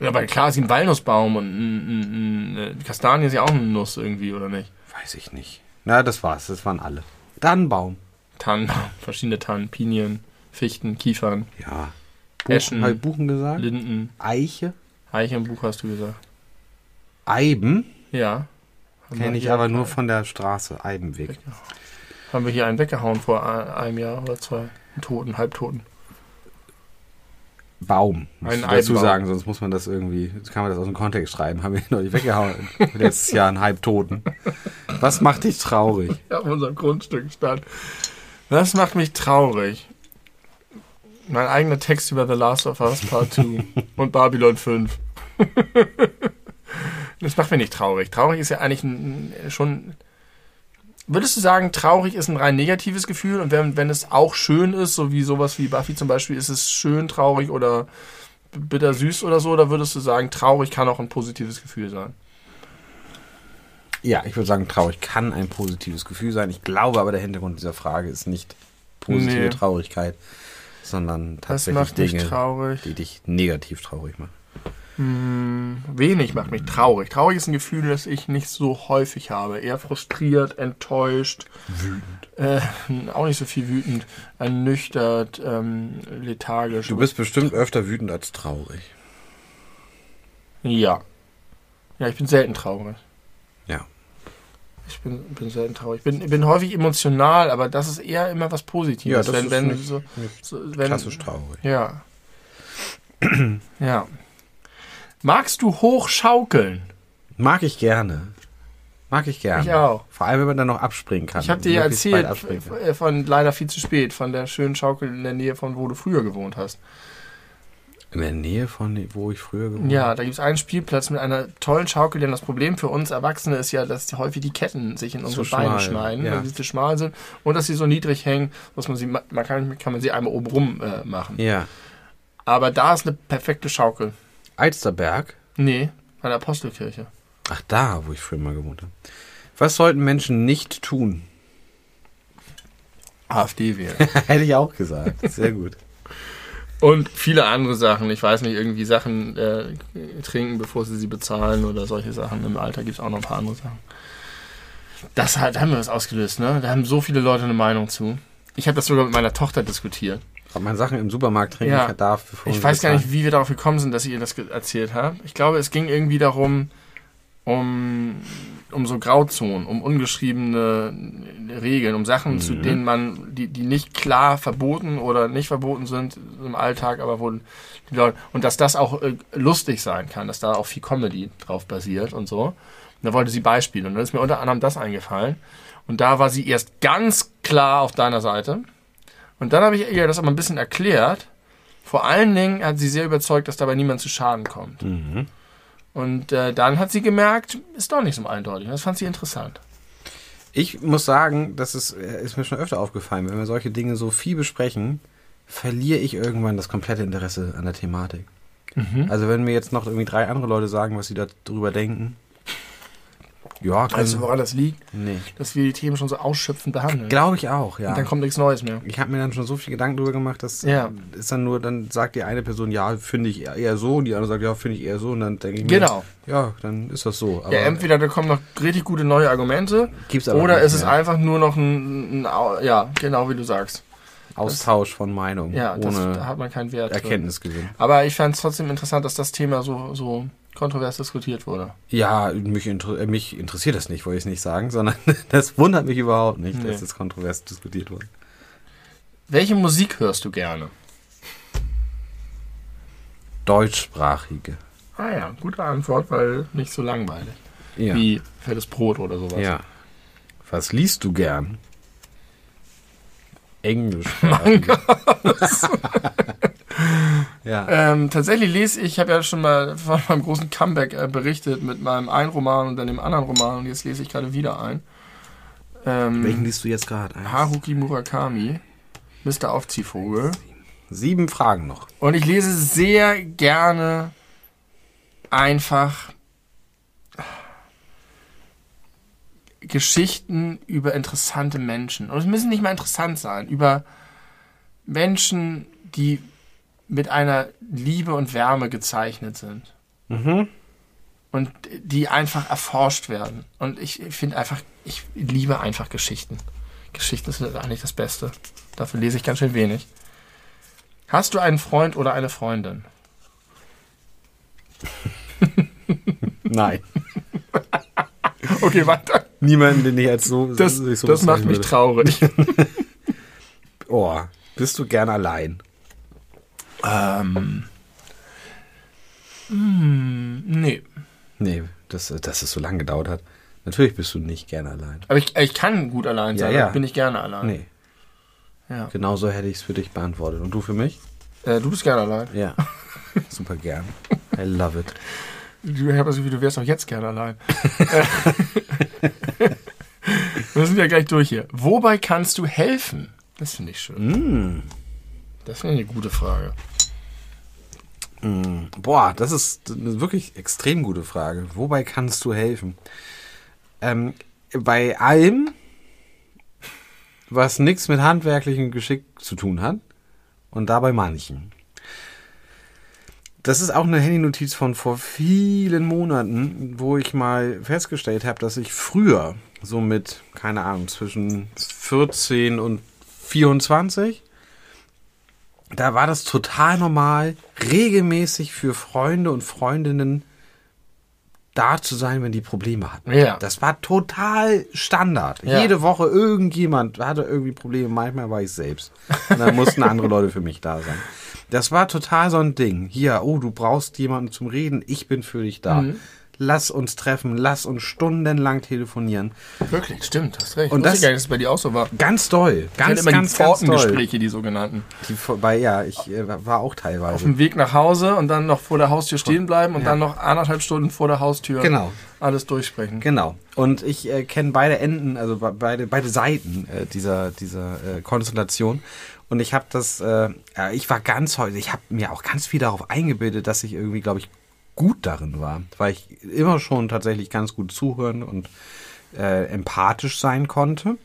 B: ja, aber klar ist ein Walnussbaum und ein, ein, ein, eine Kastanie ist ja auch eine Nuss irgendwie, oder nicht?
A: Weiß ich nicht. Na, das war's. Das waren alle. Tannenbaum.
B: Tannen, verschiedene Tannen, Pinien, Fichten, Kiefern,
A: Ja. Buchen,
B: Eschen.
A: hab ich Buchen gesagt?
B: Linden,
A: Eiche.
B: Eichenbuch hast du gesagt.
A: Eiben.
B: Ja.
A: Kenne ich aber nur von der Straße. Eibenweg.
B: Haben wir hier einen weggehauen vor einem Jahr oder zwei. Einen Toten, Halbtoten.
A: Baum. Musst
B: Ein
A: dazu
B: Eibenbaum.
A: sagen, sonst muss man das irgendwie, kann man das aus dem Kontext schreiben. Haben wir neulich weggehauen. Letztes Jahr einen Halbtoten. Was macht dich traurig?
B: Ja, auf unserem Grundstück stand. Das macht mich traurig. Mein eigener Text über The Last of Us Part 2 und Babylon 5. das macht mich nicht traurig. Traurig ist ja eigentlich ein, schon. Würdest du sagen, traurig ist ein rein negatives Gefühl und wenn, wenn es auch schön ist, so wie sowas wie Buffy zum Beispiel, ist es schön, traurig oder bitter süß oder so, oder würdest du sagen, traurig kann auch ein positives Gefühl sein?
A: Ja, ich würde sagen, traurig kann ein positives Gefühl sein. Ich glaube aber, der Hintergrund dieser Frage ist nicht positive
B: Nee.
A: Traurigkeit, sondern
B: Das
A: tatsächlich
B: macht dich
A: Dinge,
B: traurig.
A: die dich negativ traurig machen.
B: Hm, wenig macht mich traurig. Traurig ist ein Gefühl, das ich nicht so häufig habe. Eher frustriert, enttäuscht. Wütend. Äh, auch nicht so viel wütend. Ernüchtert, ähm, lethargisch.
A: Du bist bestimmt öfter wütend als traurig.
B: Ja. Ja, ich bin selten traurig.
A: Ja.
B: Ich bin, bin selten traurig. Ich bin, bin häufig emotional, aber das ist eher immer was Positives.
A: Ja, das
B: wenn,
A: ist
B: wenn,
A: nicht-
B: so,
A: nicht
B: so, wenn,
A: Klassisch traurig.
B: Ja. ja. Magst du hoch schaukeln?
A: Mag ich gerne. Mag ich gerne.
B: Ich auch.
A: Vor allem, wenn man dann noch abspringen kann.
B: Ich habe dir ja erzählt, äh, von leider viel zu spät, von der schönen Schaukel in der Nähe von wo du früher gewohnt hast.
A: In der Nähe von wo ich früher gewohnt
B: Ja, da gibt es einen Spielplatz mit einer tollen Schaukel, denn das Problem für uns Erwachsene ist ja, dass häufig die Ketten sich in unsere
A: Zu
B: Beine
A: schmal,
B: schneiden,
A: ja.
B: weil sie zu schmal sind und dass sie so niedrig hängen, dass man sie, ma- man kann, kann man sie einmal oben rum äh, machen.
A: Ja.
B: Aber da ist eine perfekte Schaukel.
A: Alsterberg.
B: Nee, an der Apostelkirche.
A: Ach, da, wo ich früher mal gewohnt habe. Was sollten Menschen nicht tun?
B: AfD wählen.
A: Hätte ich auch gesagt. Sehr gut.
B: Und viele andere Sachen. Ich weiß nicht, irgendwie Sachen äh, trinken, bevor sie sie bezahlen oder solche Sachen. Im Alter gibt es auch noch ein paar andere Sachen. Das hat, da haben wir was ausgelöst, ne? Da haben so viele Leute eine Meinung zu. Ich habe das sogar mit meiner Tochter diskutiert.
A: Ob man Sachen im Supermarkt trinken
B: Ja.
A: darf, bevor
B: Ich weiß gar nicht, wie wir darauf gekommen sind, dass ich ihr das erzählt habe. Ich glaube, es ging irgendwie darum, um, um so Grauzonen, um ungeschriebene Regeln, um Sachen, zu
A: Mhm.
B: denen man, die, die nicht klar verboten oder nicht verboten sind im Alltag, aber wo die Leute, und dass das auch äh, lustig sein kann, dass da auch viel Comedy drauf basiert und so. Und da wollte sie Beispiele. Und dann ist mir unter anderem das eingefallen. Und da war sie erst ganz klar auf deiner Seite. Und dann habe ich ihr das aber ein bisschen erklärt. Vor allen Dingen hat sie sehr überzeugt, dass dabei niemand zu Schaden kommt.
A: Mhm.
B: Und äh, dann hat sie gemerkt, ist doch nicht so eindeutig. Das fand sie interessant.
A: Ich muss sagen, das ist, äh, ist mir schon öfter aufgefallen, wenn wir solche Dinge so viel besprechen, verliere ich irgendwann das komplette Interesse an der Thematik. Also wenn mir jetzt noch irgendwie drei andere Leute sagen, was sie darüber denken. Ja, können,
B: Weißt du, woran das liegt?
A: nee.
B: Dass wir die Themen schon so ausschöpfend behandeln.
A: Glaube ich auch, ja.
B: Und dann kommt nichts Neues mehr.
A: ich habe mir dann schon so viel Gedanken darüber gemacht, dass
B: Ja.
A: ist dann nur, dann sagt die eine Person, ja, finde ich eher so, und die andere sagt, ja, finde ich eher so, und dann denke ich mir,
B: Genau.
A: ja, dann ist das so. Aber
B: Ja, entweder da kommen noch richtig gute neue Argumente
A: gibt's aber
B: oder
A: nicht
B: es ist einfach nur noch ein, ein, ja, genau wie du sagst.
A: Austausch von Meinung,
B: Ja, das, da
A: ohne
B: hat man keinen Wert. drin.
A: Erkenntnisgewinn.
B: Aber ich fand es trotzdem interessant, dass das Thema so, so kontrovers diskutiert wurde.
A: Ja, mich, inter äh, mich interessiert das nicht, wollte ich nicht sagen, sondern das wundert mich überhaupt nicht,
B: Nee.
A: dass das kontrovers diskutiert wurde.
B: Welche Musik hörst du gerne?
A: Deutschsprachige.
B: Ah ja, gute Antwort, weil nicht so langweilig.
A: Ja.
B: Wie fettes Brot oder sowas.
A: ja. Was liest du gern? Englisch. ja.
B: Ähm, tatsächlich lese ich, ich habe ja schon mal von meinem großen Comeback äh, berichtet mit meinem einen Roman und dann dem anderen Roman und jetzt lese ich gerade wieder ein. Ähm,
A: Welchen liest du jetzt gerade?
B: Haruki Murakami, Mr. Aufziehvogel.
A: Sieben Fragen noch.
B: Und ich lese sehr gerne einfach Geschichten über interessante Menschen. Und es müssen nicht mal interessant sein. Über Menschen, die mit einer Liebe und Wärme gezeichnet sind.
A: Mhm.
B: Und die einfach erforscht werden. Und ich finde einfach, ich liebe einfach Geschichten. Geschichten sind eigentlich das Beste. Dafür lese ich ganz schön wenig. Hast du einen Freund oder eine Freundin?
A: Nein.
B: Okay, weiter.
A: Niemanden, den ich als so.
B: Das,
A: so
B: das macht mich
A: würde.
B: traurig.
A: Oh, bist du gern allein?
B: ähm. Hm, nee.
A: Nee, dass, dass es so lange gedauert hat. Natürlich bist du nicht gern allein.
B: Aber ich, ich kann gut allein
A: Ja,
B: sein.
A: ja.
B: aber Bin ich gerne allein.
A: Nee,
B: Ja.
A: genau so hätte ich es für dich beantwortet. Und du für mich?
B: Äh, du bist gerne allein.
A: Ja. Super gern. I love it.
B: Du, das Gefühl, du wärst auch jetzt gerne allein. Wir sind ja gleich durch hier. Wobei kannst du helfen? Das finde ich schön.
A: Mm.
B: Das finde ich eine gute Frage.
A: Mm. Boah, das ist eine wirklich extrem gute Frage. Wobei kannst du helfen? Ähm, bei allem, was nichts mit handwerklichem Geschick zu tun hat und dabei manchen. Das ist auch eine Handynotiz von vor vielen Monaten, wo ich mal festgestellt habe, dass ich früher so mit, keine Ahnung, zwischen 14 und 24 da war das total normal, regelmäßig für Freunde und Freundinnen da zu sein, wenn die Probleme hatten.
B: Ja.
A: Das war total Standard.
B: Ja.
A: Jede Woche irgendjemand hatte irgendwie Probleme, manchmal war ich selbst. Und dann mussten andere Leute für mich da sein. Das war total so ein Ding. Hier, oh, du brauchst jemanden zum Reden, ich bin für dich da.
B: Mhm.
A: Lass uns treffen, lass uns stundenlang telefonieren.
B: Wirklich, stimmt, hast recht.
A: Und das-
B: gar nicht, dass es bei dir auch so war.
A: Ganz doll. Ganz,
B: immer
A: ganz,
B: die. Pfortengespräche, die sogenannten.
A: Die, bei, ja, ich äh, war auch teilweise.
B: Auf dem Weg nach Hause und dann noch vor der Haustür stehen bleiben und
A: Ja.
B: dann noch anderthalb Stunden vor der Haustür
A: Genau.
B: alles durchsprechen.
A: Genau. Und ich äh, kenne beide Enden, also be- beide, beide Seiten äh, dieser, dieser äh, Konstellation. Und ich habe das, äh, ich war ganz häufig, ich habe mir auch ganz viel darauf eingebildet, dass ich irgendwie, glaube ich, gut darin war. Weil ich immer schon tatsächlich ganz gut zuhören und äh, empathisch sein konnte.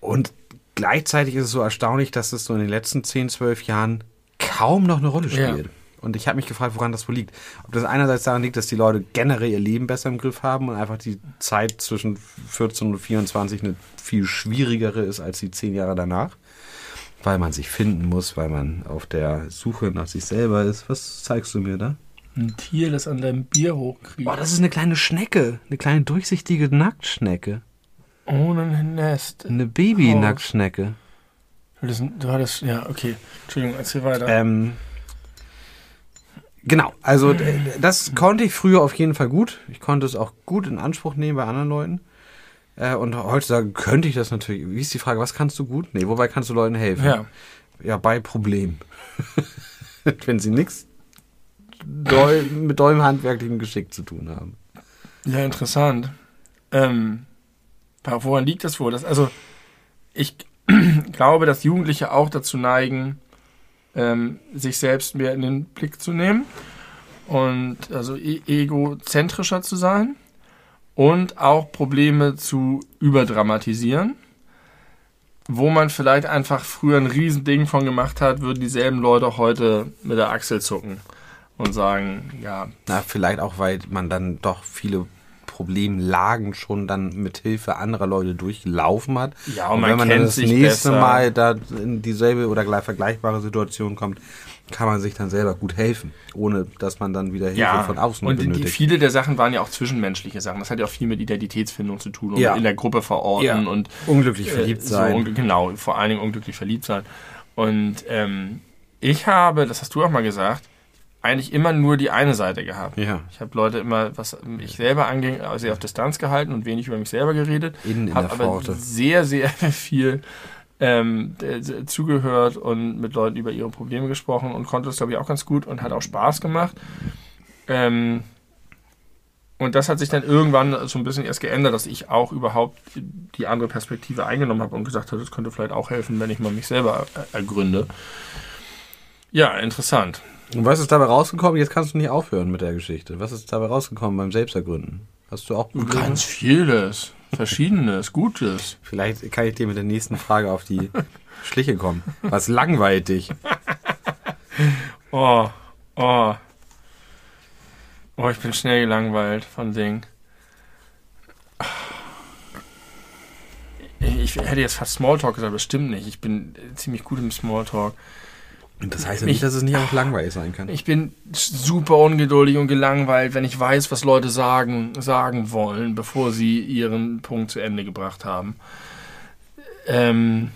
A: Und gleichzeitig ist es so erstaunlich, dass es so in den letzten 10, 12 Jahren kaum noch eine Rolle
B: Ja.
A: spielt. Und ich habe mich gefragt, woran das wohl liegt. Ob das einerseits daran liegt, dass die Leute generell ihr Leben besser im Griff haben und einfach die Zeit zwischen 14 und 24 eine viel schwierigere ist als die zehn Jahre danach. Weil man sich finden muss, weil man auf der Suche nach sich selber ist. Was zeigst du mir da?
B: Ein Tier, das an deinem Bier hochkriegt.
A: Boah, das ist eine kleine Schnecke. Eine kleine durchsichtige Nacktschnecke.
B: Ohne ein Nest.
A: Eine Baby-Nacktschnecke.
B: Du hattest, ja, okay. Entschuldigung, erzähl weiter.
A: Ähm, genau, also d- das konnte ich früher auf jeden Fall gut. Ich konnte es auch gut in Anspruch nehmen bei anderen Leuten. Äh, und heutzutage könnte ich das natürlich. Wie ist die Frage, was kannst du gut? Nee, wobei kannst du Leuten helfen?
B: ja.
A: Ja, bei Problemen. Wenn sie nichts doll, mit dollem handwerklichen Geschick zu tun haben.
B: Ja, interessant. Ähm, woran liegt das wohl? Das, also, ich glaube, dass Jugendliche auch dazu neigen, ähm, sich selbst mehr in den Blick zu nehmen und also e egozentrischer zu sein und auch Probleme zu überdramatisieren. Wo man vielleicht einfach früher ein Riesending von gemacht hat, würden dieselben Leute heute mit der Achsel zucken und sagen, ja,
A: Na, vielleicht auch, weil man dann doch viele Problemlagen schon dann mit Hilfe anderer Leute durchlaufen hat.
B: Ja, und man
A: wenn man dann das nächste
B: besser.
A: Mal da in dieselbe oder gleich vergleichbare Situation kommt, kann man sich dann selber gut helfen, ohne dass man dann wieder Hilfe von außen
B: und
A: benötigt.
B: viele der Sachen waren ja auch zwischenmenschliche Sachen. Das hat ja auch viel mit Identitätsfindung zu tun und
A: Ja.
B: in der Gruppe verorten
A: Ja.
B: und
A: Unglücklich
B: äh,
A: verliebt
B: so,
A: sein.
B: unge- genau, vor allen Dingen unglücklich verliebt sein. Und ähm, ich habe, das hast du auch mal gesagt, eigentlich immer nur die eine Seite gehabt.
A: ja,
B: Ich habe Leute immer, was mich selber anging, also sehr auf Distanz gehalten und wenig über mich selber geredet.
A: innen in
B: Habe aber
A: Pforte.
B: sehr, sehr viel ähm, äh, zugehört und mit Leuten über ihre Probleme gesprochen und konnte das, glaube ich, auch ganz gut und hat auch Spaß gemacht. Ähm, und das hat sich dann irgendwann so ein bisschen erst geändert, dass ich auch überhaupt die andere Perspektive eingenommen habe und gesagt habe, das könnte vielleicht auch helfen, wenn ich mal mich selber äh, ergründe. Ja, interessant.
A: Und was ist dabei rausgekommen? Jetzt kannst du nicht aufhören mit der Geschichte. Was ist dabei rausgekommen beim Selbstergründen? Hast du auch Probleme?
B: Ganz vieles. Verschiedenes, Gutes.
A: Vielleicht kann ich dir mit der nächsten Frage auf die Schliche kommen. Was langweilt dich?
B: Oh, oh. Oh, ich bin schnell gelangweilt von Dingen. Ich hätte jetzt fast Smalltalk gesagt, aber das stimmt nicht. Ich bin ziemlich gut im Smalltalk.
A: Und das heißt ja nicht, dass es nicht auch langweilig sein kann.
B: Ich bin super ungeduldig und gelangweilt, wenn ich weiß, was Leute sagen, sagen wollen, bevor sie ihren Punkt zu Ende gebracht haben. Ähm,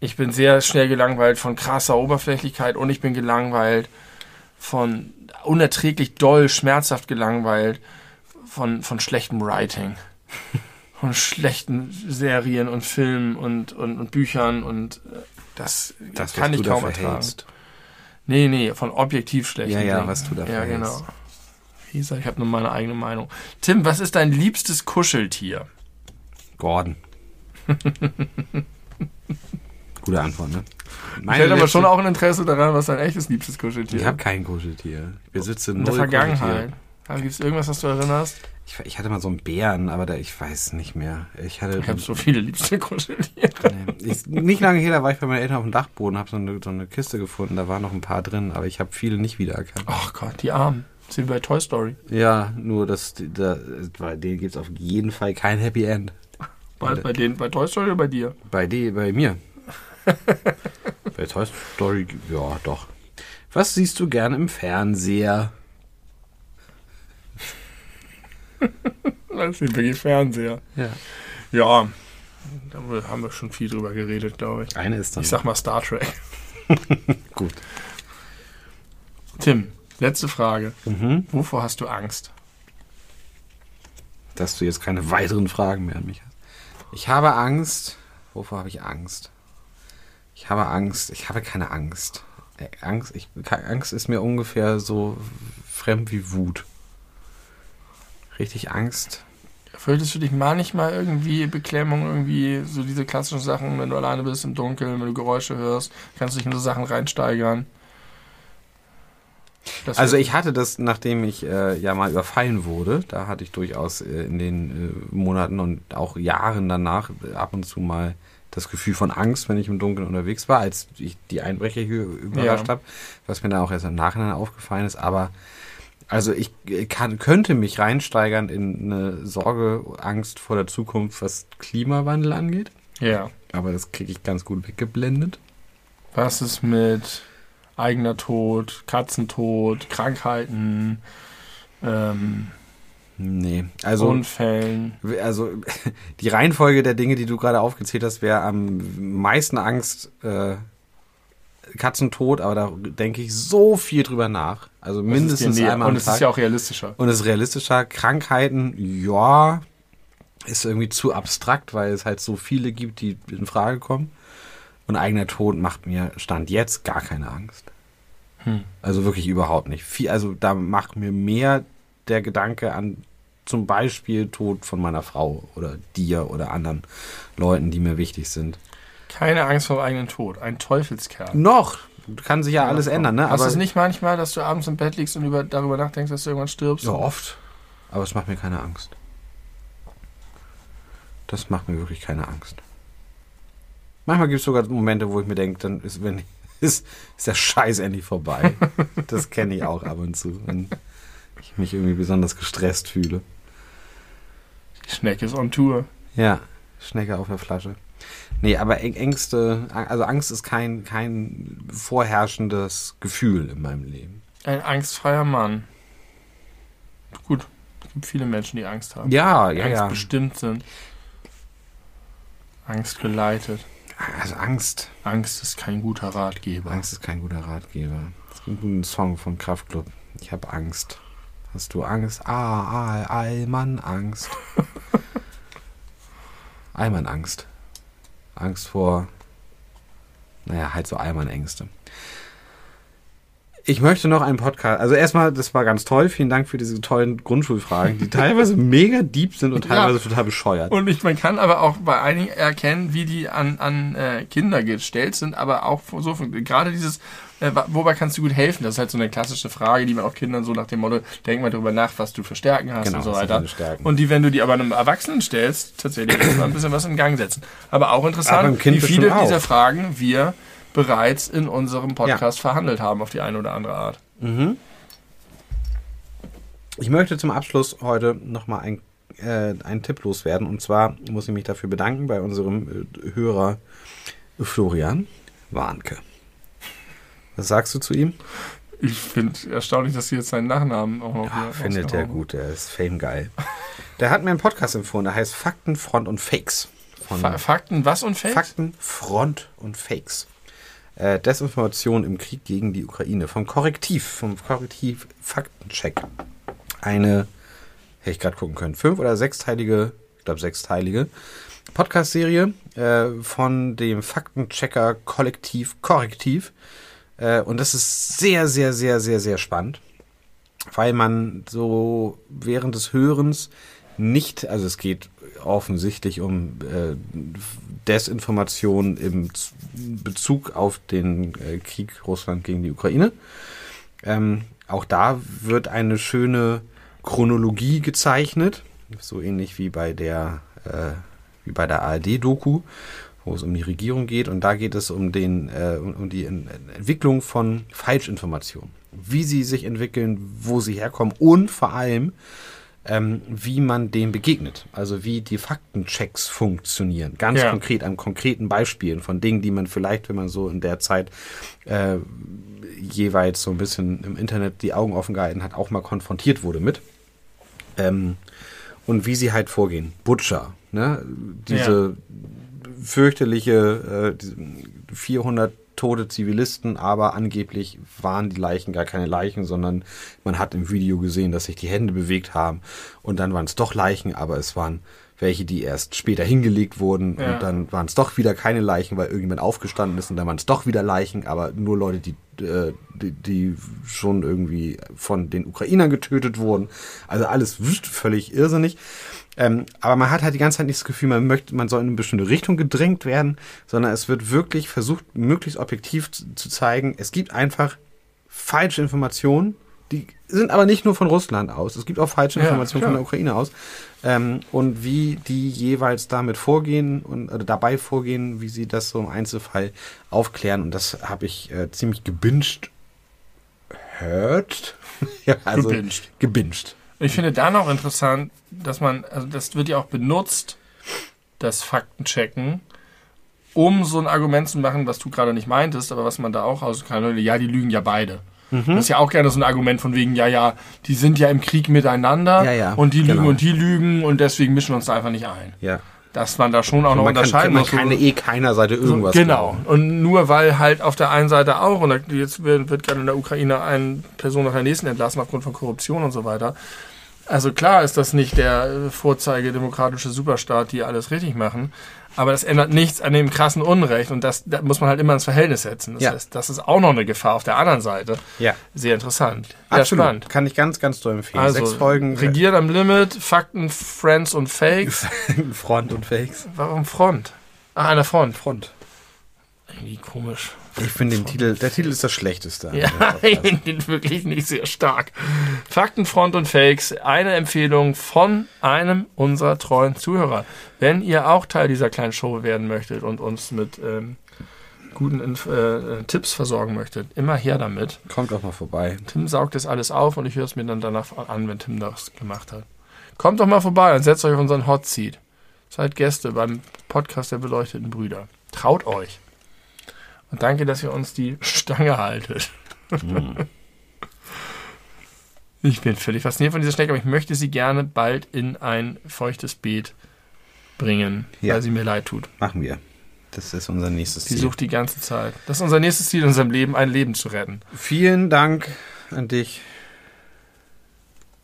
B: ich bin sehr schnell gelangweilt von krasser Oberflächlichkeit und ich bin gelangweilt von unerträglich doll, schmerzhaft gelangweilt von, von schlechtem Writing. von schlechten Serien und Filmen und, und, und Büchern und äh, das,
A: Das,
B: kann ich kaum ertragen. Nee, nee, von objektiv schlechten
A: Ja, ja,
B: Dingen.
A: was du da
B: Ja, genau. Wie gesagt, ich habe nur meine eigene Meinung. Tim, was ist dein liebstes Kuscheltier?
A: Gordon. Gute Antwort, ne?
B: ich hätte aber schon auch ein Interesse daran, was dein echtes liebstes Kuscheltier
A: Ich
B: ist.
A: habe kein Kuscheltier. Ich besitze
B: In der
A: null
B: Vergangenheit. Gibt es irgendwas, was du erinnerst?
A: Ich, ich hatte mal so einen Bären, aber da, ich weiß nicht mehr. Ich hatte.
B: Ich habe so viele liebste Kuscheltiere.
A: Nee, ich, nicht lange her, da war ich bei meinen Eltern auf dem Dachboden, habe so eine, so eine Kiste gefunden, da waren noch ein paar drin, aber ich habe viele nicht wiedererkannt.
B: Ach Gott, die Armen. Sind bei Toy Story.
A: Ja, nur die- da, bei denen gibt es auf jeden Fall kein Happy End.
B: Bei, bei, denen, bei Toy Story oder bei dir?
A: Bei die, bei mir. bei Toy Story, ja, doch. Was siehst du gern im Fernseher?
B: Das sind wirklich Fernseher.
A: Ja.
B: Ja, da haben wir schon viel drüber geredet, glaube ich.
A: Eine ist dann.
B: Ich sag mal Star Trek.
A: gut.
B: Tim, letzte Frage.
A: Mhm.
B: Wovor hast du Angst?
A: Dass du jetzt keine weiteren Fragen mehr an mich hast. Ich habe Angst. Wovor habe ich Angst? Ich habe Angst. Ich habe keine Angst. Äh, Angst, ich, Angst ist mir ungefähr so fremd wie Wut. Richtig Angst.
B: Fürchtest du dich manchmal irgendwie Beklemmung, irgendwie so diese klassischen Sachen, wenn du alleine bist im Dunkeln, wenn du Geräusche hörst, kannst du dich in so Sachen reinsteigern? Das
A: Also ich hatte das, nachdem ich äh, ja mal überfallen wurde, da hatte ich durchaus äh, in den äh, Monaten und auch Jahren danach äh, ab und zu mal das Gefühl von Angst, wenn ich im Dunkeln unterwegs war, als ich die Einbrecher hier überrascht
B: Ja.
A: habe, was mir dann auch erst im Nachhinein aufgefallen ist. Aber also ich äh, kann, könnte mich reinsteigern in eine Sorge, Angst vor der Zukunft, was Klimawandel angeht.
B: ja.
A: Aber das kriege ich ganz gut weggeblendet.
B: Was ist mit eigener Tod, Katzentod, Krankheiten, ähm,
A: Nee, also
B: Unfällen?
A: Also die Reihenfolge der Dinge, die du gerade aufgezählt hast, wäre am meisten Angst äh, Katzentod, aber da denke ich so viel drüber nach. Also mindestens
B: Das ist dir näher.
A: einmal
B: Und
A: am
B: es
A: Tag.
B: ist ja auch realistischer.
A: Und es ist realistischer. Krankheiten, ja, ist irgendwie zu abstrakt, weil es halt so viele gibt, die in Frage kommen. Und eigener Tod macht mir Stand jetzt gar keine Angst.
B: Hm.
A: Also wirklich überhaupt nicht. Viel, also da macht mir mehr der Gedanke an zum Beispiel Tod von meiner Frau oder dir oder anderen Leuten, die mir wichtig sind.
B: Keine Angst vor dem eigenen Tod. Ein Teufelskerl.
A: Noch kann sich ja alles ändern, ne?
B: Hast du
A: Aber
B: es nicht manchmal, dass du abends im Bett liegst und über, darüber nachdenkst, dass du irgendwann stirbst?
A: ja oft. Aber es macht mir keine Angst. Das macht mir wirklich keine Angst. Manchmal gibt es sogar Momente, wo ich mir denke, dann ist, wenn ist, ist der Scheiß endlich vorbei. das kenne ich auch ab und zu, wenn ich mich irgendwie besonders gestresst fühle.
B: Die Schnecke ist on Tour.
A: Ja, Schnecke auf der Flasche. Nee, aber Äng- Ängste, also Angst ist kein, kein vorherrschendes Gefühl in meinem Leben.
B: Ein angstfreier Mann. Gut, es gibt viele Menschen, die Angst haben.
A: Ja, ja, ja.
B: bestimmt sind. Angst geleitet.
A: Also Angst.
B: Angst ist kein guter Ratgeber.
A: Angst ist kein guter Ratgeber. Es gibt einen Song von Kraftklub. Ich habe Angst. Hast du Angst? Ah, ah, Allmann Angst. Allmann Angst. Angst vor, naja, halt so Allmann Ängste. Ich möchte noch einen Podcast. Also erstmal, das war ganz toll. Vielen Dank für diese tollen Grundschulfragen, die teilweise mega deep sind und teilweise ja. total bescheuert.
B: Und ich, man kann aber auch bei einigen erkennen, wie die an, an äh, Kinder gestellt sind, aber auch so gerade dieses, äh, wobei kannst du gut helfen? Das ist halt so eine klassische Frage, die man auch Kindern so nach dem Motto, denk mal darüber nach, was du für Stärken hast genau, und so weiter. Und die, wenn du die aber einem Erwachsenen stellst, tatsächlich ein bisschen was in Gang setzen. Aber auch interessant, aber wie viele dieser Fragen wir bereits in unserem Podcast ja. verhandelt haben auf die eine oder andere Art. Mhm.
A: Ich möchte zum Abschluss heute nochmal ein, äh, einen Tipp loswerden. Und zwar muss ich mich dafür bedanken bei unserem äh, Hörer Florian Warnke. Was sagst du zu ihm?
B: Ich finde erstaunlich, dass sie jetzt seinen Nachnamen auch noch
A: ja, findet er gut, der ist fame geil. Der hat mir einen Podcast empfohlen, der heißt Fakten, Front und Fakes.
B: Fakten was und Fakes?
A: Fakten, Front und Fakes äh, Desinformation im Krieg gegen die Ukraine vom Korrektiv, vom Korrektiv Faktencheck. Eine, hätte ich gerade gucken können, fünf- oder sechsteilige, ich glaube sechsteilige Podcast-Serie äh, von dem Faktenchecker Kollektiv Korrektiv. Äh, und das ist sehr, sehr, sehr, sehr, sehr spannend, weil man so während des Hörens nicht, also es geht offensichtlich um äh, Desinformation im Bezug auf den äh, Krieg Russland gegen die Ukraine. Ähm, auch da wird eine schöne Chronologie gezeichnet, so ähnlich wie bei der äh, wie bei der ARD-Doku, wo es um die Regierung geht. Und da geht es um den äh, um die Entwicklung von Falschinformationen, wie sie sich entwickeln, wo sie herkommen und vor allem ähm, wie man dem begegnet. Also wie die Faktenchecks funktionieren. Ganz ja. konkret an konkreten Beispielen von Dingen, die man vielleicht, wenn man so in der Zeit äh, jeweils so ein bisschen im Internet die Augen offen gehalten hat, auch mal konfrontiert wurde mit. Ähm, und wie sie halt vorgehen. Butcher, ne? Diese ja. Fürchterliche äh, 400 tote Zivilisten, aber angeblich waren die Leichen gar keine Leichen, sondern man hat im Video gesehen, dass sich die Hände bewegt haben und dann waren es doch Leichen, aber es waren welche, die erst später hingelegt wurden ja. und dann waren es doch wieder keine Leichen, weil irgendjemand aufgestanden ist und dann waren es doch wieder Leichen, aber nur Leute, die, äh, die, die schon irgendwie von den Ukrainern getötet wurden. Also alles völlig irrsinnig. Ähm, aber man hat halt die ganze Zeit nicht das Gefühl, man möchte, man soll in eine bestimmte Richtung gedrängt werden, sondern es wird wirklich versucht, möglichst objektiv zu, zu zeigen, es gibt einfach falsche Informationen, die sind aber nicht nur von Russland aus. Es gibt auch falsche Informationen ja, von der Ukraine aus. Ähm, und wie die jeweils damit vorgehen und oder dabei vorgehen, wie sie das so im Einzelfall aufklären. Und das habe ich äh, ziemlich gebinged. Hört? ja, also gebinged. gebinged.
B: Ich finde da noch interessant, dass man, also das wird ja auch benutzt, das Faktenchecken, um so ein Argument zu machen, was du gerade nicht meintest, aber was man da auch aus kann, ja, die lügen ja beide. Mhm. Das ist ja auch gerne so ein Argument von wegen, ja, ja, die sind ja im Krieg miteinander
A: ja, ja,
B: und die genau. lügen und die lügen und deswegen mischen wir uns da einfach nicht ein.
A: Ja.
B: Dass man da schon auch noch unterscheiden
A: kann, muss. Man kann eh keiner Seite irgendwas
B: Genau. Glauben. Und nur weil halt auf der einen Seite auch, und jetzt wird, wird gerade in der Ukraine eine Person nach der nächsten entlassen aufgrund von Korruption und so weiter, also klar ist das nicht der Vorzeige demokratische Superstaat, die alles richtig machen, aber das ändert nichts an dem krassen Unrecht und das, das muss man halt immer ins Verhältnis setzen. Das
A: ja.
B: heißt, das ist auch noch eine Gefahr auf der anderen Seite.
A: Ja.
B: Sehr interessant.
A: Absolut. spannend. Kann ich ganz, ganz toll empfehlen.
B: Also, Sechs Folgen. Regiert am Limit, Fakten, Friends und Fakes.
A: Front und Fakes.
B: Warum Front? Ah, an der Front.
A: Front.
B: Irgendwie komisch.
A: Ich finde den Titel, der Titel ist das schlechteste.
B: Ja, ich finde den wirklich nicht sehr stark. Faktenfront und Fakes, eine Empfehlung von einem unserer treuen Zuhörer. Wenn ihr auch Teil dieser kleinen Show werden möchtet und uns mit ähm, guten Inf äh, Tipps versorgen möchtet, immer her damit.
A: Kommt auch mal vorbei.
B: Tim saugt das alles auf und ich höre es mir dann danach an, wenn Tim das gemacht hat. Kommt doch mal vorbei und setzt euch auf unseren Hot Seat. Seid Gäste beim Podcast der beleuchteten Brüder. Traut euch. Danke, dass ihr uns die Stange haltet. Mhm. Ich bin völlig fasziniert von dieser Schnecke, aber ich möchte sie gerne bald in ein feuchtes Beet bringen, ja. weil sie mir leid tut.
A: Machen wir. Das ist unser nächstes
B: Ziel. Sie sucht die ganze Zeit. Das ist unser nächstes Ziel in unserem Leben, ein Leben zu retten.
A: Vielen Dank an dich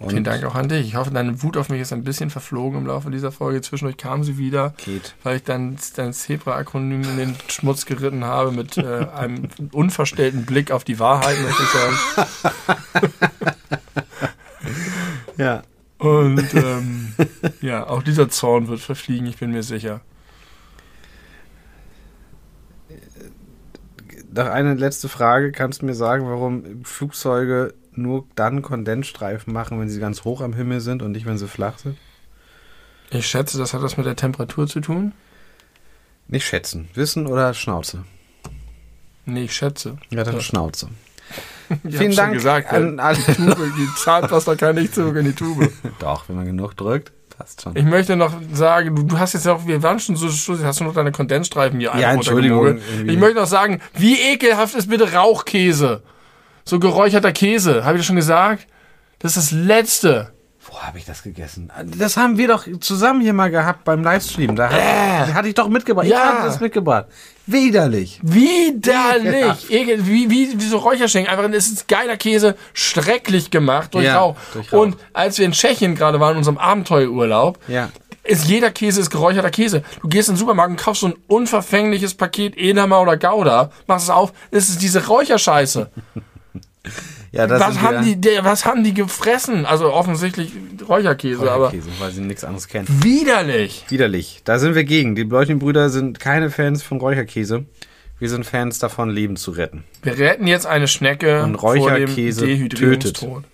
A: Und
B: Vielen Dank auch an dich. Ich hoffe, deine Wut auf mich ist ein bisschen verflogen im Laufe dieser Folge. Zwischendurch kam sie wieder,
A: Geht.
B: weil ich dann dein Zebra-Akronym in den Schmutz geritten habe mit äh, einem unverstellten Blick auf die Wahrheit, möchte ich sagen.
A: Ja.
B: Und ähm, ja, auch dieser Zorn wird verfliegen, ich bin mir sicher.
A: Noch eine letzte Frage. Kannst du mir sagen, warum Flugzeuge nur dann Kondensstreifen machen, wenn sie ganz hoch am Himmel sind und nicht, wenn sie flach sind?
B: Ich schätze, das hat was mit der Temperatur zu tun.
A: Nicht schätzen. Wissen oder Schnauze?
B: Nee, ich schätze.
A: Ja, dann
B: Ja.
A: Schnauze.
B: Ich
A: Vielen Dank
B: gesagt,
A: an alle.
B: die, Tube, die Zahnpasta kann nicht zurück in die Tube.
A: Doch, wenn man genug drückt, passt schon.
B: Ich möchte noch sagen, du, du hast jetzt auch, wir waren schon so, so hast du noch deine Kondensstreifen hier
A: Ja, Entschuldigung.
B: Ich möchte noch sagen, wie ekelhaft ist bitte Rauchkäse? So geräucherter Käse, habe ich das schon gesagt? Das ist das Letzte.
A: Wo habe ich das gegessen? Das haben wir doch zusammen hier mal gehabt beim Livestream. Da hat, hatte ich doch mitgebracht. Ich
B: Ja.
A: habe das mitgebracht. Widerlich.
B: Widerlich. Ekel, wie, wie, wie so Räucherschenken. Einfach, es ist geiler Käse, schrecklich gemacht durch
A: Ja,
B: Rauch.
A: durch Rauch.
B: Und als wir in Tschechien gerade waren, in unserem Abenteuerurlaub,
A: Ja.
B: ist jeder Käse ist geräucherter Käse. Du gehst in den Supermarkt und kaufst so ein unverfängliches Paket Edamer oder Gouda, machst es auf, es ist diese Räucherscheiße.
A: Ja, das
B: Was haben, die, der, was haben die gefressen? Also offensichtlich Räucherkäse, aber
A: Käse, weil sie nichts anderes kennen.
B: widerlich.
A: Widerlich. Da sind wir gegen. Die Bleuchenbrüder sind keine Fans von Räucherkäse. Wir sind Fans davon, Leben zu retten.
B: Wir retten jetzt eine Schnecke
A: Und Räucherkäse
B: Dehydrierungstod.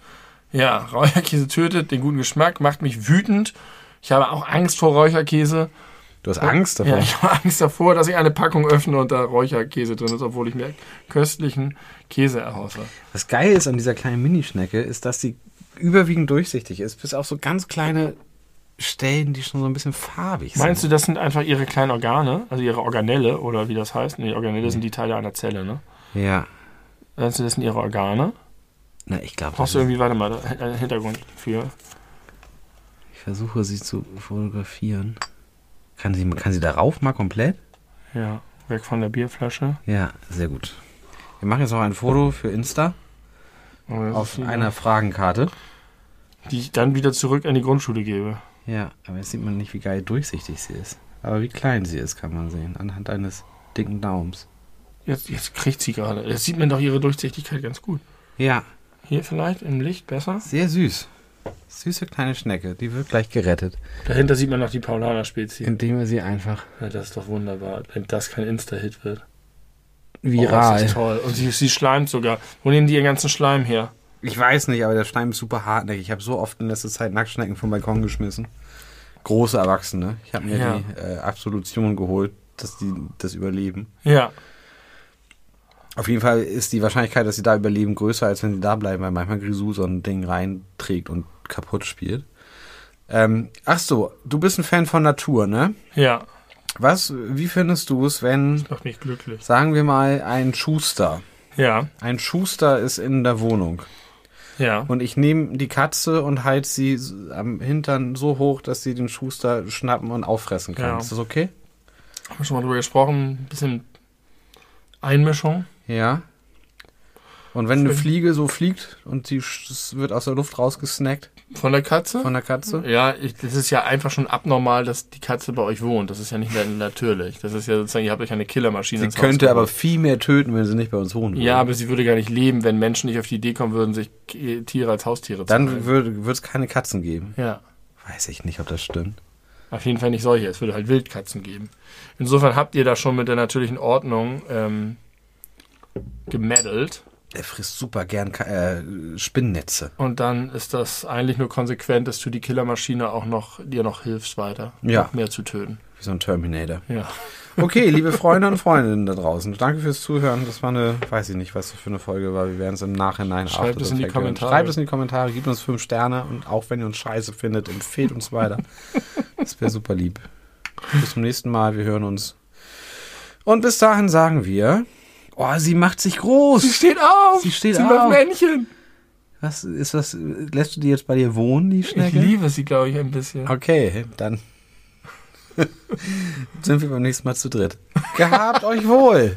B: Ja, Räucherkäse tötet den guten Geschmack, macht mich wütend. Ich habe auch Angst vor Räucherkäse.
A: Du hast Angst davor?
B: Ja, ich habe Angst davor, dass ich eine Packung öffne und da Räucherkäse drin ist, obwohl ich mir köstlichen Käse erhoffe.
A: Was geil ist an dieser kleinen Minischnecke, ist, dass sie überwiegend durchsichtig ist, bis auf so ganz kleine Stellen, die schon so ein bisschen farbig sind.
B: Meinst du, das sind einfach ihre kleinen Organe, also ihre Organelle oder wie das heißt? Nee, Organelle sind die Teile einer Zelle, ne?
A: Ja.
B: Meinst du, das sind ihre Organe?
A: Na, ich glaube,
B: Brauchst du irgendwie, warte mal, einen Hintergrund für.
A: ich versuche sie zu fotografieren. Kann sie, kann sie darauf mal komplett?
B: Ja, weg von der Bierflasche.
A: Ja, sehr gut. Wir machen jetzt noch ein Foto für Insta
B: Oh,
A: auf einer Fragenkarte.
B: Die ich dann wieder zurück an die Grundschule gebe.
A: Ja, aber jetzt sieht man nicht, wie geil durchsichtig sie ist. Aber wie klein sie ist, kann man sehen, anhand eines dicken Daums.
B: Jetzt, jetzt kriegt sie gerade. Jetzt sieht man doch ihre Durchsichtigkeit ganz gut.
A: Ja,
B: Hier vielleicht im Licht besser.
A: sehr süß. Süße kleine Schnecke, die wird gleich gerettet,
B: Dahinter sieht man noch die Paulaner-Spezie.
A: indem wir sie einfach
B: Ja, das ist doch wunderbar, wenn das kein Insta-Hit wird. Oh,
A: viral.
B: das ist toll. Und sie, sie schleimt sogar. Wo nehmen die ihren ganzen Schleim her?
A: ich weiß nicht, aber der Schleim ist super hartnäckig. Ich habe so oft in letzter Zeit Nacktschnecken vom Balkon geschmissen. Große Erwachsene. Ich habe mir
B: Ja.
A: die äh, Absolution geholt, dass die das überleben.
B: Ja.
A: Auf jeden Fall ist die Wahrscheinlichkeit, dass sie da überleben, größer, als wenn sie da bleiben, weil manchmal Grisou so ein Ding reinträgt und kaputt spielt. Ähm, ach so, du bist ein Fan von Natur, ne?
B: Ja.
A: Was, wie findest du es, wenn,
B: Macht mich glücklich.
A: sagen wir mal, ein Schuster,
B: Ja.
A: ein Schuster ist in der Wohnung
B: Ja.
A: und ich nehme die Katze und halte sie am Hintern so hoch, dass sie den Schuster schnappen und auffressen kann.
B: Ja.
A: Ist das okay?
B: Haben wir schon mal drüber gesprochen. Ein bisschen Einmischung.
A: Ja. Und wenn eine
B: Schön.
A: Fliege so fliegt und sie wird aus der Luft rausgesnackt
B: Von der Katze?
A: von der Katze,
B: Ja, ich, das ist ja einfach schon abnormal, dass die Katze bei euch wohnt. Das ist ja nicht mehr natürlich. Das ist ja sozusagen, ihr habt euch eine Killermaschine
A: Sie
B: ins Haus
A: könnte aber viel mehr töten, wenn sie nicht bei uns wohnen würde.
B: Ja, aber sie würde gar nicht leben, wenn Menschen nicht auf die Idee kommen würden, sich K- Tiere als Haustiere zu
A: Dann würde es keine Katzen geben.
B: Ja,
A: Weiß ich nicht, ob das stimmt.
B: auf jeden Fall nicht solche. Es würde halt Wildkatzen geben. Insofern habt ihr da schon mit der natürlichen Ordnung ähm, gemeddelt.
A: Er frisst super gern äh, Spinnnetze.
B: Und dann ist das eigentlich nur konsequent, dass du die Killermaschine auch noch, dir noch hilfst weiter.
A: Ja.
B: Noch mehr zu töten.
A: Wie so ein Terminator.
B: Ja.
A: Okay, liebe Freunde und Freundinnen da draußen. Danke fürs Zuhören. Das war eine, weiß ich nicht, was das für eine Folge war. Wir werden es im Nachhinein
B: Schreibt es in die. Kommentare.
A: Schreibt es in die Kommentare, gebt uns fünf Sterne und auch wenn ihr uns scheiße findet, empfehlt uns weiter. Das wäre super lieb. Bis zum nächsten Mal. Wir hören uns. Und bis dahin sagen wir, oh, sie macht sich groß.
B: Sie steht auf!
A: Sie steht
B: sie
A: auf.
B: macht Männchen!
A: Was ist das? Lässt du die jetzt bei dir wohnen, die
B: Ich
A: Schnecke?
B: liebe sie, glaube ich, ein bisschen.
A: Okay, dann sind wir beim nächsten Mal zu dritt. Gehabt euch wohl.